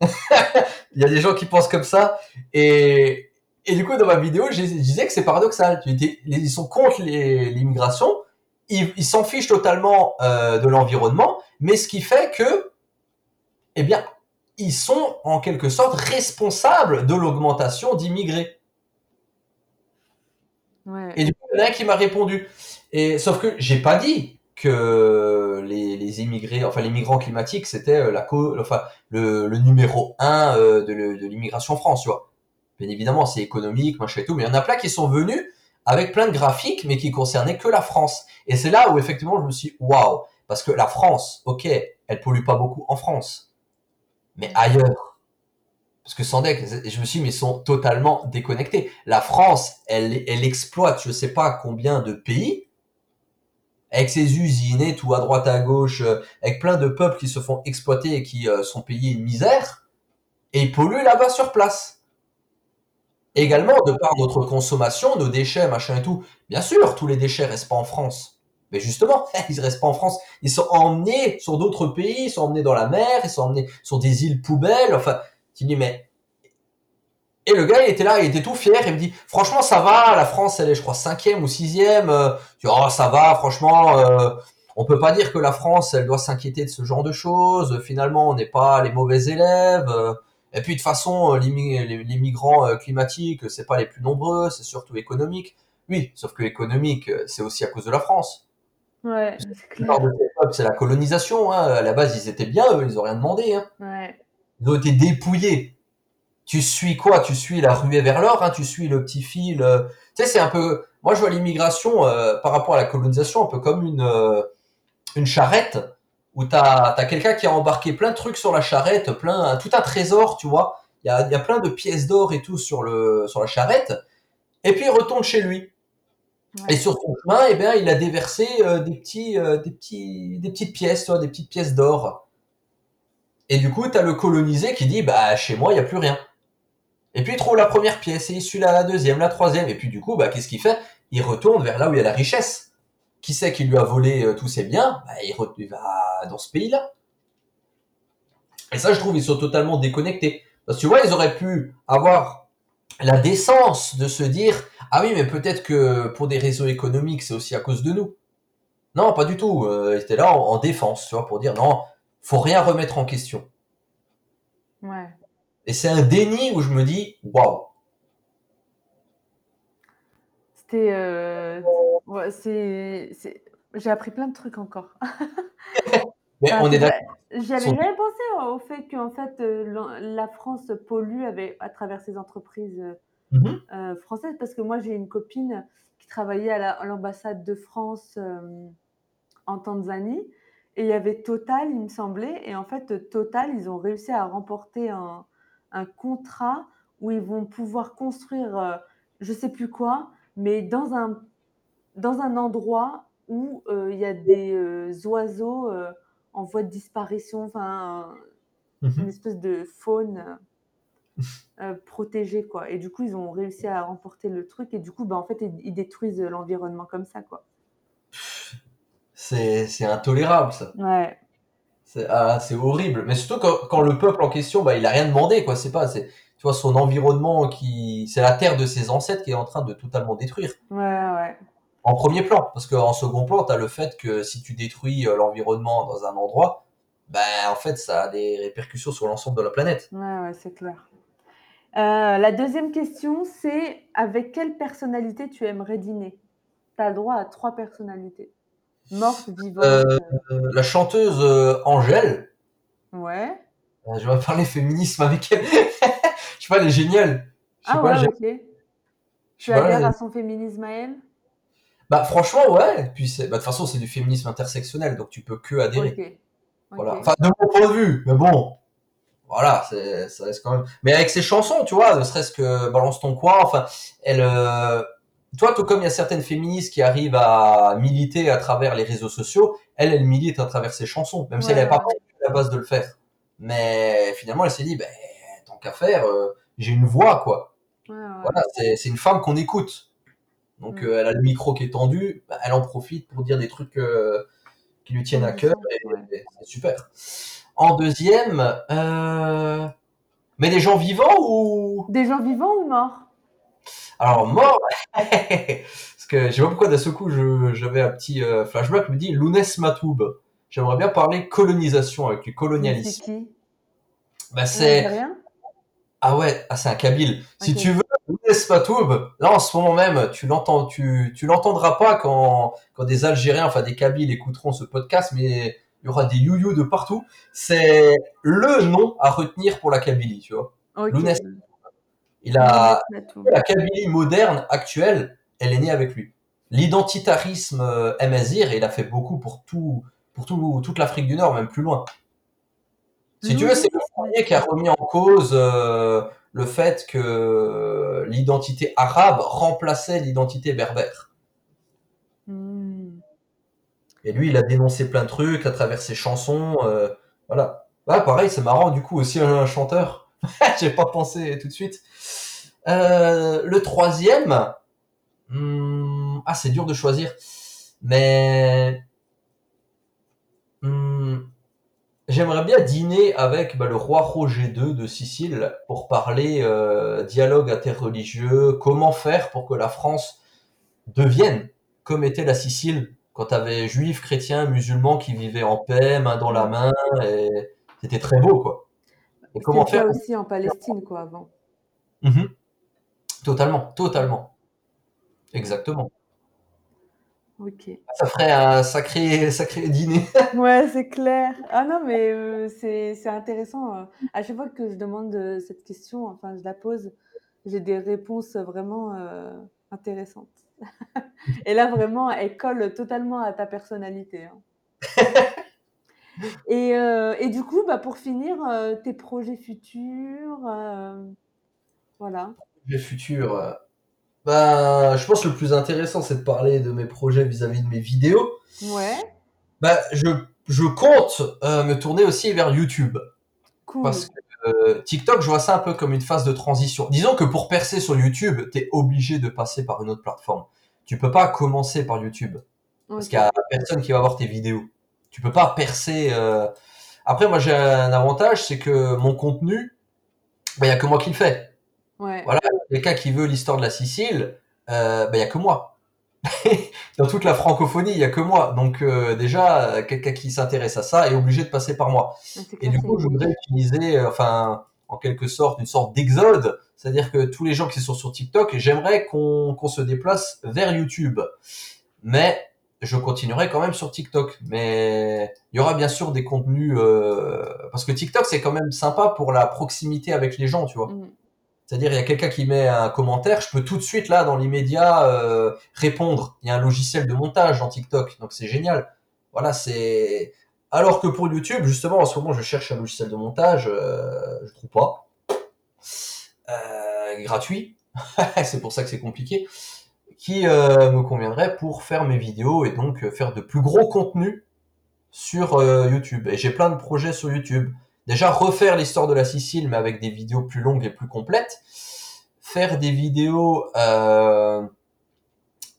Il y a des gens qui pensent comme ça. Et, et du coup, dans ma vidéo, je, je disais que c'est paradoxal. Ils sont contre l'immigration, ils s'en fichent totalement euh, de l'environnement, mais ce qui fait que, eh bien, ils sont en quelque sorte responsables de l'augmentation d'immigrés. Ouais. Et du coup, il y en a un qui m'a répondu. Et sauf que j'ai pas dit que les, les immigrés, enfin les migrants climatiques, c'était euh, la enfin le, le numéro un euh, de, de l'immigration France, tu vois. Bien évidemment, c'est économique, machin et tout, mais il y en a plein qui sont venus avec plein de graphiques, mais qui concernaient que la France. Et c'est là où effectivement je me suis waouh, parce que la France, ok, elle pollue pas beaucoup en France, mais ailleurs. Parce que sans deck, je me suis dit, mais ils sont totalement déconnectés. La France, elle, elle exploite je sais pas combien de pays, avec ses usines et tout à droite à gauche, euh, avec plein de peuples qui se font exploiter et qui euh, sont payés une misère, et ils polluent là-bas sur place. Également, de par notre consommation, nos déchets, machin et tout, bien sûr, tous les déchets restent pas en France. Mais justement, ils restent pas en France. Ils sont emmenés sur d'autres pays, ils sont emmenés dans la mer, ils sont emmenés sur des îles poubelles, enfin, tu dis, mais et le gars, il était là, il était tout fier, il me dit, franchement, ça va, la France, elle est, je crois, cinquième ou sixième, euh, tu dis, oh, ça va, franchement, euh, on peut pas dire que la France, elle doit s'inquiéter de ce genre de choses, finalement, on n'est pas les mauvais élèves, euh, et puis, de toute façon, euh, les, mi- les- les migrants euh, climatiques, c'est pas les plus nombreux, c'est surtout économique. Oui, sauf que économique, euh, c'est aussi à cause de la France. Ouais, c'est La clair. c'est colonisation, hein. à la base, ils étaient bien, eux, ils ont rien demandé, hein. Ouais. Ils ont été dépouillés. Tu suis quoi? Tu suis la ruée vers l'or, hein, tu suis le petit fil. euh, Tu sais, c'est un peu. Moi, je vois l'immigration euh, par rapport à la colonisation un peu comme une euh, une charrette où t'as as, quelqu'un qui a embarqué plein de trucs sur la charrette, plein tout un trésor, tu vois. Il y a, il y a plein de pièces d'or et tout sur le sur la charrette. Et puis il retourne chez lui. Ouais. Et sur son chemin, eh bien, il a déversé euh, des petits euh, des petits des petites pièces, tu vois, des petites pièces d'or. Et du coup, t'as le colonisé qui dit, bah, chez moi, il y a plus rien. Et puis, il trouve la première pièce, et il suit la deuxième, la troisième, et puis, du coup, bah, qu'est-ce qu'il fait? Il retourne vers là où il y a la richesse. Qui c'est qui lui a volé euh, tous ses biens? Bah, il, va dans ce pays-là. Et ça, je trouve, ils sont totalement déconnectés. Parce que tu vois, ils auraient pu avoir la décence de se dire, ah oui, mais peut-être que pour des réseaux économiques, c'est aussi à cause de nous. Non, pas du tout. Euh, ils étaient là en, en défense, tu vois, pour dire, non, faut rien remettre en question. Ouais. Et c'est un déni où je me dis, waouh. C'était. euh, ouais, c'est. c'est- J'ai appris plein de trucs encore. Mais Ah, on c'est est d'accord. vrai. J'avais sont- jamais pensé au fait qu'en fait, euh, l'en- la France pollue avec, à travers ses entreprises euh, Mhm. euh, françaises. Parce que moi, j'ai une copine qui travaillait à la- à l'ambassade de France euh, en Tanzanie. Et il y avait Total, il me semblait. Et en fait, Total, ils ont réussi à remporter un, un contrat où ils vont pouvoir construire, euh, je sais plus quoi, mais dans un, dans un endroit où euh, il y a des euh, oiseaux euh, en voie de disparition, enfin, un- une Mhm. espèce de faune euh, protégée, quoi. Et du coup, ils ont réussi à remporter le truc. Et du coup, bah, en fait, ils, ils détruisent l'environnement comme ça, quoi. C'est c'est intolérable ça. Ouais. C'est ah, c'est horrible. Mais surtout quand, quand le peuple en question, bah, il a rien demandé, quoi. C'est pas, c'est, tu vois, son environnement qui, c'est la terre de ses ancêtres qui est en train de totalement détruire. Ouais, ouais. En premier plan, parce qu'en second plan, t'as le fait que si tu détruis euh, l'environnement dans un endroit, ben en fait, ça a des répercussions sur l'ensemble de la planète. Ouais, ouais, c'est clair. Euh, la deuxième question, c'est avec quelle personnalité tu aimerais dîner? Tu as le droit à trois personnalités. Morte, vivante. Euh, euh, Euh, la chanteuse Angèle, Ouais. je vais parler féminisme avec elle. je sais pas, elle est géniale. Je sais Ah pas, ouais, ok. Tu adhères à son féminisme à elle? Bah franchement, ouais. Puis bah, de toute façon, c'est du féminisme intersectionnel, donc tu peux que adhérer. Voilà. Enfin, de mon point de vue, mais bon, voilà, ça reste quand même. Mais avec ses chansons, tu vois, ne serait-ce que Balance ton coin, enfin, elle, euh... toi, tout comme il y a certaines féministes qui arrivent à militer à travers les réseaux sociaux, elle, elle milite à travers ses chansons, même si elle n'avait pas ouais. à la base de le faire. Mais finalement, elle s'est dit, ben, tant qu'à faire, euh, j'ai une voix, quoi. Ouais. Voilà, c'est une femme qu'on écoute. Donc, Mm. euh, elle a le micro qui est tendu, bah, elle en profite pour dire des trucs euh, qui lui tiennent à cœur, et, Ouais. et c'est super. En deuxième, euh... mais des gens vivants ou? Des gens vivants ou morts? Alors morts? Parce que je sais pas pourquoi d'un seul coup je- j'avais un petit euh, flashback. Je me dis Lounès Matoub. J'aimerais bien parler colonisation avec les Mais colonialistes. C'est qui? Bah c'est ah ouais, ah, c'est un Kabyle. Si tu veux Matoub, là en ce moment même, tu l'entends, tu tu l'entendras pas quand quand des Algériens, enfin des Kabyles écouteront ce podcast, mais il y aura des you de partout. C'est le nom à retenir pour la Kabylie, tu vois. Il a la Kabylie moderne actuelle, elle est née avec lui. L'identitarisme euh, il a fait beaucoup pour tout, pour tout, toute l'Afrique du Nord, même plus loin. Si tu veux, c'est le premier qui a remis en cause euh, le fait que l'identité arabe remplaçait l'identité berbère. Hmm. Et lui, il a dénoncé plein de trucs à travers ses chansons. euh, voilà. Ah, pareil, c'est marrant, du coup, aussi un, chanteur. J'ai pas pensé tout de suite. Euh, le troisième, hmm, ah, c'est dur de choisir, mais hmm, j'aimerais bien dîner avec bah, le roi Roger II de Sicile pour parler euh, dialogue interreligieux, comment faire pour que la France devienne comme était la Sicile quand t'avais juifs, chrétiens, musulmans qui vivaient en paix, main dans la main, et c'était très beau, quoi. Et comment faire aussi en Palestine, quoi, avant. Mhm. Totalement, totalement. Exactement. Ok. Ça ferait un sacré, sacré dîner. Ouais, c'est clair. Ah non, mais euh, c'est intéressant. euh. À chaque fois que je demande euh, cette question, enfin, je la pose, j'ai des réponses vraiment euh, intéressantes. Et là, vraiment, elle colle totalement à ta personnalité. hein. Et, et du coup, bah, pour finir, tes projets futurs, voilà. Le futur. Bah, je pense que le plus intéressant, c'est de parler de mes projets vis-à-vis de mes vidéos. Ouais, Bah, je, je compte euh, me tourner aussi vers YouTube. cool. Parce que euh, TikTok, je vois ça un peu comme une phase de transition. Disons que pour percer sur YouTube, t'es obligé de passer par une autre plateforme. Tu peux pas commencer par YouTube. Parce Ok. qu'il y a personne qui va voir tes vidéos. Tu peux pas percer. euh. Après, moi, j'ai un avantage, c'est que mon contenu, bah, il y a que moi qui le fais. Ouais. Voilà. Quelqu'un qui veut l'histoire de la Sicile, euh, bah, il y a que moi. Dans toute la francophonie, il y a que moi. Donc, euh, déjà, euh, quelqu'un qui s'intéresse à ça est obligé de passer par moi. Ah, Et du coup, je voudrais utiliser, euh, enfin, en quelque sorte, une sorte d'exode. C'est-à-dire que tous les gens qui sont sur TikTok, j'aimerais qu'on qu'on se déplace vers YouTube. Mais je continuerai quand même sur TikTok. Mais il y aura bien sûr des contenus euh, parce que TikTok c'est quand même sympa pour la proximité avec les gens, tu vois. Mhm. C'est-à-dire il y a quelqu'un qui met un commentaire, je peux tout de suite là dans l'immédiat euh, répondre. Il y a un logiciel de montage dans TikTok, donc c'est génial. Voilà, c'est alors que pour YouTube justement en ce moment je cherche un logiciel de montage, euh, je trouve pas euh, gratuit. c'est pour ça que c'est compliqué qui euh, me conviendrait pour faire mes vidéos et donc faire de plus gros contenus sur YouTube. Et j'ai plein de projets sur YouTube. Déjà refaire l'histoire de la Sicile, mais avec des vidéos plus longues et plus complètes. Faire des vidéos euh,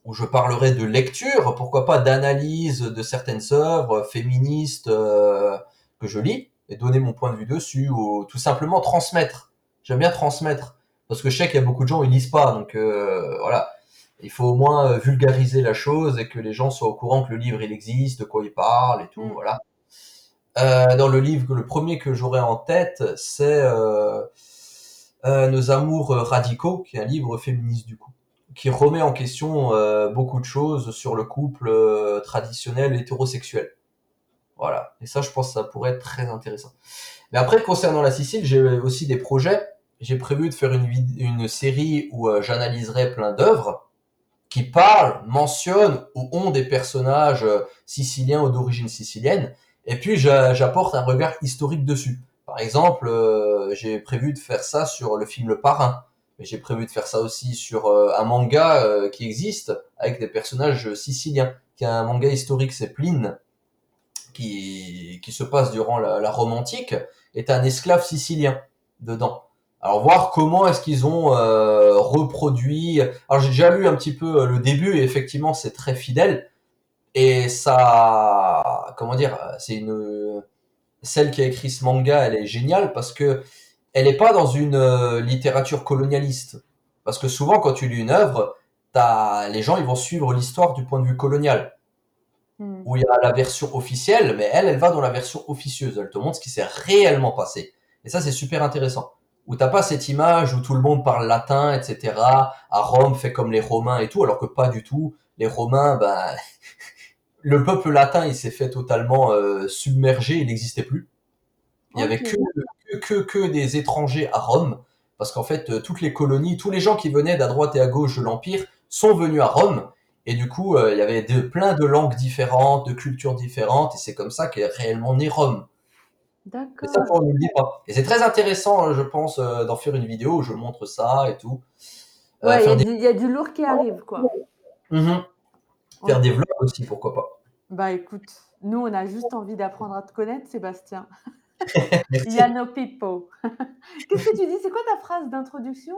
où je parlerai de lecture, pourquoi pas d'analyse de certaines œuvres féministes euh, que je lis et donner mon point de vue dessus ou tout simplement transmettre. J'aime bien transmettre parce que je sais qu'il y a beaucoup de gens ils lisent pas, donc euh, voilà il faut au moins euh, vulgariser la chose et que les gens soient au courant que le livre il existe, de quoi il parle et tout, Mm. voilà. Euh, dans le livre, le premier que j'aurai en tête, c'est euh, euh, Nos amours radicaux, qui est un livre féministe du coup, qui remet en question euh, beaucoup de choses sur le couple euh, traditionnel hétérosexuel. Voilà. Et ça, je pense que ça pourrait être très intéressant. Mais après, concernant la Sicile, j'ai aussi des projets. J'ai prévu de faire une, série où euh, j'analyserai plein d'œuvres qui parlent, mentionnent ou ont des personnages euh, siciliens ou d'origine sicilienne. Et puis, j'a- j'apporte un regard historique dessus. Par exemple, euh, j'ai prévu de faire ça sur le film Le Parrain. Mais j'ai prévu de faire ça aussi sur euh, un manga euh, qui existe avec des personnages siciliens. Qui est un manga historique, c'est Pline, qui, qui se passe durant la, la Rome antique, est un esclave sicilien dedans. Alors voir comment est-ce qu'ils ont euh, reproduit. Alors j'ai déjà lu un petit peu le début et effectivement c'est très fidèle et ça, comment dire, c'est une celle qui a écrit ce manga, elle est géniale parce que elle est pas dans une euh, littérature colonialiste. Parce que souvent quand tu lis une œuvre, t'as les gens ils vont suivre l'histoire du point de vue colonial Mm. où il y a la version officielle, mais elle, elle va dans la version officieuse. Elle te montre ce qui s'est réellement passé. Et ça, c'est super intéressant. Où t'as pas cette image où tout le monde parle latin, etc. À Rome, fait comme les Romains et tout, alors que pas du tout. Les Romains, ben, le peuple latin, il s'est fait totalement euh, submerger, il n'existait plus. Il y avait que, que, que, que des étrangers à Rome, parce qu'en fait, euh, toutes les colonies, tous les gens qui venaient d'à droite et à gauche de l'Empire sont venus à Rome, et du coup, euh, il y avait de, plein de langues différentes, de cultures différentes, et c'est comme ça qu'est réellement né Rome. D'accord. ça, on ne le dit pas. Et c'est très intéressant, euh, je pense, euh, d'en faire une vidéo où je montre ça et tout. Euh, Ouais, il y, des... il y a du lourd qui arrive, quoi. Mhm. Faire des vlogs aussi, pourquoi pas. Bah écoute, nous, on a juste envie d'apprendre à te connaître, Sébastien. Merci. Yano Pippo. Qu'est-ce que tu dis? C'est quoi ta phrase d'introduction?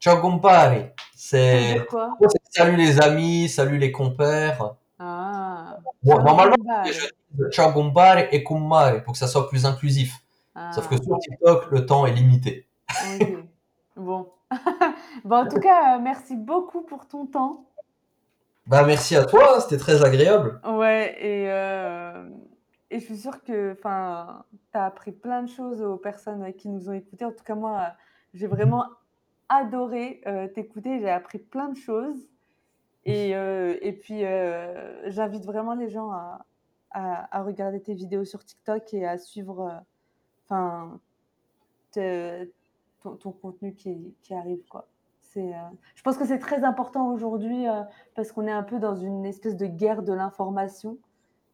Ciao compare. C'est quoi? Salut les amis, salut les compères. Ah. Bon, normalement, compare. je dis ciao compare et compare pour que ça soit plus inclusif. Sauf que Ah, sur TikTok, le temps est limité. Bon. bon, en tout cas, euh, merci beaucoup pour ton temps. Bah merci à toi, hein, c'était très agréable. Ouais, et, euh, et je suis sûre que tu as appris plein de choses aux personnes qui nous ont écoutés. En tout cas, moi, j'ai vraiment adoré euh, t'écouter. J'ai appris plein de choses. Et, euh, et puis, j'invite vraiment les gens à, à, à regarder tes vidéos sur TikTok et à suivre enfin, ton, ton contenu qui, qui arrive. Quoi. C'est, euh, je pense que c'est très important aujourd'hui euh, parce qu'on est un peu dans une espèce de guerre de l'information.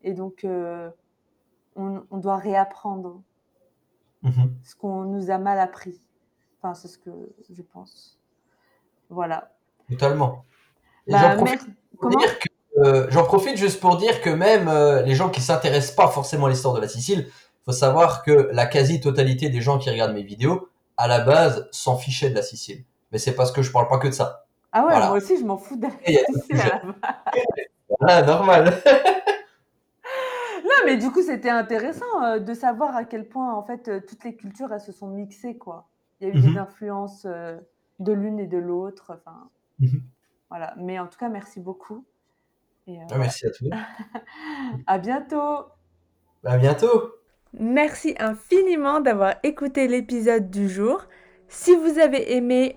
Et donc, euh, on, on doit réapprendre Mhm. ce qu'on nous a mal appris. Enfin, c'est ce que je pense. Voilà. Totalement. Bah, j'en profite juste pour dire que même les gens qui s'intéressent pas forcément à l'histoire de la Sicile, faut savoir que la quasi-totalité des gens qui regardent mes vidéos, à la base, s'en fichaient de la Sicile. Mais c'est parce que je parle pas que de ça. Ah ouais, Voilà. moi aussi, je m'en fous de Et il y a la Sicile à la base. Voilà, normal. Non, mais du coup, c'était intéressant euh, de savoir à quel point, en fait, euh, toutes les cultures, elles se sont mixées, quoi. Il y a eu Mhm. des influences euh, de l'une et de l'autre. Enfin, Mhm. voilà. Mais en tout cas, merci beaucoup. Et, euh, Ah, merci à toi. à bientôt. À bientôt. Merci infiniment d'avoir écouté l'épisode du jour. Si vous avez aimé,